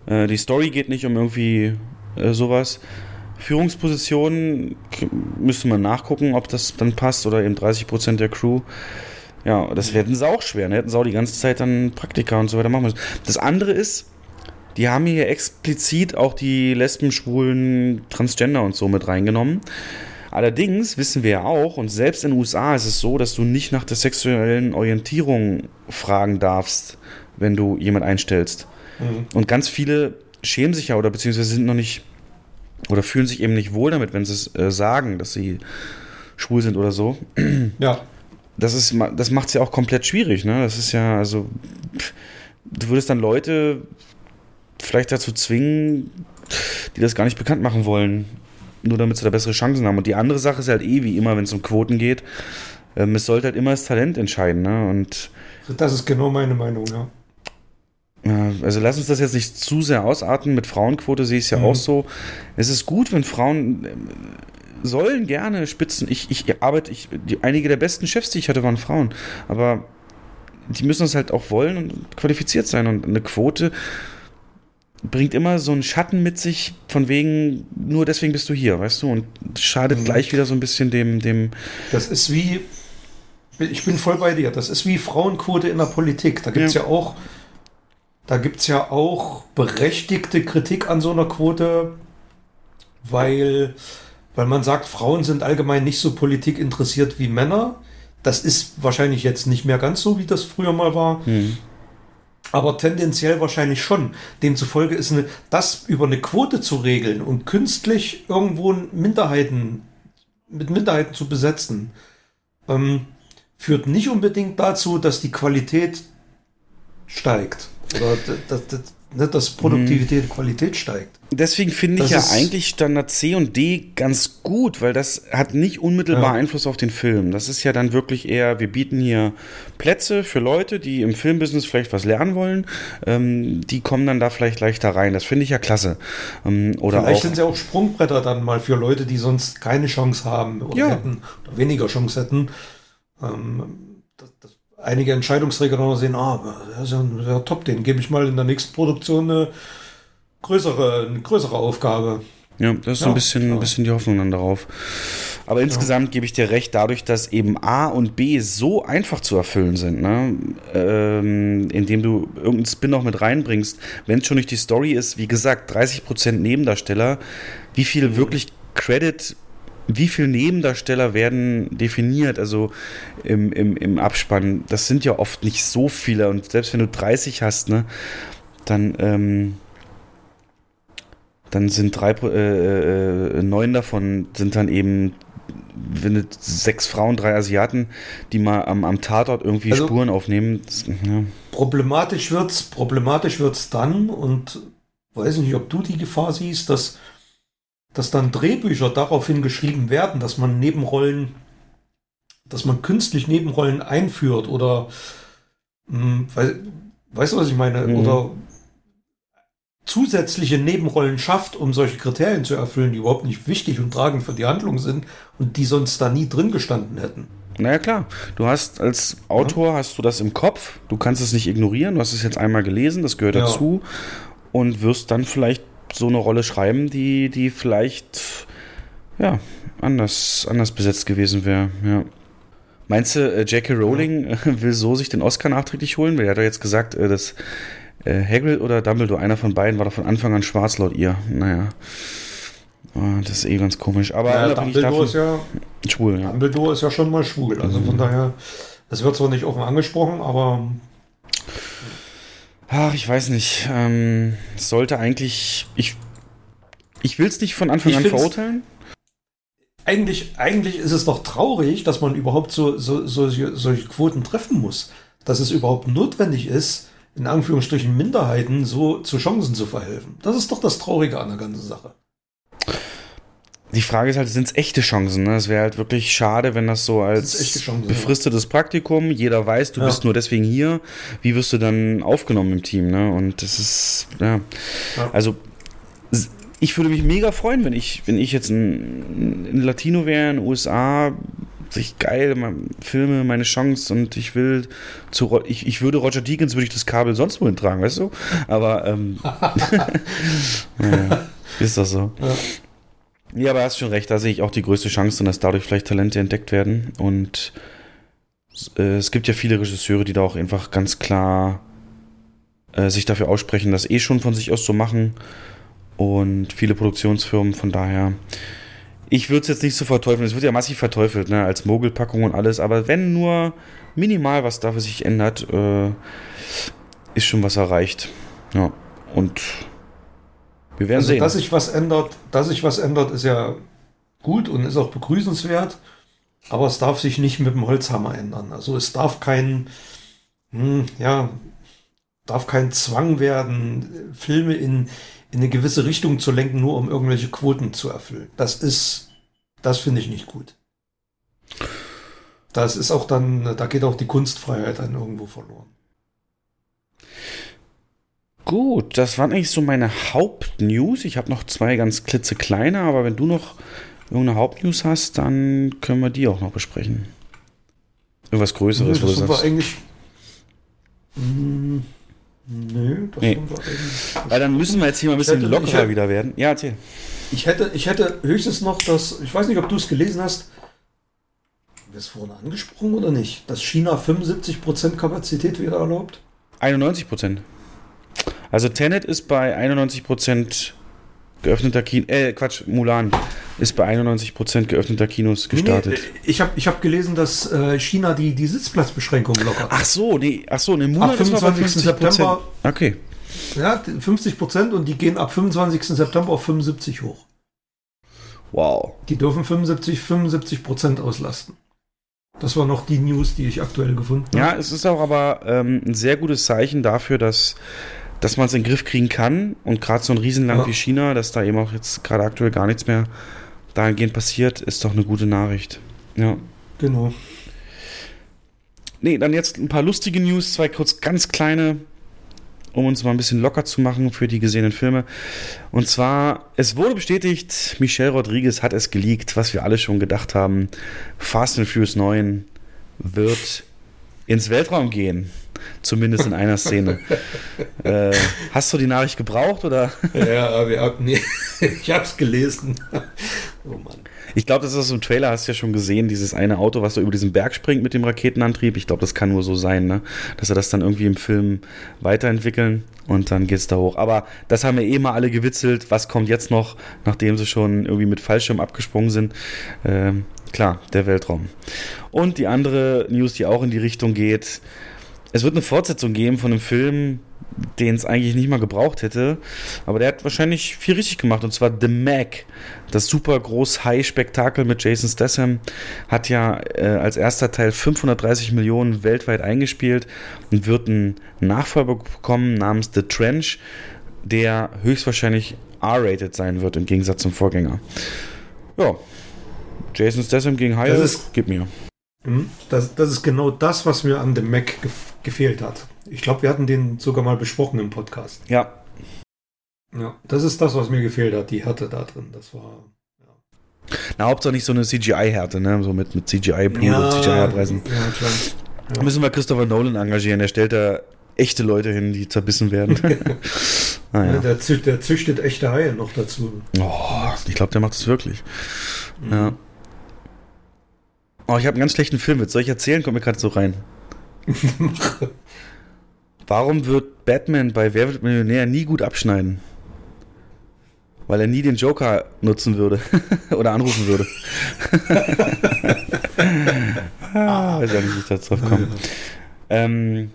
Äh, die Story geht nicht um irgendwie äh, sowas. Führungspositionen müsste man nachgucken, ob das dann passt oder eben 30% der Crew. Ja, das hätten sie auch schwer. Ne? Hätten sie auch die ganze Zeit dann Praktika und so weiter machen müssen. Das andere ist, die haben hier explizit auch die Lesben, Schwulen, Transgender und so mit reingenommen. Allerdings wissen wir ja auch, und selbst in den USA ist es so, dass du nicht nach der sexuellen Orientierung fragen darfst, wenn du jemand einstellst. Mhm. Und ganz viele schämen sich ja oder beziehungsweise sind noch nicht oder fühlen sich eben nicht wohl damit, wenn sie es äh, sagen, dass sie schwul sind oder so. Ja. Das, ist, das macht es ja auch komplett schwierig, ne? Das ist ja, also, du würdest dann Leute vielleicht dazu zwingen, die das gar nicht bekannt machen wollen, nur damit sie da bessere Chancen haben. Und die andere Sache ist halt eh wie immer, wenn es um Quoten geht, ähm, es sollte halt immer das Talent entscheiden. Ne? Und das ist genau meine Meinung, ja. Also lass uns das jetzt nicht zu sehr ausarten. Mit Frauenquote sehe ich es ja mhm. auch so. Es ist gut, wenn Frauen äh, sollen gerne Spitzen. Ich, ich arbeite, ich, die, einige der besten Chefs, die ich hatte, waren Frauen. Aber die müssen es halt auch wollen und qualifiziert sein. Und eine Quote bringt immer so einen Schatten mit sich, von wegen, nur deswegen bist du hier, weißt du? Und schadet mhm. gleich wieder so ein bisschen dem, dem. Das ist wie, ich bin voll bei dir, das ist wie Frauenquote in der Politik. Da gibt es ja. ja. auch, da gibt es ja auch berechtigte Kritik an so einer Quote, weil, weil man sagt, Frauen sind allgemein nicht so Politik interessiert wie Männer. Das ist wahrscheinlich jetzt nicht mehr ganz so, wie das früher mal war. Mhm aber tendenziell wahrscheinlich schon. Demzufolge ist eine, das über eine Quote zu regeln und künstlich irgendwo Minderheiten mit Minderheiten zu besetzen, ähm, führt nicht unbedingt dazu, dass die Qualität steigt. Oder ne, dass Produktivität und Qualität steigt. Deswegen finde ich ja eigentlich Standard C und D ganz gut, weil das hat nicht unmittelbar ja. Einfluss auf den Film. Das ist ja dann wirklich eher, wir bieten hier Plätze für Leute, die im Filmbusiness vielleicht was lernen wollen. Ähm, die kommen dann da vielleicht leichter rein. Das finde ich ja klasse. Ähm, oder vielleicht auch, sind sie auch Sprungbretter dann mal für Leute, die sonst keine Chance haben oder ja. hätten oder weniger Chance hätten. Ähm, einige Entscheidungsträger noch sehen, ah, das ist ja, ja top, den gebe ich mal in der nächsten Produktion eine größere, eine größere Aufgabe. Ja, das ist ja, so ein bisschen, ein bisschen die Hoffnung dann darauf. Aber insgesamt ja. gebe ich dir recht, dadurch, dass eben A und B so einfach zu erfüllen sind, ne? ähm, indem du irgendeinen Spin noch mit reinbringst, wenn es schon nicht die Story ist, wie gesagt, 30% Nebendarsteller, wie viel wirklich Credit wie viele Nebendarsteller werden definiert, also im, im, im Abspann? Das sind ja oft nicht so viele und selbst wenn du 30 hast, ne, dann, ähm, dann sind drei, äh, äh, neun davon sind dann eben wenn sechs Frauen, drei Asiaten, die mal am, am Tatort irgendwie also Spuren aufnehmen. Das, ja. Problematisch wird's, problematisch wird's dann und weiß nicht, ob du die Gefahr siehst, dass dass dann Drehbücher daraufhin geschrieben werden, dass man Nebenrollen, dass man künstlich Nebenrollen einführt oder mh, hm, weil, weißt du, was ich meine? Mhm. Oder zusätzliche Nebenrollen schafft, um solche Kriterien zu erfüllen, die überhaupt nicht wichtig und tragend für die Handlung sind und die sonst da nie drin gestanden hätten. Naja klar, du hast als Autor ja. hast du das im Kopf, du kannst es nicht ignorieren, du hast es jetzt einmal gelesen, das gehört ja. dazu und wirst dann vielleicht so eine Rolle schreiben, die, die vielleicht ja, anders, anders besetzt gewesen wäre. Ja. Meinst du, äh, Jackie Rowling ja. will so sich den Oscar nachträglich holen? Weil er hat ja jetzt gesagt, äh, dass äh, Hagrid oder Dumbledore, einer von beiden, war doch von Anfang an schwarz laut ihr. Naja. Oh, das ist eh ganz komisch. Aber ja, Dumbledore davon, ist ja schwul. Ja. Dumbledore ist ja schon mal schwul. Also von mhm. daher, das wird zwar nicht offen angesprochen, aber Ach, ich weiß nicht. Ähm, sollte eigentlich. Ich, ich will es nicht von Anfang ich an verurteilen. Eigentlich, eigentlich ist es doch traurig, dass man überhaupt so, so, solche, solche Quoten treffen muss. Dass es überhaupt notwendig ist, in Anführungsstrichen Minderheiten so zu Chancen zu verhelfen. Das ist doch das Traurige an der ganzen Sache. Die Frage ist halt, sind es echte Chancen? Ne? Es wäre halt wirklich schade, wenn das so als Chancen, befristetes. Praktikum, jeder weiß, du ja. bist nur deswegen hier. Wie wirst du dann aufgenommen im Team? Ne? Und das ist, ja. ja. Also, ich würde mich mega freuen, wenn ich, wenn ich jetzt ein, ein Latino wäre in den USA, sich geil, Filme, meine Chance und ich will zu, ich, ich würde Roger Deakins, würde ich das Kabel sonst wohin tragen, weißt du? Aber, ähm, ja, ist das so. Ja. Ja, aber hast schon recht, da sehe ich auch die größte Chance, dass dadurch vielleicht Talente entdeckt werden. Und äh, es gibt ja viele Regisseure, die da auch einfach ganz klar äh, sich dafür aussprechen, das eh schon von sich aus zu machen. Und viele Produktionsfirmen, von daher. Ich würde es jetzt nicht so verteufeln. Es wird ja massiv verteufelt, ne, als Mogelpackung und alles. Aber wenn nur minimal was dafür sich ändert, äh, ist schon was erreicht. Ja. Und wir werden Also, sehen. dass sich was ändert, dass sich was ändert, ist ja gut und ist auch begrüßenswert. Aber es darf sich nicht mit dem Holzhammer ändern. Also es darf kein, hm, ja, darf kein Zwang werden, Filme in, in eine gewisse Richtung zu lenken, nur um irgendwelche Quoten zu erfüllen. Das ist, das finde ich nicht gut. Das ist auch dann, da geht auch die Kunstfreiheit dann irgendwo verloren. Gut, das waren eigentlich so meine Hauptnews. Ich habe noch zwei ganz klitzekleine, aber wenn du noch irgendeine Hauptnews hast, dann können wir die auch noch besprechen. Irgendwas Größeres, wo das du sind wir sagst. eigentlich. Hm, Nö, das Nee. sind wir eigentlich. Weil dann müssen wir jetzt hier mal ein bisschen hätte- lockerer hätte- wieder werden. Ja, erzähl. Ich hätte, ich hätte höchstens noch das, ich weiß nicht, ob du es gelesen hast, haben wir es vorhin angesprochen oder nicht, dass China 75% Kapazität wieder erlaubt? 91 Prozent. Also Tenet ist bei 91 Prozent geöffneter Kino. Äh, Quatsch, Mulan ist bei 91 Prozent geöffneter Kinos gestartet. Nee, nee, ich habe ich hab gelesen, dass äh, China die, die Sitzplatzbeschränkung lockert. Ach so, nee, ach so, ne Mulan Ab ist noch bei 25. 50 Prozent. September. Okay. Ja, 50% und die gehen ab 25. September auf 75 hoch. Wow. Die dürfen 75, 75% auslasten. Das war noch die News, die ich aktuell gefunden habe. Ja, es ist auch aber ähm, ein sehr gutes Zeichen dafür, dass, dass man es in den Griff kriegen kann. Und gerade so ein Riesenland Ja. wie China, dass da eben auch jetzt gerade aktuell gar nichts mehr dahingehend passiert, ist doch eine gute Nachricht. Ja. Genau. Nee, dann jetzt ein paar lustige News, zwei kurz ganz kleine, um uns mal ein bisschen locker zu machen für die gesehenen Filme. Und zwar, es wurde bestätigt, Michelle Rodriguez hat es geleakt, was wir alle schon gedacht haben. Fast and Furious 9 wird ins Weltraum gehen. Zumindest in einer Szene. äh, hast du die Nachricht gebraucht oder? Ja, aber wir nee, ich habe es gelesen. Oh Mann. Ich glaube, das ist so im Trailer, hast du ja schon gesehen, dieses eine Auto, was so über diesen Berg springt mit dem Raketenantrieb. Ich glaube, das kann nur so sein, ne? Dass sie das dann irgendwie im Film weiterentwickeln und dann geht's da hoch. Aber das haben wir eh mal alle gewitzelt. Was kommt jetzt noch, nachdem sie schon irgendwie mit Fallschirm abgesprungen sind? Ähm, klar, der Weltraum. Und die andere News, die auch in die Richtung geht, es wird eine Fortsetzung geben von einem Film, den es eigentlich nicht mal gebraucht hätte. Aber der hat wahrscheinlich viel richtig gemacht. Und zwar The Mac. Das super groß High-Spektakel mit Jason Statham hat ja äh, als erster Teil 530 Millionen weltweit eingespielt und wird einen Nachfolger bekommen namens The Trench, der höchstwahrscheinlich R-rated sein wird im Gegensatz zum Vorgänger. Ja. Jason Statham gegen Haie, Das ist- gib mir. Hm? Das, das ist genau das, was mir an dem Mac gef gefehlt hat. Ich glaube, wir hatten den sogar mal besprochen im Podcast. Ja, Ja, das ist das, was mir gefehlt hat, die Härte da drin. Das war. Na, Hauptsache nicht so eine CGI-Härte, ne? So mit, mit CGI-Blut und CGI-Abreißen. ja, klar. Da müssen wir Christopher Nolan engagieren. Der stellt da echte Leute hin, die zerbissen werden. Ja, naja. der, zü der züchtet echte Haie noch dazu. Oh, ich glaube, der macht es wirklich. Ja. Oh, ich habe einen ganz schlechten Filmwitz. Soll ich erzählen? Kommt mir gerade so rein. Warum wird Batman bei Wer wird Millionär nie gut abschneiden? Weil er nie den Joker nutzen würde. Oder anrufen würde. ah, weiß ja nicht, wie ich da drauf komme. Ähm,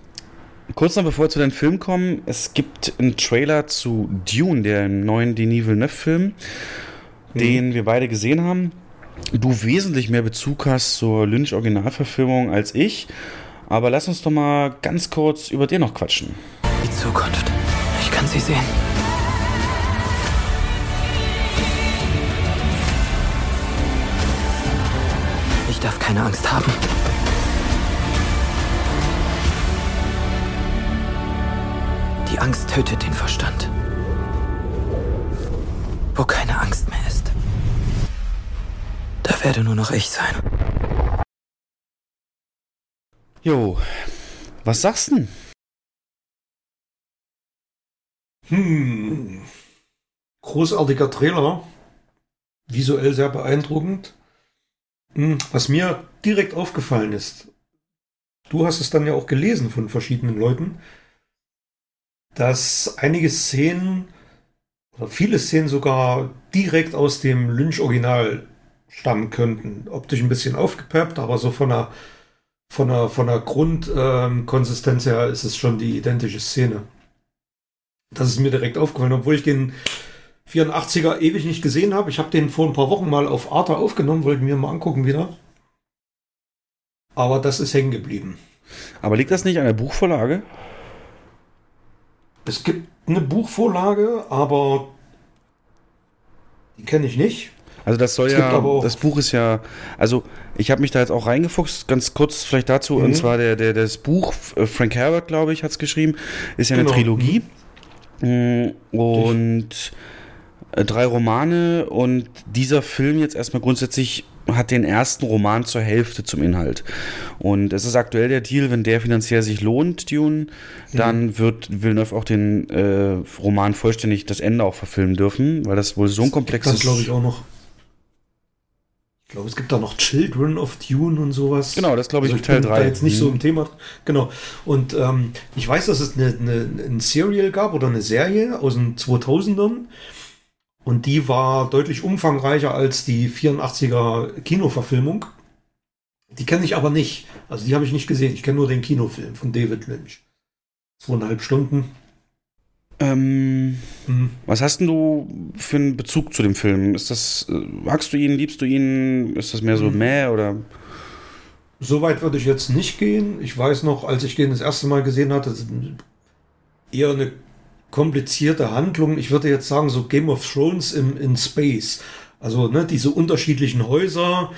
kurz noch bevor wir zu den Film kommen, es gibt einen Trailer zu Dune, der neuen Denis Villeneuve-Film, den wir beide gesehen haben. Du wesentlich mehr Bezug hast zur Lynch-Originalverfilmung als ich. Aber lass uns doch mal ganz kurz über den noch quatschen. Die Zukunft. Ich kann sie sehen. Ich darf keine Angst haben. Die Angst tötet den Verstand. Wo keine Angst mehr ist, da werde nur noch ich sein. Jo, was sagst du denn? Hm. Großartiger Trailer. visuell sehr beeindruckend. Hm, Was mir direkt aufgefallen ist, du hast es dann ja auch gelesen von verschiedenen Leuten, dass einige Szenen oder viele Szenen sogar direkt aus dem Lynch-Original stammen könnten. Optisch ein bisschen aufgepeppt, aber so von der, von der, von der Grundkonsistenz her ist es schon die identische Szene. Das ist mir direkt aufgefallen, obwohl ich den 84er ewig nicht gesehen habe. Ich habe den vor ein paar Wochen mal auf Arte aufgenommen, wollte mir mal angucken wieder. Aber das ist hängen geblieben. Aber liegt das nicht an der Buchvorlage? Es gibt eine Buchvorlage, aber die kenne ich nicht. Also das soll Es ja, das Buch ist ja, also ich habe mich da jetzt auch reingefuchst, ganz kurz vielleicht dazu, Mhm. und zwar der, der, das Buch, äh, Frank Herbert, glaube ich, hat es geschrieben, ist ja eine Genau. Trilogie. Mm, Und äh, drei Romane und dieser Film jetzt erstmal grundsätzlich hat den ersten Roman zur Hälfte zum Inhalt. Und es ist aktuell der Deal, wenn der finanziell sich lohnt, Dune, dann wird Villeneuve auch den äh, Roman vollständig das Ende auch verfilmen dürfen, weil das wohl so ein Das komplexes glaube ich auch noch. Ich glaube, es gibt da noch Children of Dune und sowas. Genau, das glaube ich Also Teil bin 3. Da jetzt nicht so Mhm. im Thema. Genau. Und ähm, ich weiß, dass es eine, eine, ein Serial gab oder eine Serie aus den 2000ern. Und die war deutlich umfangreicher als die 84er Kinoverfilmung. Die kenne ich aber nicht. Also die habe ich nicht gesehen. Ich kenne nur den Kinofilm von David Lynch. Zweieinhalb Stunden. Ähm, Mhm. was hast denn du für einen Bezug zu dem Film? Ist das, äh, magst du ihn, liebst du ihn? Ist das mehr so Mhm. mäh oder? So weit würde ich jetzt nicht gehen. Ich weiß noch, als ich den das erste Mal gesehen hatte, eher eine komplizierte Handlung. Ich würde jetzt sagen, so Game of Thrones im, in Space. Also ne, diese unterschiedlichen Häuser,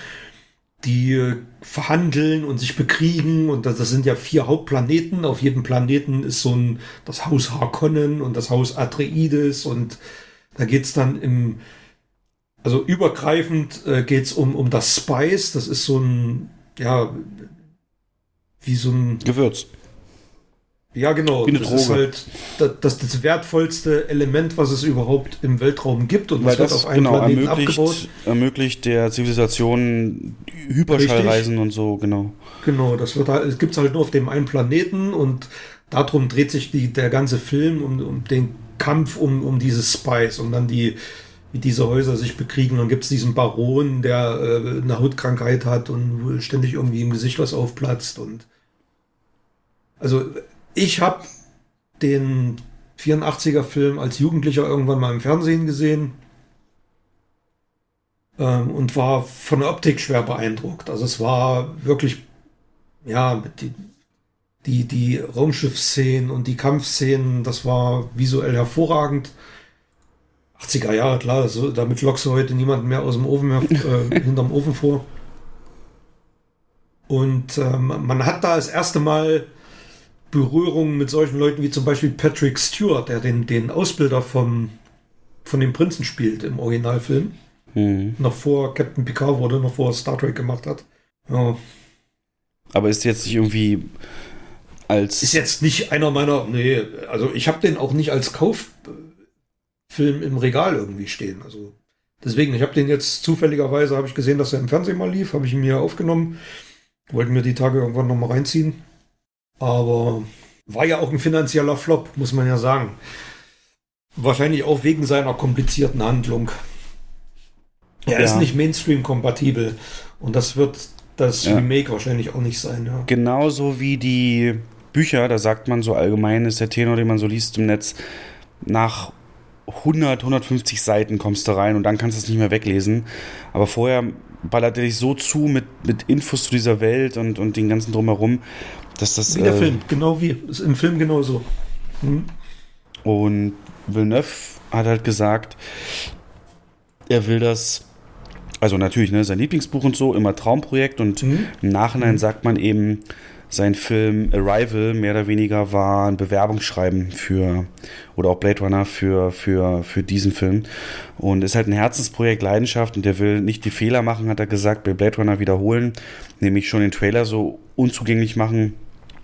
die verhandeln und sich bekriegen. Und das, das sind ja vier Hauptplaneten. Auf jedem Planeten ist so ein das Haus Harkonnen und das Haus Atreides. Und da geht's dann im also übergreifend äh, geht's um, um das Spice. Das ist so ein, ja, wie so ein, Gewürz. Ja genau, Wie eine das ist Droge. halt das, das, wertvollste Element, was es überhaupt im Weltraum gibt. Und Weil das wird das auf einem genau Planeten abgebaut. ermöglicht, ermöglicht der Zivilisation Hyperschallreisen und so, genau. Genau, das wird halt, es gibt's halt nur auf dem einen Planeten und darum dreht sich die, der ganze Film um, um den Kampf um, um dieses Spice, um dann die, wie diese Häuser sich bekriegen. Dann gibt's diesen Baron, der äh, eine Hautkrankheit hat und ständig irgendwie im Gesicht was aufplatzt. Und also ich habe den 84er Film als Jugendlicher irgendwann mal im Fernsehen gesehen ähm, und war von der Optik schwer beeindruckt. Also es war wirklich, ja, die, die, die Raumschiffszenen und die Kampfszenen, das war visuell hervorragend. 80er Jahre, klar, so, damit lockst du heute niemanden mehr aus dem Ofen, mehr, äh, hinterm Ofen vor. Und ähm, man hat da das erste Mal Berührung mit solchen Leuten wie zum Beispiel Patrick Stewart, der den, den Ausbilder vom, von dem Prinzen spielt im Originalfilm Mhm. noch vor Captain Picard wurde, noch vor Star Trek gemacht hat. Ja. Aber ist jetzt nicht irgendwie als. Ist jetzt nicht einer meiner, nee, also ich habe den auch nicht als Kauffilm im Regal irgendwie stehen. Also deswegen, ich habe den jetzt zufälligerweise, habe ich gesehen, dass er im Fernsehen mal lief, habe ich ihn mir aufgenommen, wollte mir die Tage irgendwann noch mal reinziehen. Aber war ja auch ein finanzieller Flop, muss man ja sagen. Wahrscheinlich auch wegen seiner komplizierten Handlung. Er Ja. ist nicht Mainstream-kompatibel. Und das wird das Ja. Remake wahrscheinlich auch nicht sein. Ja. Genauso wie die Bücher, da sagt man so allgemein, ist der Tenor, den man so liest im Netz, nach 100, 150 Seiten kommst du rein und dann kannst du es nicht mehr weglesen. Aber vorher ballert er dich so zu mit, mit Infos zu dieser Welt und, und den ganzen Drumherum, dass das. Wie der äh, Film, genau wie. Ist im Film genauso. Hm? Und Villeneuve hat halt gesagt, er will das, also natürlich, ne, sein Lieblingsbuch und so, immer Traumprojekt und Mhm. im Nachhinein sagt man eben, sein Film Arrival mehr oder weniger war ein Bewerbungsschreiben für, oder auch Blade Runner für, für, für diesen Film. Und ist halt ein Herzensprojekt, Leidenschaft und der will nicht die Fehler machen, hat er gesagt, bei Blade Runner wiederholen, nämlich schon den Trailer so unzugänglich machen,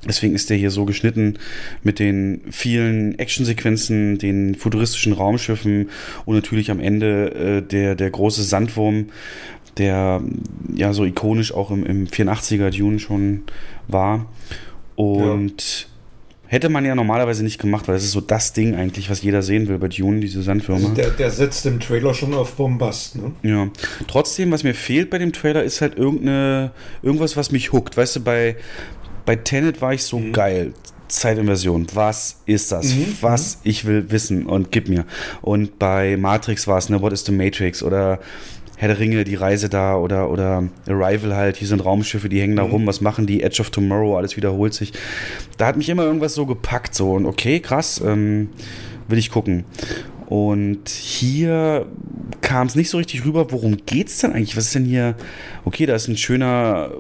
Deswegen ist der hier so geschnitten mit den vielen Actionsequenzen, den futuristischen Raumschiffen und natürlich am Ende äh, der, der große Sandwurm, der ja so ikonisch auch im, im 84er Dune schon war. Und ja. hätte man ja normalerweise nicht gemacht, weil das ist so das Ding eigentlich, was jeder sehen will bei Dune, diese Sandwürmer. Also der, der setzt im Trailer schon auf Bombast, ne? Ja. Trotzdem, was mir fehlt bei dem Trailer, ist halt irgendeine, irgendwas, was mich huckt. Weißt du, bei, bei Tenet war ich so mhm. geil. Zeitinversion, was ist das? Mhm. Was ich will wissen und gib mir. Und bei Matrix war es, ne, What is the Matrix? Oder Herr der Ringe, die Reise da oder, oder Arrival halt, hier sind Raumschiffe, die hängen da mhm. rum, was machen die? Edge of Tomorrow, alles wiederholt sich. Da hat mich immer irgendwas so gepackt, so und okay, krass, ähm, will ich gucken. Und hier kam es nicht so richtig rüber, worum geht's denn eigentlich? Was ist denn hier? Okay, da ist ein schöner,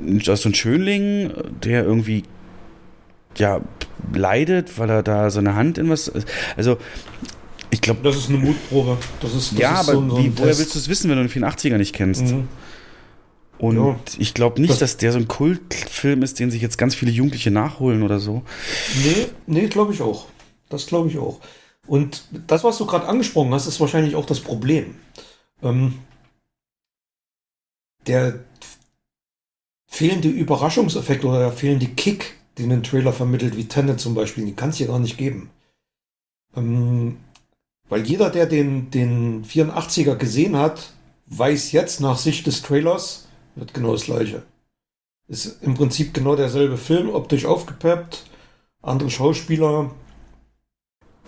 da ist so ein Schönling, der irgendwie ja leidet, weil er da seine Hand in was. Also ich glaube, das ist eine Mutprobe. Das ist, das ja, ist aber so, so wie, woher willst du es wissen, wenn du den 84er nicht kennst? Mhm. Und ja. ich glaube nicht, das, dass der so ein Kultfilm ist, den sich jetzt ganz viele Jugendliche nachholen oder so. Nee, nee, glaube ich auch. Das glaube ich auch. Und das, was du gerade angesprochen hast, ist wahrscheinlich auch das Problem. Ähm, der fehlende Überraschungseffekt oder der fehlende Kick, den ein Trailer vermittelt, wie Tenet zum Beispiel, den kann es hier gar nicht geben. Ähm, weil jeder, der den, den 84er gesehen hat, weiß jetzt nach Sicht des Trailers, wird genau das gleiche. Ist im Prinzip genau derselbe Film, optisch aufgepeppt, andere Schauspieler,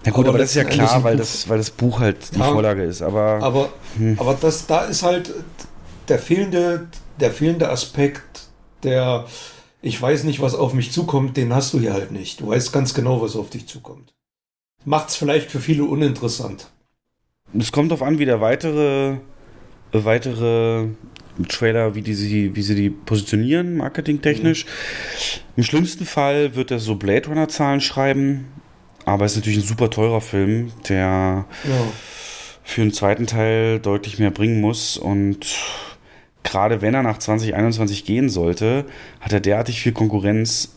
ja gut, aber, aber das ist ja klar, weil das, weil das Buch halt die ja, Vorlage ist. Aber, aber, hm. aber das, da ist halt der fehlende, der fehlende Aspekt, der ich weiß nicht, was auf mich zukommt, den hast du hier halt nicht. Du weißt ganz genau, was auf dich zukommt. Macht's vielleicht für viele uninteressant. Es kommt darauf an, wie der weitere, weitere Trailer, wie, die sie, wie sie die positionieren, marketingtechnisch. Mhm. Im schlimmsten Fall wird er so Blade Runner-Zahlen schreiben, aber es ist natürlich ein super teurer Film, der ja. für einen zweiten Teil deutlich mehr bringen muss. Und gerade wenn er nach 2021 gehen sollte, hat er derartig viel Konkurrenz.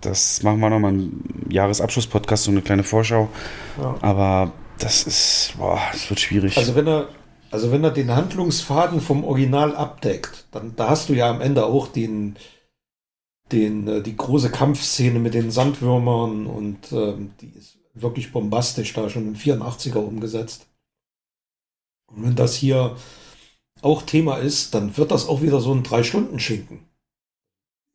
Das machen wir nochmal im Jahresabschluss-Podcast, so eine kleine Vorschau. Ja. Aber das ist, boah, das wird schwierig. Also wenn er, also wenn er den Handlungsfaden vom Original abdeckt, dann da hast du ja am Ende auch den, den, äh, die große Kampfszene mit den Sandwürmern und ähm, die ist wirklich bombastisch da schon im 84er umgesetzt. Und wenn das hier auch Thema ist, dann wird das auch wieder so ein Drei-Stunden-Schinken.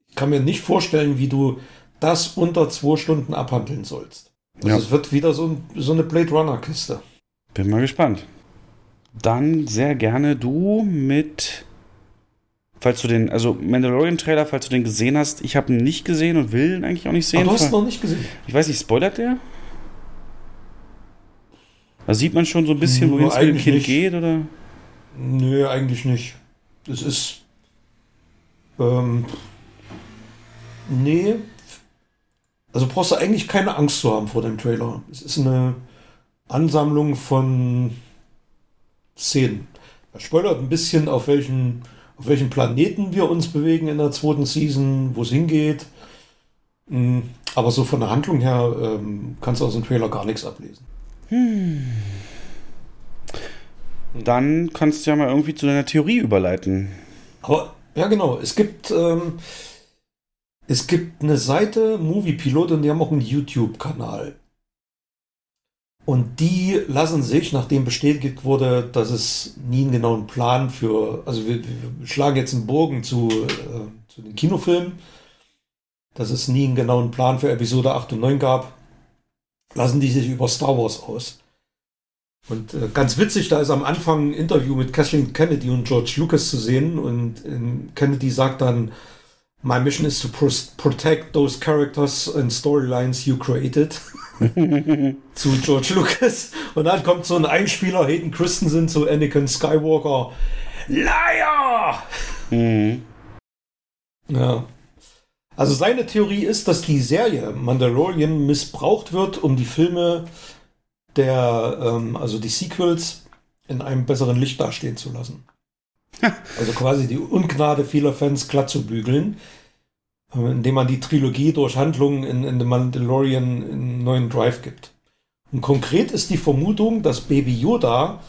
Ich kann mir nicht vorstellen, wie du das unter zwei Stunden abhandeln sollst. Also ja. Es wird wieder so, so eine Blade Runner-Kiste. Bin mal gespannt. Dann sehr gerne du mit falls du den, also Mandalorian-Trailer, falls du den gesehen hast, ich habe ihn nicht gesehen und will ihn eigentlich auch nicht sehen. Aber du hast ihn noch nicht gesehen. Ich weiß nicht, spoilert der? Da sieht man schon so ein bisschen, wohin es mit dem Kind nicht. geht, oder? Nö, eigentlich nicht. Das ist. Ähm, nee. Also brauchst du eigentlich keine Angst zu haben vor dem Trailer. Es ist eine Ansammlung von Szenen. Er spoilert ein bisschen, auf welchen auf welchem Planeten wir uns bewegen in der zweiten Season, wo es hingeht. Mm, aber so von der Handlung her ähm, kannst du aus dem Trailer gar nichts ablesen. Hm. Dann kannst du ja mal irgendwie zu deiner Theorie überleiten. Aber ja, genau. Es gibt, ähm, es gibt eine Seite, Movie Pilot, und die haben auch einen YouTube-Kanal. Und die lassen sich, nachdem bestätigt wurde, dass es nie einen genauen Plan für, also wir, wir schlagen jetzt einen Bogen zu, äh, zu den Kinofilmen, dass es nie einen genauen Plan für Episode 8 und 9 gab, lassen die sich über Star Wars aus. Und äh, ganz witzig, da ist am Anfang ein Interview mit Kathleen Kennedy und George Lucas zu sehen und äh, Kennedy sagt dann, My mission is to protect those characters and storylines you created. zu George Lucas. Und dann kommt so ein Einspieler, Hayden Christensen zu Anakin Skywalker. Liar! Mhm. Ja. Also seine Theorie ist, dass die Serie Mandalorian missbraucht wird, um die Filme der, ähm, also die Sequels in einem besseren Licht dastehen zu lassen. Also quasi die Ungnade vieler Fans glatt zu bügeln. indem man die Trilogie durch Handlungen in, in The Mandalorian einen neuen Drive gibt. Und konkret ist die Vermutung, dass Baby Yoda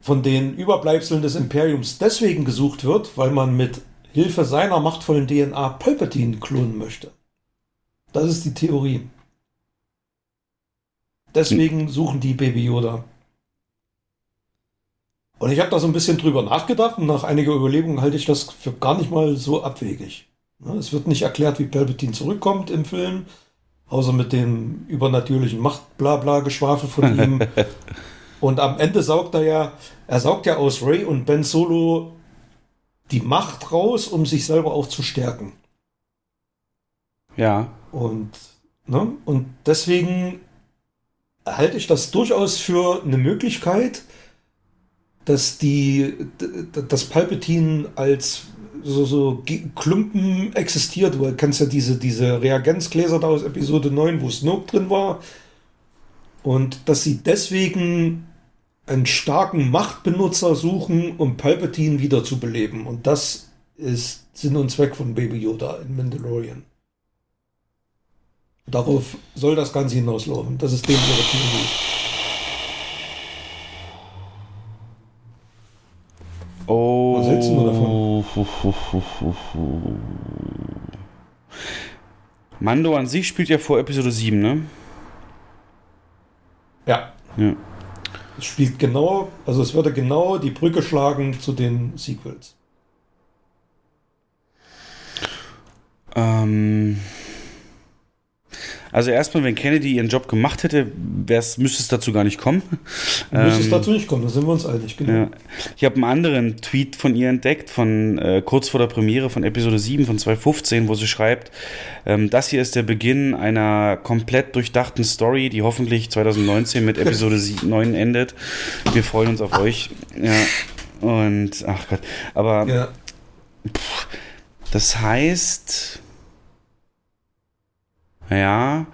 von den Überbleibseln des Imperiums deswegen gesucht wird, weil man mit Hilfe seiner machtvollen DNA Palpatine klonen möchte. Das ist die Theorie. Deswegen suchen die Baby Yoda. Und ich habe da so ein bisschen drüber nachgedacht und nach einiger Überlegung halte ich das für gar nicht mal so abwegig. Es wird nicht erklärt, wie Palpatine zurückkommt im Film, außer mit dem übernatürlichen Macht-Blabla-Geschwafel von ihm. und am Ende saugt er ja, er saugt ja aus Ray und Ben Solo die Macht raus, um sich selber auch zu stärken. Ja. Und, ne? und deswegen halte ich das durchaus für eine Möglichkeit, dass die, das Palpatine als so, so Klumpen existiert. Du kennst ja diese, diese Reagenzgläser da aus Episode 9, wo Snoke drin war. Und dass sie deswegen einen starken Machtbenutzer suchen, um Palpatine wiederzubeleben. Und das ist Sinn und Zweck von Baby Yoda in Mandalorian. Darauf soll das Ganze hinauslaufen. Das ist dem ihre Theorie. Oh. Was hältst du davon? Mando an sich spielt ja vor Episode 7, ne? Ja. Ja. Es spielt genau, also es würde genau die Brücke schlagen zu den Sequels. Ähm. Also erstmal, wenn Kennedy ihren Job gemacht hätte, müsste es dazu gar nicht kommen. Müsste es dazu nicht kommen, da sind wir uns einig, genau. Ja. Ich habe einen anderen Tweet von ihr entdeckt, von äh, kurz vor der Premiere von Episode 7 von 2015, wo sie schreibt, ähm, das hier ist der Beginn einer komplett durchdachten Story, die hoffentlich 2019 mit Episode 9 endet. Wir freuen uns auf euch. Ja. Und, ach Gott, aber Ja. pff, das heißt, ja,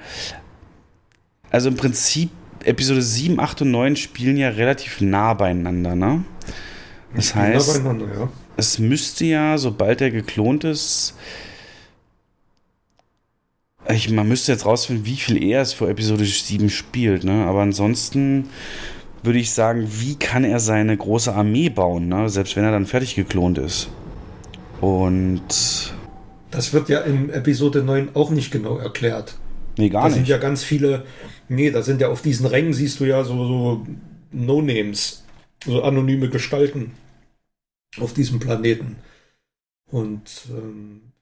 also im Prinzip Episode 7, 8 und 9 spielen ja relativ nah beieinander, ne? Das nah heißt, beieinander, ja. es müsste ja, sobald er geklont ist, ich, man müsste jetzt rausfinden, wie viel er es vor Episode 7 spielt, ne? Aber ansonsten würde ich sagen, wie kann er seine große Armee bauen, ne? Selbst wenn er dann fertig geklont ist. Und Das wird ja in Episode 9 auch nicht genau erklärt. nee, gar da sind nicht. ja ganz viele, nee, da sind ja auf diesen Rängen, siehst du ja so, so No-Names, so anonyme Gestalten auf diesem Planeten. Und ähm,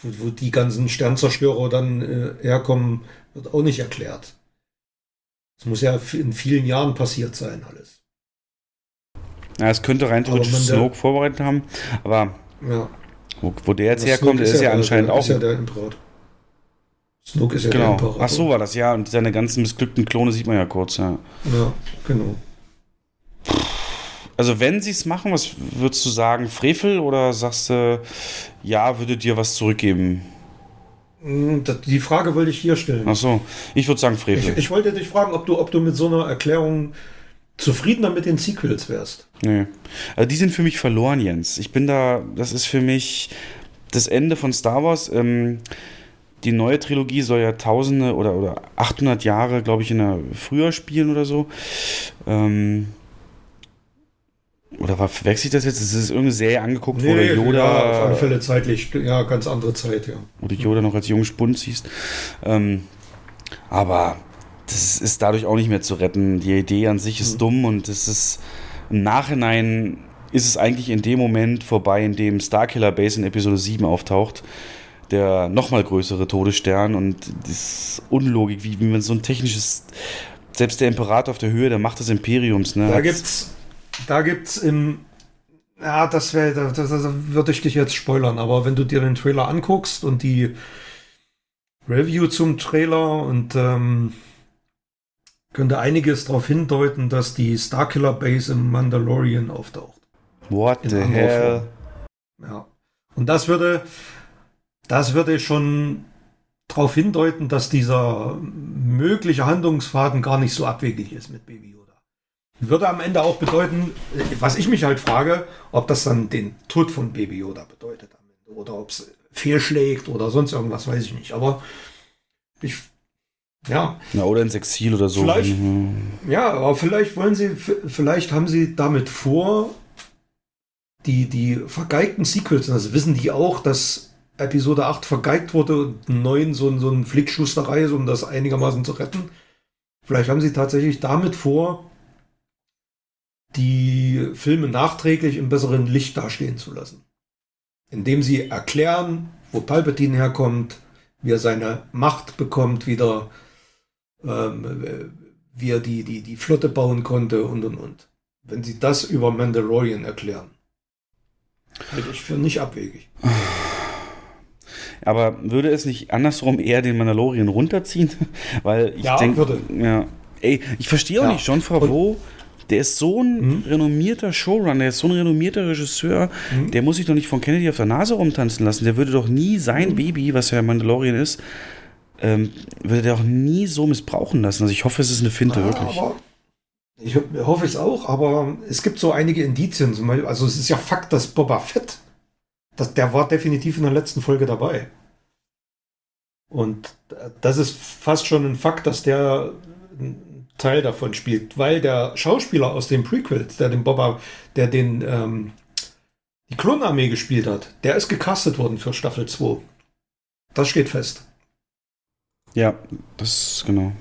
wo, wo die ganzen Sternzerstörer dann äh, herkommen, wird auch nicht erklärt. Das muss ja in vielen Jahren passiert sein, alles. Ja, es könnte rein theoretisch Snoke vorbereitet haben, aber Ja. Wo, wo der jetzt herkommt, der ist ja der- anscheinend der, auch. Ist ja der Imperator. Snoke ist ja der genau. Imperator. Ach so war das, ja. Und seine ganzen missglückten Klone sieht man ja kurz, ja. Ja, genau. Also wenn sie es machen, was würdest du sagen? Frevel oder sagst du, ja, würde dir was zurückgeben? Das- Die Frage wollte ich hier stellen. Ach so, ich würde sagen Ich, Frevel. ich wollte dich fragen, ob du, ob du mit so einer Erklärung zufriedener mit den Sequels wärst. Nee. Also die sind für mich verloren, Jens. Ich bin da, das ist für mich das Ende von Star Wars. Ähm, die neue Trilogie soll ja tausende oder, oder 800 Jahre, glaube ich, in der früher spielen oder so. Ähm, oder verwechsel ich das jetzt? Es ist irgendeine Serie angeguckt, wo der Yoda, ja, auf alle Fälle zeitlich, ja, ganz andere Zeit, ja. wo du Yoda noch als jungen Spund siehst. Ähm, aber das ist dadurch auch nicht mehr zu retten. Die Idee an sich ist dumm und es ist im Nachhinein ist es eigentlich in dem Moment vorbei, in dem Starkiller Base in Episode 7 auftaucht. Der nochmal größere Todesstern und das Unlogik, wie, wie man so ein technisches, selbst der Imperator auf der Höhe der Macht des Imperiums, ne? Da hat's- gibt's, da gibt's im, ja, das wäre, da, da, da würde ich dich jetzt spoilern, aber wenn du dir den Trailer anguckst und die Review zum Trailer und ähm, könnte einiges darauf hindeuten, dass die Starkiller Base im Mandalorian auftaucht. What the hell? Ja. Und das würde, das würde schon darauf hindeuten, dass dieser mögliche Handlungsfaden gar nicht so abwegig ist mit Baby Yoda. Würde am Ende auch bedeuten, was ich mich halt frage, ob das dann den Tod von Baby Yoda bedeutet am Ende oder ob es fehlschlägt oder sonst irgendwas, weiß ich nicht. Aber ich, ja. Na, oder ins Exil oder so. Vielleicht, Mhm. ja, aber vielleicht wollen sie, vielleicht haben sie damit vor, die, die vergeigten Sequels, das wissen die auch, dass Episode 8 vergeigt wurde und 9 so, ein- so ein Flickschusterei ist, um das einigermaßen zu retten. Vielleicht haben sie tatsächlich damit vor, die Filme nachträglich im besseren Licht dastehen zu lassen. Indem sie erklären, wo Palpatine herkommt, wie er seine Macht bekommt, wieder, ähm, äh, wie er die, die, die Flotte bauen konnte und und und. Wenn sie das über Mandalorian erklären, halte ich für nicht abwegig. Aber würde es nicht andersrum eher den Mandalorian runterziehen? Weil ich Ja, denke, würde. ja, ey, ich verstehe auch Ja. nicht, John Favreau, der ist so ein renommierter Showrunner, der ist so ein renommierter Regisseur, der muss sich doch nicht von Kennedy auf der Nase rumtanzen lassen. Der würde doch nie sein Baby, was ja Mandalorian ist, ähm, würde der auch nie so missbrauchen lassen. Also ich hoffe, es ist eine Finte, Ja, wirklich. ich ho- hoffe es auch, aber es gibt so einige Indizien. Also es ist ja Fakt, dass Boba Fett, dass der war definitiv in der letzten Folge dabei. Und das ist fast schon ein Fakt, dass der einen Teil davon spielt, weil der Schauspieler aus dem Prequel, der den Boba, der den ähm, die Klonarmee gespielt hat, der ist gecastet worden für Staffel 2. Das steht fest. Ja, das genau.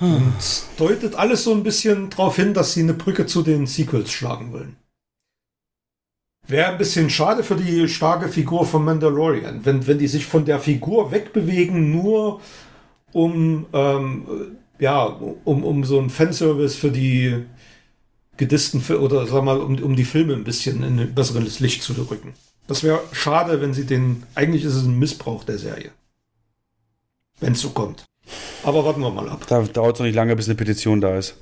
Und deutet alles so ein bisschen darauf hin, dass sie eine Brücke zu den Sequels schlagen wollen. Wäre ein bisschen schade für die starke Figur von Mandalorian, wenn, wenn die sich von der Figur wegbewegen, nur um, ähm, ja, um, um so einen Fanservice für die gedissten Fi- oder sag mal, um, um die Filme ein bisschen in ein besseres Licht zu rücken. Das wäre schade, wenn sie den. Eigentlich ist es ein Missbrauch der Serie. Wenn es so kommt. Aber warten wir mal ab. Da dauert es noch nicht lange, bis eine Petition da ist,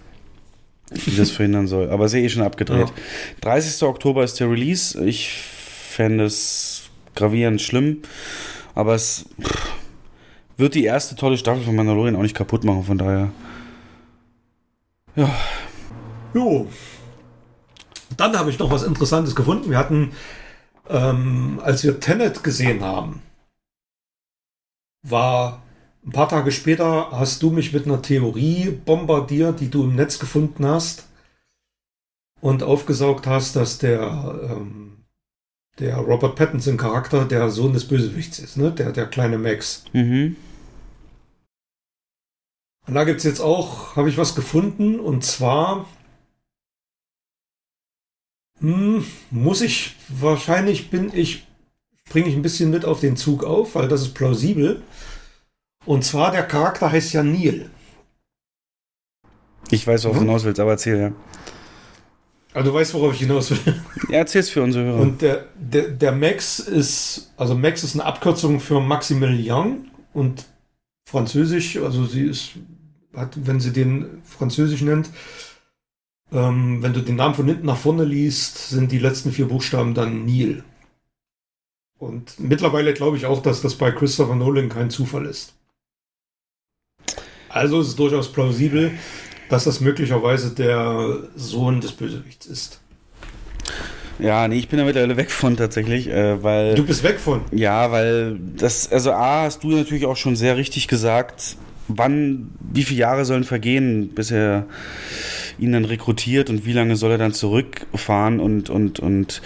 die das verhindern soll. Aber sehe eh schon abgedreht. 30. Oktober ist der Release. Ich fände es gravierend schlimm. Aber es pff, wird die erste tolle Staffel von Mandalorian auch nicht kaputt machen. Von daher. Ja. Jo. Dann habe ich noch was Interessantes gefunden. Wir hatten, ähm, als wir Tenet gesehen haben, war ein paar Tage später, hast du mich mit einer Theorie bombardiert, die du im Netz gefunden hast und aufgesaugt hast, dass der, ähm, der Robert Pattinson-Charakter der Sohn des Bösewichts ist, ne? der, der kleine Max. Mhm. Und da gibt es jetzt auch, habe ich was gefunden, und zwar hm, muss ich, wahrscheinlich bin ich, springe ich ein bisschen mit auf den Zug auf, weil das ist plausibel. Und zwar, der Charakter heißt ja Neil. Ich weiß, worauf du Mhm. hinaus willst, aber erzähl, ja. Also du weißt, worauf ich hinaus will. Ja, erzähl's für unsere Hörer. Und der, der, der Max ist, also Max ist eine Abkürzung für Maximilian und Französisch, also sie ist, hat, wenn sie den Französisch nennt, ähm, wenn du den Namen von hinten nach vorne liest, sind die letzten vier Buchstaben dann Neil. Und mittlerweile glaube ich auch, dass das bei Christopher Nolan kein Zufall ist. Also ist es durchaus plausibel, dass das möglicherweise der Sohn des Bösewichts ist. Ja, nee, ich bin da mittlerweile weg von tatsächlich, äh, weil. Du bist weg von. Ja, weil das, also A, hast du natürlich auch schon sehr richtig gesagt, wann, wie viele Jahre sollen vergehen, bis er ihn dann rekrutiert und wie lange soll er dann zurückfahren und, und, und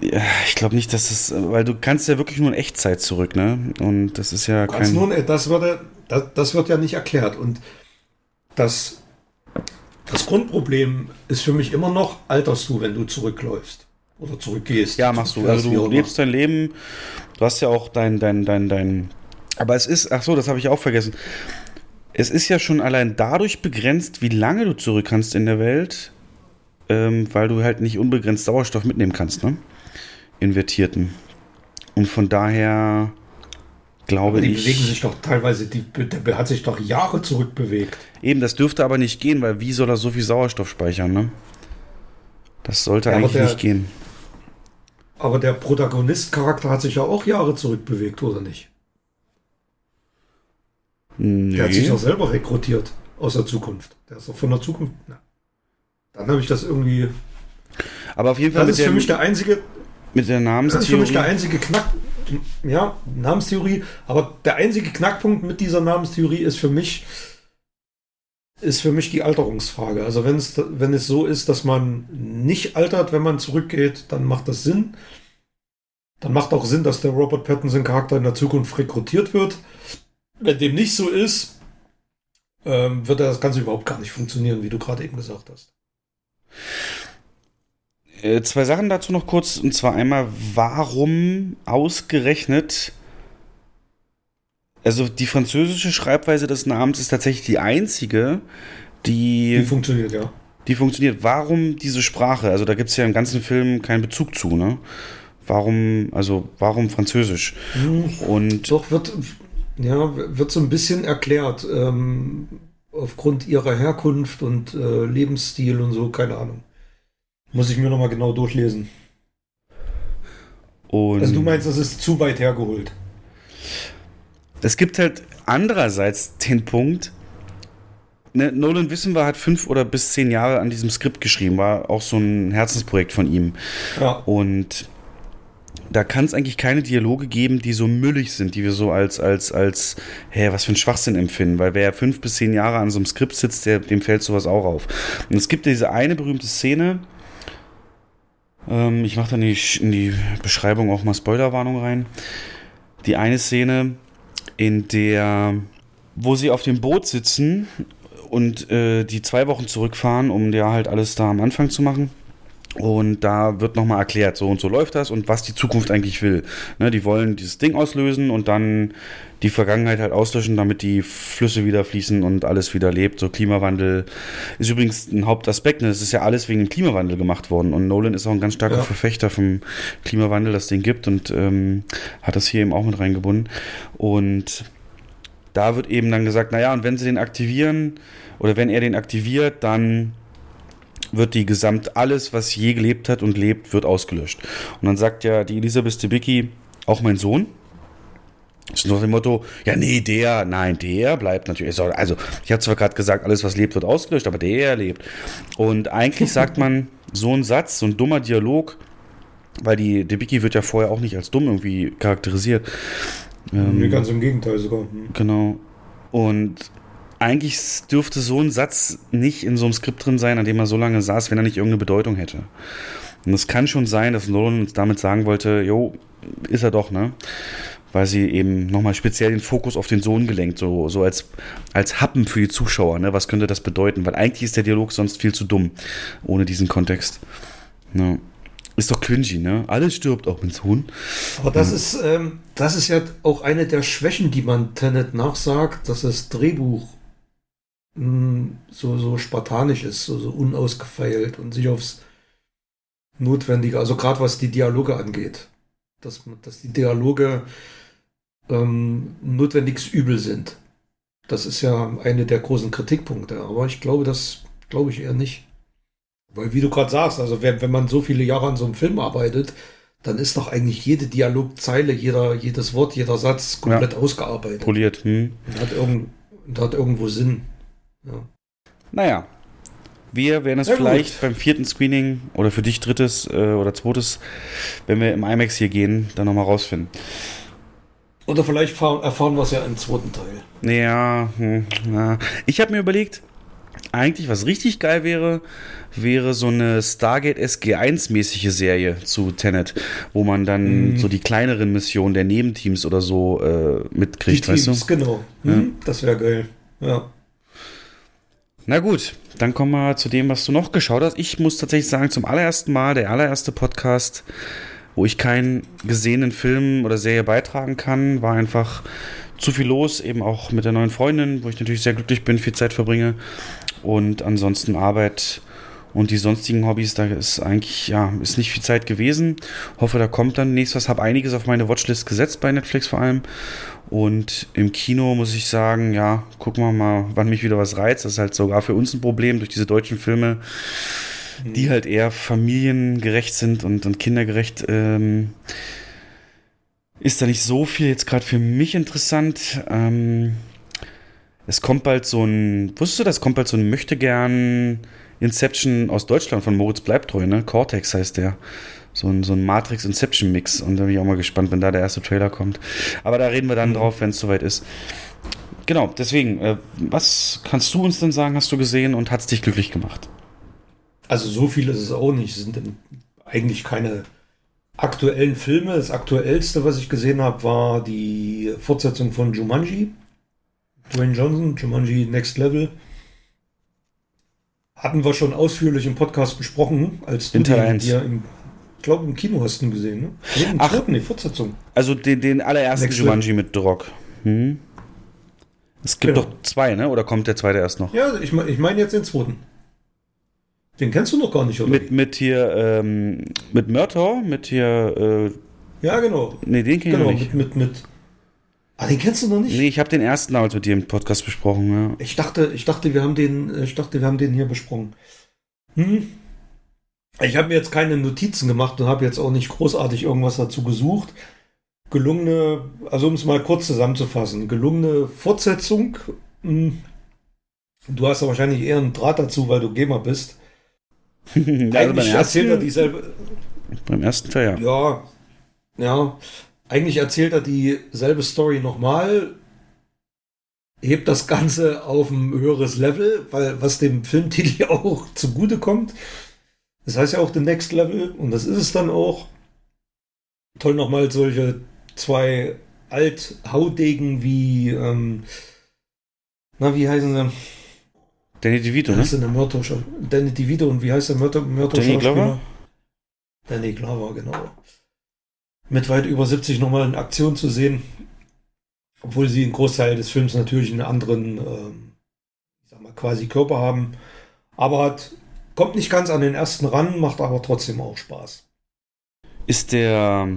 ja, ich glaube nicht, dass das, weil du kannst ja wirklich nur in Echtzeit zurück, ne? Und das ist ja kein. nun, äh, das, würde, das, das wird ja nicht erklärt. Und das, das Grundproblem ist für mich immer noch, alterst du, wenn du zurückläufst oder zurückgehst. Ja, machst du. Also du lebst dein Leben, du hast ja auch dein, dein, dein, dein. Aber es ist, ach so, das habe ich auch vergessen. Es ist ja schon allein dadurch begrenzt, wie lange du zurück kannst in der Welt, ähm, weil du halt nicht unbegrenzt Sauerstoff mitnehmen kannst, ne? Invertierten. Und von daher glaube Aber die ich. bewegen sich doch teilweise, die, der hat sich doch Jahre zurückbewegt. Eben, das dürfte aber nicht gehen, weil wie soll er so viel Sauerstoff speichern, ne? Das sollte Ja, eigentlich der- nicht gehen. Aber der Protagonist-Charakter hat sich ja auch Jahre zurückbewegt, oder nicht? Nee. Der hat sich doch selber rekrutiert aus der Zukunft. Der ist doch von der Zukunft. Na. Dann habe ich das irgendwie. aber auf jeden Fall Das ist für mich der einzige. Mit der Das ist für mich Namenstheorie. der einzige Knack. Ja, Namenstheorie. Aber der einzige Knackpunkt mit dieser Namenstheorie ist für mich, ist für mich die Alterungsfrage. Also wenn es, wenn es so ist, dass man nicht altert, wenn man zurückgeht, dann macht das Sinn. Dann macht auch Sinn, dass der Robert Pattinson Charakter in der Zukunft rekrutiert wird. Wenn dem nicht so ist, ähm, wird das Ganze überhaupt gar nicht funktionieren, wie du gerade eben gesagt hast. Äh, zwei Sachen dazu noch kurz. Und zwar einmal, warum ausgerechnet. Also die französische Schreibweise des Namens ist tatsächlich die einzige, die, Die funktioniert, ja. die funktioniert. Warum diese Sprache? Also da gibt es ja im ganzen Film keinen Bezug zu, ne? Warum, also warum Französisch? Und Doch, wird, ja, wird so ein bisschen erklärt, ähm, aufgrund ihrer Herkunft und äh, Lebensstil und so, keine Ahnung. Muss ich mir nochmal genau durchlesen. Und Also du meinst, das ist zu weit hergeholt. es gibt halt andererseits den Punkt, ne, Nolan wissen wir, hat fünf oder bis zehn Jahre an diesem Skript geschrieben, war auch so ein Herzensprojekt von ihm. Ja, Und da kann es eigentlich keine Dialoge geben, die so müllig sind, die wir so als, als, als, hä, was für ein Schwachsinn empfinden. Weil wer fünf bis zehn Jahre an so einem Skript sitzt, der, dem fällt sowas auch auf. Und es gibt diese eine berühmte Szene, ähm, ich mache dann in die, in die Beschreibung auch mal Spoilerwarnung rein. Die eine Szene, in der, wo sie auf dem Boot sitzen und äh, die zwei Wochen zurückfahren, um ja halt alles da am Anfang zu machen. Und da wird nochmal erklärt, so und so läuft das und was die Zukunft eigentlich will. Ne, die wollen dieses Ding auslösen und dann die Vergangenheit halt auslöschen, damit die Flüsse wieder fließen und alles wieder lebt. So Klimawandel ist übrigens ein Hauptaspekt. Ne? Das ist ja alles wegen dem Klimawandel gemacht worden. Und Nolan ist auch ein ganz starker Ja. Verfechter vom Klimawandel, das den gibt und ähm, hat das hier eben auch mit reingebunden. Und da wird eben dann gesagt, naja, und wenn sie den aktivieren oder wenn er den aktiviert, dann wird die gesamt alles, was je gelebt hat und lebt, wird ausgelöscht. Und dann sagt ja die Elisabeth Debicki, auch mein Sohn. Das ist nach dem Motto, ja, nee, der, nein, der bleibt natürlich. Also, ich habe zwar gerade gesagt, alles, was lebt, wird ausgelöscht, aber der lebt. Und eigentlich sagt man, so ein Satz, so ein dummer Dialog, weil die Debicki wird ja vorher auch nicht als dumm irgendwie charakterisiert. Ähm, nee, ganz im Gegenteil sogar. Hm. Genau. Und eigentlich dürfte so ein Satz nicht in so einem Skript drin sein, an dem er so lange saß, wenn er nicht irgendeine Bedeutung hätte. Und es kann schon sein, dass Nolan uns damit sagen wollte, jo, ist er doch, ne? Weil sie eben nochmal speziell den Fokus auf den Sohn gelenkt, so, so als, als Happen für die Zuschauer, ne? Was könnte das bedeuten? Weil eigentlich ist der Dialog sonst viel zu dumm, ohne diesen Kontext. Ne? Ist doch cringy, ne? Alles stirbt, auch mein Sohn. Aber das ist, ähm, das ist ja auch eine der Schwächen, die man Tenet nachsagt, dass das Drehbuch mh, so, so spartanisch ist, so, so unausgefeilt und sich aufs Notwendige, also gerade was die Dialoge angeht, dass, dass die Dialoge ähm, notwendiges Übel sind. Das ist ja eine der großen Kritikpunkte, aber ich glaube, das glaube ich eher nicht. Weil, wie du gerade sagst, also wenn, wenn man so viele Jahre an so einem Film arbeitet, dann ist doch eigentlich jede Dialogzeile, jeder, jedes Wort, jeder Satz komplett ausgearbeitet. Poliert, hm. Und hat, irgend, und hat irgendwo Sinn. Ja. Naja, wir werden es Ja, gut. vielleicht beim vierten Screening oder für dich drittes äh, oder zweites, wenn wir im IMAX hier gehen, dann nochmal rausfinden. Oder vielleicht fahren, erfahren wir es ja im zweiten Teil. Ja, hm, ja. ich habe mir überlegt, eigentlich was richtig geil wäre, wäre so eine Stargate SG1-mäßige Serie zu Tenet, wo man dann Mhm. so die kleineren Missionen der Nebenteams oder so äh, mitkriegt, Die weißt Teams, du? genau. Hm, Das wäre geil. Ja. Na gut, dann kommen wir zu dem, was du noch geschaut hast. Ich muss tatsächlich sagen, zum allerersten Mal, der allererste Podcast, wo ich keinen gesehenen Film oder Serie beitragen kann, war einfach zu viel los, eben auch mit der neuen Freundin, wo ich natürlich sehr glücklich bin, viel Zeit verbringe. Und ansonsten Arbeit und die sonstigen Hobbys, da ist eigentlich, ja, ist nicht viel Zeit gewesen. Hoffe, da kommt dann nächstes was. Habe einiges auf meine Watchlist gesetzt, bei Netflix vor allem. Und im Kino muss ich sagen, ja, gucken wir mal, wann mich wieder was reizt. Das ist halt sogar für uns ein Problem durch diese deutschen Filme, die halt eher familiengerecht sind und, und kindergerecht. Ähm, ist da nicht so viel jetzt gerade für mich interessant. Ähm, Es kommt bald so ein, wusstest du, das kommt bald so ein Möchtegern Inception aus Deutschland von Moritz Bleibtreu, ne? Cortex heißt der. So ein, so ein Matrix-Inception-Mix. Und da bin ich auch mal gespannt, wenn da der erste Trailer kommt. Aber da reden wir dann mhm. drauf, wenn es soweit ist. Genau, deswegen, äh, was kannst du uns denn sagen, hast du gesehen und hat es dich glücklich gemacht? Also so viel ist es auch nicht. Es sind eigentlich keine aktuellen Filme. Das aktuellste, was ich gesehen habe, war die Fortsetzung von Jumanji. Dwayne Johnson, Jumanji Next Level. Hatten wir schon ausführlich im Podcast besprochen, als du die im, glaube im Kino hast du ihn gesehen, ne? Ach, die Fortsetzung. Also den, den allerersten Next Jumanji Level. mit Drock. Hm? Es gibt genau. doch zwei, ne? Oder kommt der zweite erst noch? Ja, ich, ich meine jetzt den zweiten. Den kennst du noch gar nicht, oder? Mit, mit hier, ähm, mit Murtaugh, mit hier, äh, Ja, genau. Nee, den kenn genau, ich nicht. Mit, mit, mit, ah, den kennst du noch nicht? Nee, ich habe den ersten damals mit dir im Podcast besprochen, ja. Ich dachte, ich dachte, wir haben den, ich dachte, wir haben den hier besprochen. Hm? Ich habe mir jetzt keine Notizen gemacht und habe jetzt auch nicht großartig irgendwas dazu gesucht. Gelungene, also um es mal kurz zusammenzufassen, gelungene Fortsetzung. Hm. Du hast ja wahrscheinlich eher einen Draht dazu, weil du Gamer bist. Eigentlich erzählt er dieselbe. Beim ersten Teil, ja. Ja, ja. Eigentlich erzählt er dieselbe Story nochmal, hebt das Ganze auf ein höheres Level, weil was dem Filmtitel auch zugute kommt. Das heißt ja auch The Next Level und das ist es dann auch. Toll nochmal solche zwei Althaudegen wie, ähm, na, wie heißen sie? Danny DeVito, ne? Das ist der Mörder Danny DeVito und wie heißt der Mörder, Mörder Danny Glover? Danny Glover, genau. Mit weit über 70 nochmal in Aktion zu sehen. Obwohl sie einen Großteil des Films natürlich einen anderen, ähm, ich sag mal, quasi Körper haben. Aber hat, kommt nicht ganz an den ersten ran, macht aber trotzdem auch Spaß. Ist der,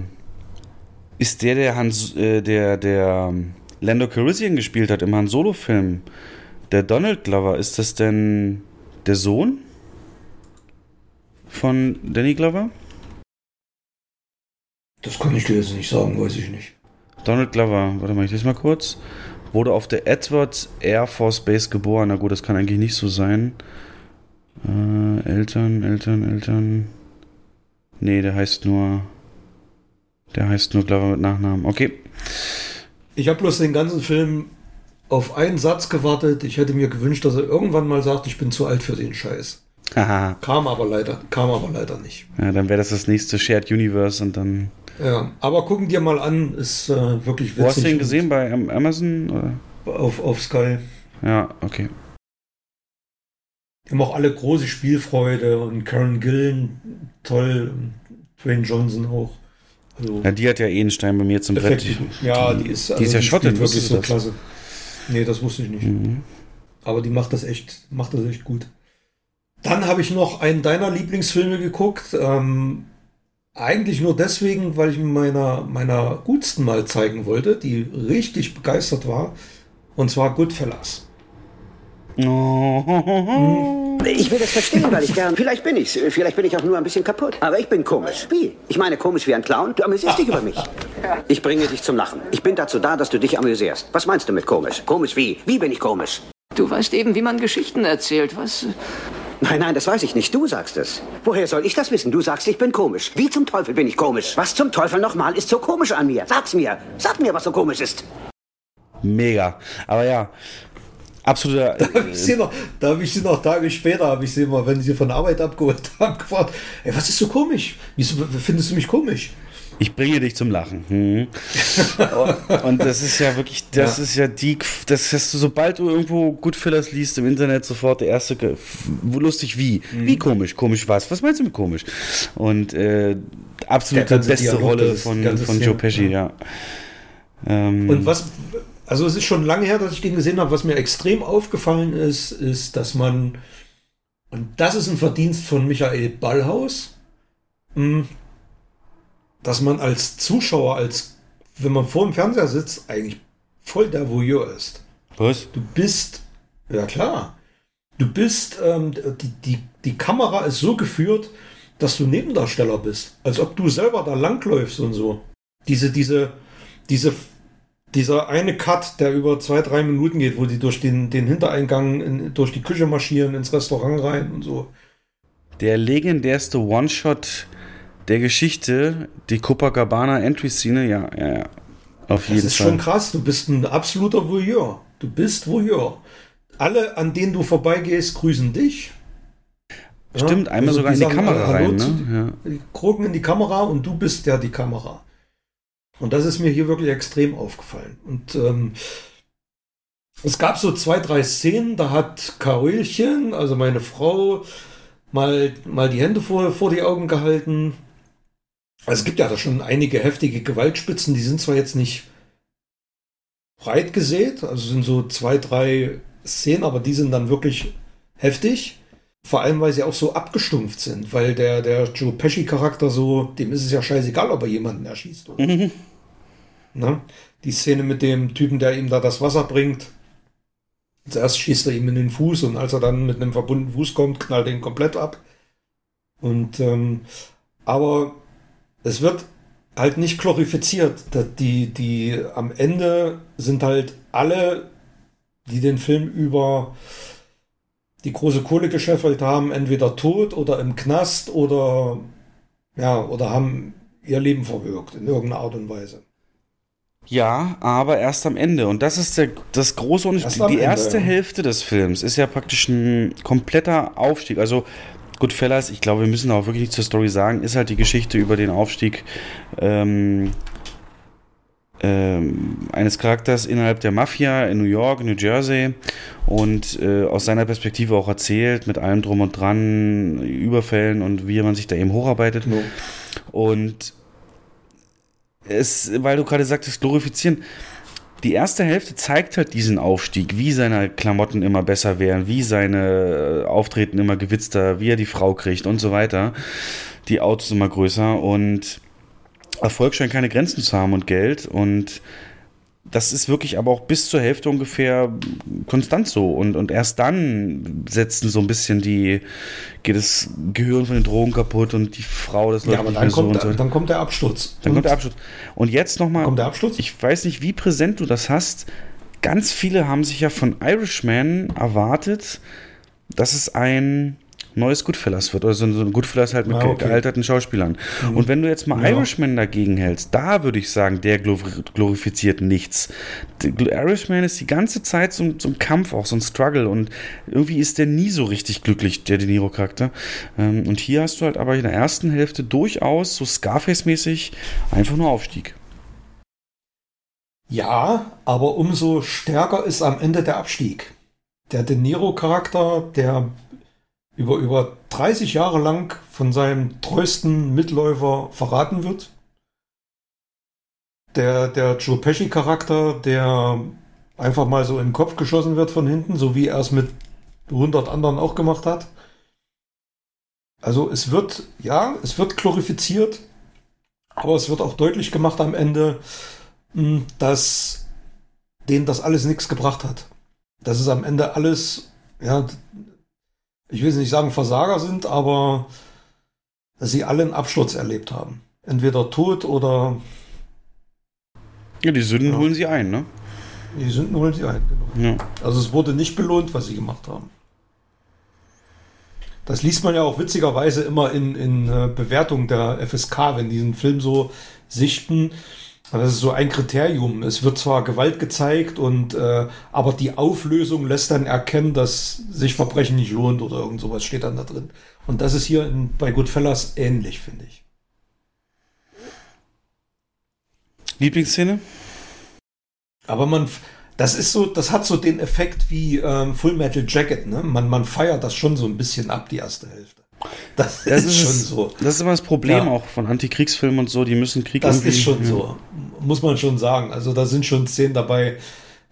ist der, der Hans, äh, der, der Lando Calrissian gespielt hat im Han Solo-Film, der Donald Glover, ist das denn der Sohn von Danny Glover? Das kann ich dir jetzt nicht sagen, weiß ich nicht. Donald Glover, warte mal, ich lese mal kurz. Wurde auf der Edwards Air Force Base geboren. Na gut, das kann eigentlich nicht so sein. Äh, Eltern, Eltern, Eltern. Nee, der heißt nur. Der heißt nur Glover mit Nachnamen. Okay. Ich habe bloß den ganzen Film auf einen Satz gewartet. Ich hätte mir gewünscht, dass er irgendwann mal sagt, ich bin zu alt für den Scheiß. Haha. kam aber leider, kam aber leider nicht. Ja, dann wäre das das nächste Shared Universe und dann. Ja, aber gucken dir mal an, ist äh, wirklich witzig. Wo hast du ihn gesehen bei Amazon? Oder? Auf, auf Sky. Ja, okay. Die haben auch alle große Spielfreude und Karen Gillen toll, Dwayne Johnson auch. Also ja, die hat ja eh einen Stein bei mir zum Brett. Ja, die ist, also die ist ja schottet, wirklich so das? klasse. Nee, das wusste ich nicht. Mhm. Aber die macht das echt, macht das echt gut. Dann habe ich noch einen deiner Lieblingsfilme geguckt. Ähm, eigentlich nur deswegen, weil ich meiner, meiner Gutsten mal zeigen wollte, die richtig begeistert war. Und zwar Goodfellas. Oh. Ich will das verstehen, weil ich gern. Vielleicht bin ich's. Vielleicht bin ich auch nur ein bisschen kaputt. Aber ich bin komisch. Wie? Ich meine komisch wie ein Clown. Du amüsierst dich über mich. Ich bringe dich zum Lachen. Ich bin dazu da, dass du dich amüsierst. Was meinst du mit komisch? Komisch wie? Wie bin ich komisch? Du weißt eben, wie man Geschichten erzählt. Was? Nein, nein, das weiß ich nicht. Du sagst es. Woher soll ich das wissen? Du sagst, ich bin komisch. Wie zum Teufel bin ich komisch? Was zum Teufel nochmal ist so komisch an mir? Sag's mir. Sag mir, was so komisch ist. Mega. Aber ja, absoluter. Da habe ich sie noch, da habe ich sie noch Tage später, habe ich sie mal, wenn sie von der Arbeit abgeholt haben, gefragt, ey, was ist so komisch? Wieso findest du mich komisch? Ich bringe dich zum Lachen. Hm. und das ist ja wirklich, das ja. ist ja die, das hast du, sobald du irgendwo Goodfellas liest im Internet, sofort der erste, lustig wie? Mhm. Wie komisch? Komisch was? Was meinst du mit komisch? Und äh, absolute beste Dialog, Rolle von, von Joe Pesci, ja. ja. Ähm, und was, also es ist schon lange her, dass ich den gesehen habe. Was mir extrem aufgefallen ist, ist, dass man, und das ist ein Verdienst von Michael Ballhaus, hm, dass man als Zuschauer, als wenn man vor dem Fernseher sitzt, eigentlich voll der Voyeur ist. Was? Du bist, ja klar, du bist, ähm, die, die, die Kamera ist so geführt, dass du Nebendarsteller bist. Als ob du selber da langläufst und so. Diese, diese, diese dieser eine Cut, der über zwei, drei Minuten geht, wo die durch den, den Hintereingang in, durch die Küche marschieren, ins Restaurant rein und so. Der legendärste One-Shot der Geschichte, die Copacabana Entry-Szene, ja, ja, ja. Auf jeden Fall. Das ist schon krass. Du bist ein absoluter Voyeur. Du bist Voyeur. Alle, an denen du vorbeigehst, grüßen dich. Stimmt, Ja, einmal also sogar die in die sagen, Kamera Hallo rein, zu- ne? Ja. Die gucken in die Kamera und du bist ja die Kamera. Und das ist mir hier wirklich extrem aufgefallen. Und ähm, es gab so zwei, drei Szenen, da hat Karolchen, also meine Frau, mal, mal die Hände vor, vor die Augen gehalten. Also es gibt ja da schon einige heftige Gewaltspitzen, die sind zwar jetzt nicht breit gesät, also sind so zwei, drei Szenen, aber die sind dann wirklich heftig. Vor allem, weil sie auch so abgestumpft sind, weil der, der Joe Pesci-Charakter so, dem ist es ja scheißegal, ob er jemanden erschießt. Oder? Mhm. Ne? Die Szene mit dem Typen, der ihm da das Wasser bringt. Zuerst schießt er ihm in den Fuß und als er dann mit einem verbundenen Fuß kommt, knallt er ihn komplett ab. Und ähm, aber es wird halt nicht glorifiziert. Die, die am Ende sind halt alle, die den Film über die große Kohle gescheffelt haben, entweder tot oder im Knast oder ja, oder haben ihr Leben verwirkt in irgendeiner Art und Weise. Ja, aber erst am Ende. Und das ist der, das große Unterschied. Die Ende, erste ja. Hälfte des Films ist ja praktisch ein kompletter Aufstieg. Also Goodfellas, ich glaube, wir müssen auch wirklich nicht zur Story sagen, ist halt die Geschichte über den Aufstieg ähm, ähm, eines Charakters innerhalb der Mafia in New York, New Jersey und äh, aus seiner Perspektive auch erzählt, mit allem drum und dran, Überfällen und wie man sich da eben hocharbeitet. Und es, weil du gerade sagtest, glorifizieren. Die erste Hälfte zeigt halt diesen Aufstieg, wie seine Klamotten immer besser werden, wie seine äh, Auftreten immer gewitzter, wie er die Frau kriegt und so weiter. Die Autos immer größer und Erfolg scheint keine Grenzen zu haben und Geld und das ist wirklich aber auch bis zur Hälfte ungefähr konstant so. Und, und erst dann setzen so ein bisschen die, geht das Gehirn von den Drogen kaputt und die Frau, das läuft Ja, aber nicht dann mehr so kommt, und so. dann kommt der Absturz. Dann kommt der Abschluss. Und jetzt nochmal. Kommt der Absturz? Ich weiß nicht, wie präsent du das hast. Ganz viele haben sich ja von Irishman erwartet, dass es ein neues Goodfellas wird. Oder so ein Goodfellas halt mit Ah, okay. gealterten Schauspielern. Mhm. Und wenn du jetzt mal Ja. Irishman dagegen hältst, da würde ich sagen, der glor- glorifiziert nichts. Irishman ist die ganze Zeit so, so ein Kampf, auch so ein Struggle. Und irgendwie ist der nie so richtig glücklich, der De Niro-Charakter. Ähm, Und hier hast du halt aber in der ersten Hälfte durchaus so Scarface-mäßig einfach nur Aufstieg. Ja, aber umso stärker ist am Ende der Abstieg. Der De Niro-Charakter, der über, über 30 Jahre lang von seinem treuesten Mitläufer verraten wird. Der, der Joe Pesci-Charakter, der einfach mal so in den Kopf geschossen wird von hinten, so wie er es mit 100 anderen auch gemacht hat. Also es wird, ja, es wird glorifiziert, aber es wird auch deutlich gemacht am Ende, mh, dass denen das alles nichts gebracht hat. Dass es am Ende alles, ja, ich will nicht sagen Versager sind, aber dass sie alle einen Absturz erlebt haben. Entweder tot oder Ja, die Sünden holen sie ein, ne? die Sünden holen sie ein. Genau. Ja. Also es wurde nicht belohnt, was sie gemacht haben. Das liest man ja auch witzigerweise immer in, in äh, Bewertungen der FSK, wenn die diesen Film so sichten. Das ist so ein Kriterium. Es wird zwar Gewalt gezeigt und äh, aber die Auflösung lässt dann erkennen, dass sich Verbrechen nicht lohnt oder irgend sowas steht dann da drin. Und das ist hier in, bei Goodfellas ähnlich, finde ich. Lieblingsszene? Aber man, das ist so, das hat so den Effekt wie ähm, Full Metal Jacket, ne? Man, man feiert das schon so ein bisschen ab, die erste Hälfte. Das, Das ist, ist, schon so. Das ist immer das Problem Ja. auch von Antikriegsfilmen und so, die müssen Krieg Das ist schon ja. so. Muss man schon sagen. Also da sind schon Szenen dabei,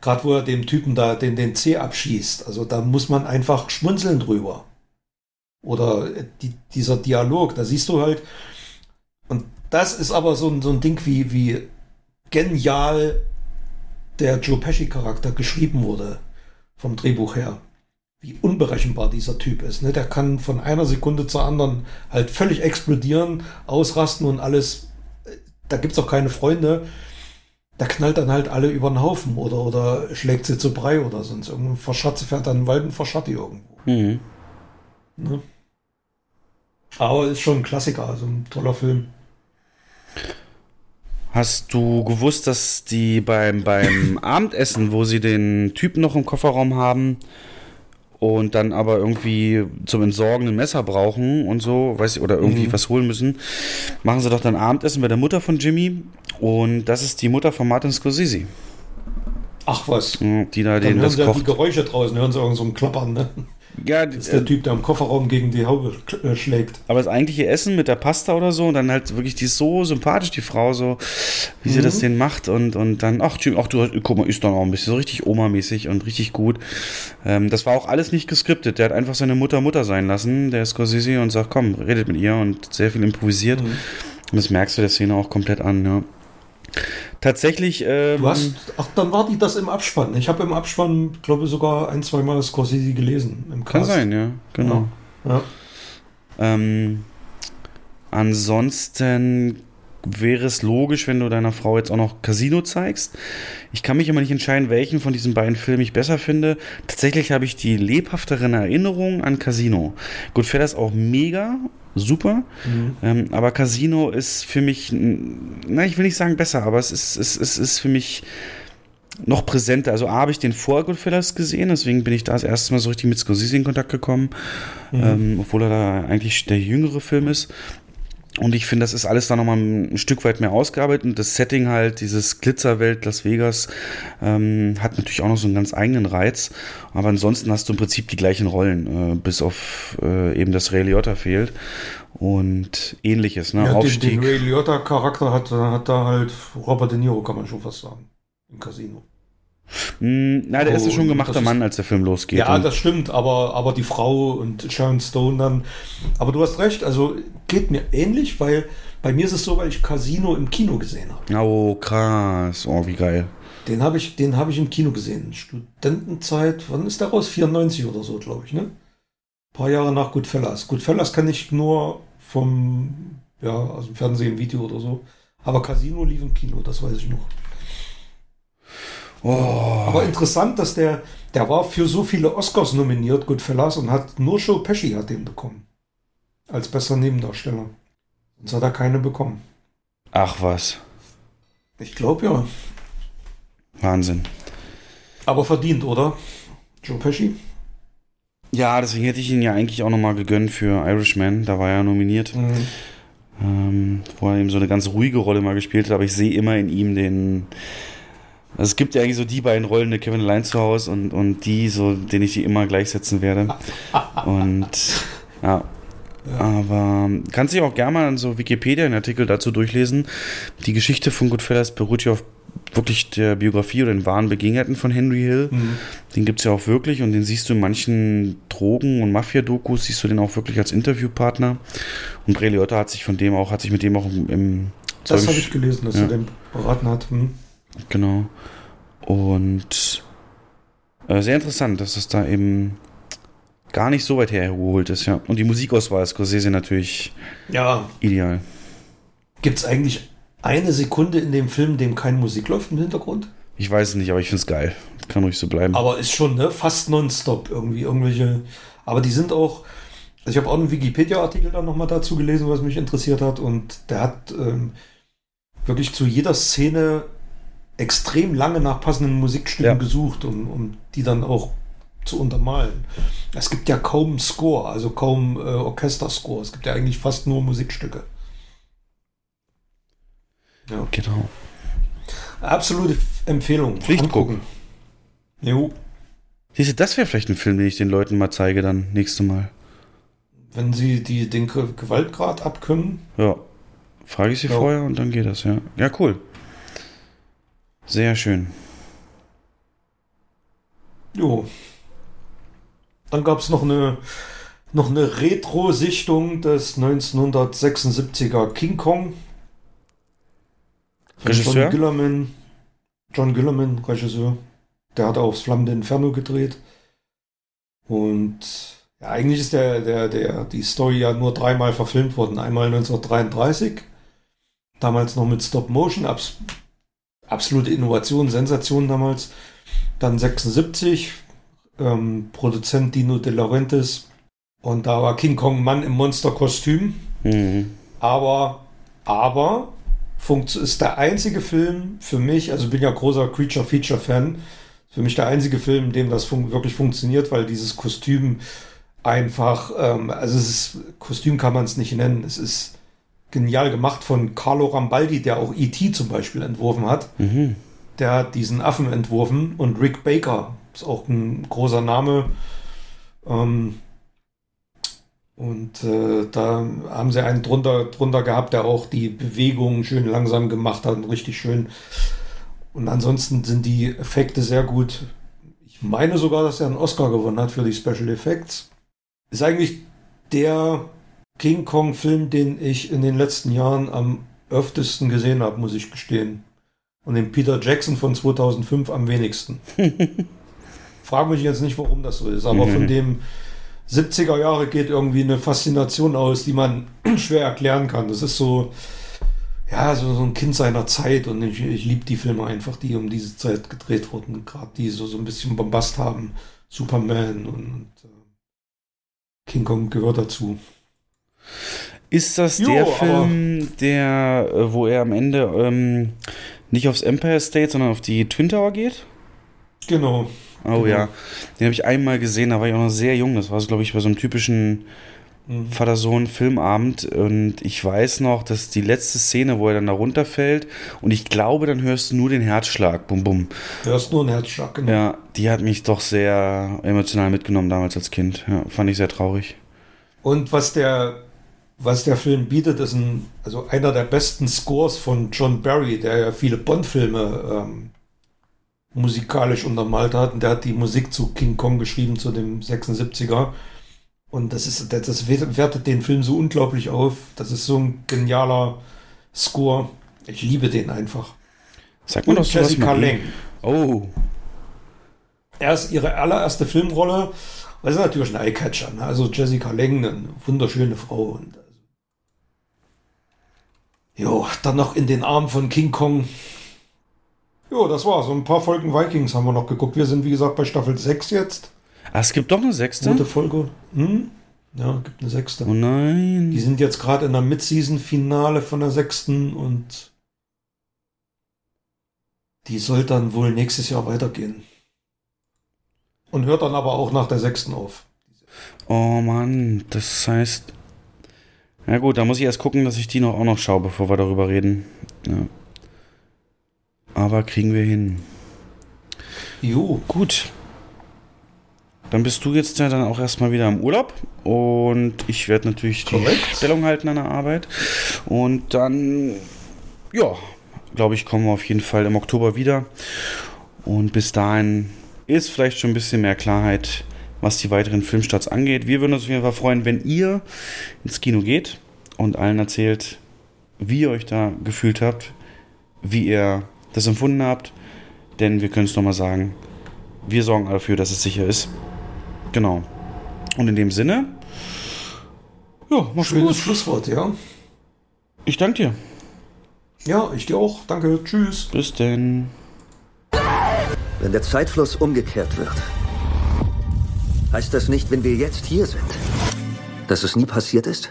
gerade wo er dem Typen da den, den C abschießt. Also da muss man einfach schmunzeln drüber. Oder äh, die, dieser Dialog, da siehst du halt, und das ist aber so ein, so ein Ding, wie, wie genial der Joe Pesci-Charakter geschrieben wurde vom Drehbuch her. Wie unberechenbar dieser Typ ist. Ne? Der kann von einer Sekunde zur anderen halt völlig explodieren, ausrasten und alles. Da gibt's auch keine Freunde. der knallt dann halt alle über den Haufen oder, oder schlägt sie zu Brei oder sonst irgendwo. Verschatzt, fährt dann in den Wald und verschatt die irgendwo. Mhm. Ne? Aber ist schon ein Klassiker, also ein toller Film. Hast du gewusst, dass die beim, beim Abendessen, wo sie den Typen noch im Kofferraum haben und dann aber irgendwie zum Entsorgen ein Messer brauchen und so, weiß ich, oder irgendwie Mhm. was holen müssen, machen sie doch dann Abendessen bei der Mutter von Jimmy und das ist die Mutter von Martin Scorsese, Ach was. die da Dann den hören das sie ja die kocht. Geräusche draußen, hören sie irgend so ein Klappern, ne? Ja, Das ist der äh, Typ, der im Kofferraum gegen die Haube äh, schlägt. aber das eigentliche Essen mit der Pasta oder so und dann halt wirklich, die ist so sympathisch, die Frau, so, wie sie Mhm. das den macht und, und dann, ach, Jim, ach, du, guck mal, ist dann auch ein bisschen so richtig Oma-mäßig und richtig gut. Ähm, das war auch alles nicht geskriptet. Der hat einfach seine Mutter Mutter sein lassen, der Scorsese, und sagt, komm, redet mit ihr und sehr viel improvisiert. Mhm. Und das merkst du der Szene auch komplett an, ja. Tatsächlich, ähm, Du hast, ach, dann war die das im Abspann. Ich habe im Abspann, glaube ich, sogar ein, zwei Mal Scorsese gelesen. Im kann Cast. sein, ja, genau. Ja. Ähm, ansonsten wäre es logisch, wenn du deiner Frau jetzt auch noch Casino zeigst. Ich kann mich immer nicht entscheiden, welchen von diesen beiden Filmen ich besser finde. Tatsächlich habe ich die lebhafteren Erinnerungen an Casino. Goodfellas auch mega, super. Mhm. Ähm, aber Casino ist für mich, na, ich will nicht sagen besser, aber es ist, es, es ist für mich noch präsenter. Also A, habe ich den vor Goodfellas gesehen, deswegen bin ich da das erste Mal so richtig mit Scorsese in Kontakt gekommen, ähm, obwohl er da eigentlich der jüngere Film ist. Und ich finde, das ist alles da nochmal ein Stück weit mehr ausgearbeitet. Und das Setting halt, dieses Glitzerwelt Las Vegas, ähm, hat natürlich auch noch so einen ganz eigenen Reiz. Aber ansonsten hast du im Prinzip die gleichen Rollen, äh, bis auf äh, eben das Ray Liotta fehlt. Und ähnliches, ne? Ja, den, Aufstieg. den Ray Liotta-Charakter hat, hat da halt Robert De Niro, kann man schon fast sagen. Im Casino. Hm, na, der ist ja Oh, schon ein das gemachter ist- Mann, als der Film losgeht. Ja, das stimmt, aber, aber die Frau und Sharon Stone dann. Aber du hast recht, also geht mir ähnlich, weil bei mir ist es so, weil ich Casino im Kino gesehen habe. Oh, krass. Oh, wie geil. Den habe ich, den habe ich im Kino gesehen. Studentenzeit, wann ist der raus? 94 oder so, glaube ich, ne? Ein paar Jahre nach Goodfellas. Goodfellas kann ich nur vom, ja, aus dem Fernsehen, Video oder so. Aber Casino lief im Kino, das weiß ich noch. Oh, Aber interessant, dass der, der war für so viele Oscars nominiert, Goodfellas, und hat nur Joe Pesci hat den bekommen. Als bester Nebendarsteller. Sonst hat er keine bekommen. ach was. Ich glaube ja. Wahnsinn. Aber verdient, oder? Joe Pesci? Ja, deswegen hätte ich ihn ja eigentlich auch nochmal gegönnt für Irishman. Da war er nominiert. Mhm. Ähm, wo er eben so eine ganz ruhige Rolle mal gespielt hat. Aber ich sehe immer in ihm den. Also es gibt ja eigentlich so die beiden Rollen, der Kevin allein zu Hause und, und die, so, den ich die immer gleichsetzen werde. Und ja. Aber kannst dich auch gerne mal in so Wikipedia einen Artikel dazu durchlesen. Die Geschichte von Goodfellas beruht ja auf wirklich der Biografie oder den wahren Begebenheiten von Henry Hill. Mhm. Den gibt es ja auch wirklich und den siehst du in manchen Drogen- und Mafia-Dokus, siehst du den auch wirklich als Interviewpartner. Und Ray Liotta hat sich von dem auch, hat sich mit dem auch im, im Das habe ich gelesen, dass Ja. er den beraten hat. Hm. Genau. Und äh, sehr interessant, dass es da eben gar nicht so weit hergeholt ist, ja. Und die Musikauswahl ist Scorsese natürlich Ja, ideal. gibt es eigentlich eine Sekunde in dem Film, in dem keine Musik läuft im Hintergrund? Ich weiß es nicht, aber ich finde es geil. Kann ruhig so bleiben. Aber ist schon ne, fast nonstop irgendwie irgendwelche. Aber die sind auch. Also ich habe auch einen Wikipedia-Artikel dann nochmal dazu gelesen, was mich interessiert hat. Und der hat ähm, wirklich zu jeder Szene extrem lange nach passenden Musikstücken Ja. gesucht, um, um die dann auch zu untermalen. Es gibt ja kaum Score, also kaum äh, Orchesterscore. Es gibt ja eigentlich fast nur Musikstücke. Ja. Genau. Absolute Empfehlung. Pflichtguck. Angucken. Jo. Siehst du, das wäre vielleicht ein Film, den ich den Leuten mal zeige dann nächste Mal. Wenn sie die, den Ge- Gewaltgrad abkönnen. Ja. Frage ich sie Ja. vorher und dann geht das, ja. Ja, cool. Sehr schön. Jo. Dann gab es noch eine, noch eine Retro-Sichtung des 1976er King Kong. Regisseur? John Gillerman. John Gillerman, Regisseur. Der hat auch das Flammende Inferno gedreht. Und ja, eigentlich ist der, der, der, die Story ja nur dreimal verfilmt worden. Einmal 1933, damals noch mit Stop Motion. Abs absolute Innovation, Sensation damals. Dann 76, ähm, Produzent Dino De Laurentiis. Und da war King Kong Mann im Monsterkostüm. Mhm. Aber, aber, ist der einzige Film für mich, also ich bin ja großer Creature-Feature-Fan, für mich der einzige Film, in dem das fun wirklich funktioniert, weil dieses Kostüm einfach, ähm, also es ist, Kostüm kann man es nicht nennen, es ist genial gemacht von Carlo Rambaldi, der auch E.T. zum Beispiel entworfen hat. Mhm. Der hat diesen Affen entworfen und Rick Baker ist auch ein großer Name. Ähm, und äh, da haben sie einen drunter, drunter gehabt, der auch die Bewegungen schön langsam gemacht hat und richtig schön. Und ansonsten sind die Effekte sehr gut. Ich meine sogar, dass er einen Oscar gewonnen hat für die Special Effects. Ist eigentlich der King Kong-Film, den ich in den letzten Jahren am öftesten gesehen habe, muss ich gestehen. Und den Peter Jackson von 2005 am wenigsten. Frage mich jetzt nicht, warum das so ist, aber von dem 70er Jahre geht irgendwie eine Faszination aus, die man schwer erklären kann. Das ist so, ja, so, so ein Kind seiner Zeit und ich, ich liebe die Filme einfach, die um diese Zeit gedreht wurden, gerade die so, so ein bisschen Bombast haben. Superman und, und äh, King Kong gehört dazu. Ist das Jo, der Film, der, äh, wo er am Ende ähm, nicht aufs Empire State, sondern auf die Twin Tower geht? Genau. Oh Genau. ja, den habe ich einmal gesehen, da war ich auch noch sehr jung. Das war, glaube ich, bei so einem typischen Mhm. Vater-Sohn-Filmabend. Und ich weiß noch, dass die letzte Szene, wo er dann da runterfällt, und ich glaube, dann hörst du nur den Herzschlag. Bum, bum. Du hast nur einen Herzschlag, genau. Ja, die hat mich doch sehr emotional mitgenommen damals als Kind. Ja, fand ich sehr traurig. Und was der, was der Film bietet, ist ein, also einer der besten Scores von John Barry, der ja viele Bond-Filme ähm, musikalisch untermalt hat. Und der hat die Musik zu King Kong geschrieben, zu dem 76er. Und das ist, das, das wertet den Film so unglaublich auf. Das ist so ein genialer Score. Ich liebe den einfach. Sag mal Und doch Jessica mal. Lange. Oh, Er ist ihre allererste Filmrolle. Das ist natürlich ein Eyecatcher. Ne? Also Jessica Lange, eine wunderschöne Frau. Und jo, dann noch in den Armen von King Kong. Jo, das war so ein paar Folgen Vikings haben wir noch geguckt. Wir sind, wie gesagt, bei Staffel 6 jetzt. ah, es gibt doch eine sechste? Gute Folge. Hm? Ja, gibt eine sechste. Oh nein. Die sind jetzt gerade in der Mid-Season-Finale von der sechsten und die soll dann wohl nächstes Jahr weitergehen. Und hört dann aber auch nach der sechsten auf. Oh Mann, das heißt. Na gut, da muss ich erst gucken, dass ich die noch auch noch schaue, bevor wir darüber reden. Ja. Aber kriegen wir hin. Jo, Gut. Dann bist du jetzt ja dann auch erstmal wieder im Urlaub und ich werde natürlich die. Stellung halten an der Arbeit. Und dann, ja, glaube ich, kommen wir auf jeden Fall im Oktober wieder. Und bis dahin ist vielleicht schon ein bisschen mehr Klarheit, was die weiteren Filmstarts angeht. Wir würden uns auf jeden Fall freuen, wenn ihr ins Kino geht und allen erzählt, wie ihr euch da gefühlt habt, wie ihr das empfunden habt. Denn wir können es nochmal sagen, wir sorgen dafür, dass es sicher ist. Genau. Und in dem Sinne, ja, mach's schönes gut. Schlusswort, ja. Ich danke dir. Ja, ich dir auch. Danke. Tschüss. Bis denn. Wenn der Zeitfluss umgekehrt wird, heißt das nicht, wenn wir jetzt hier sind, dass es nie passiert ist?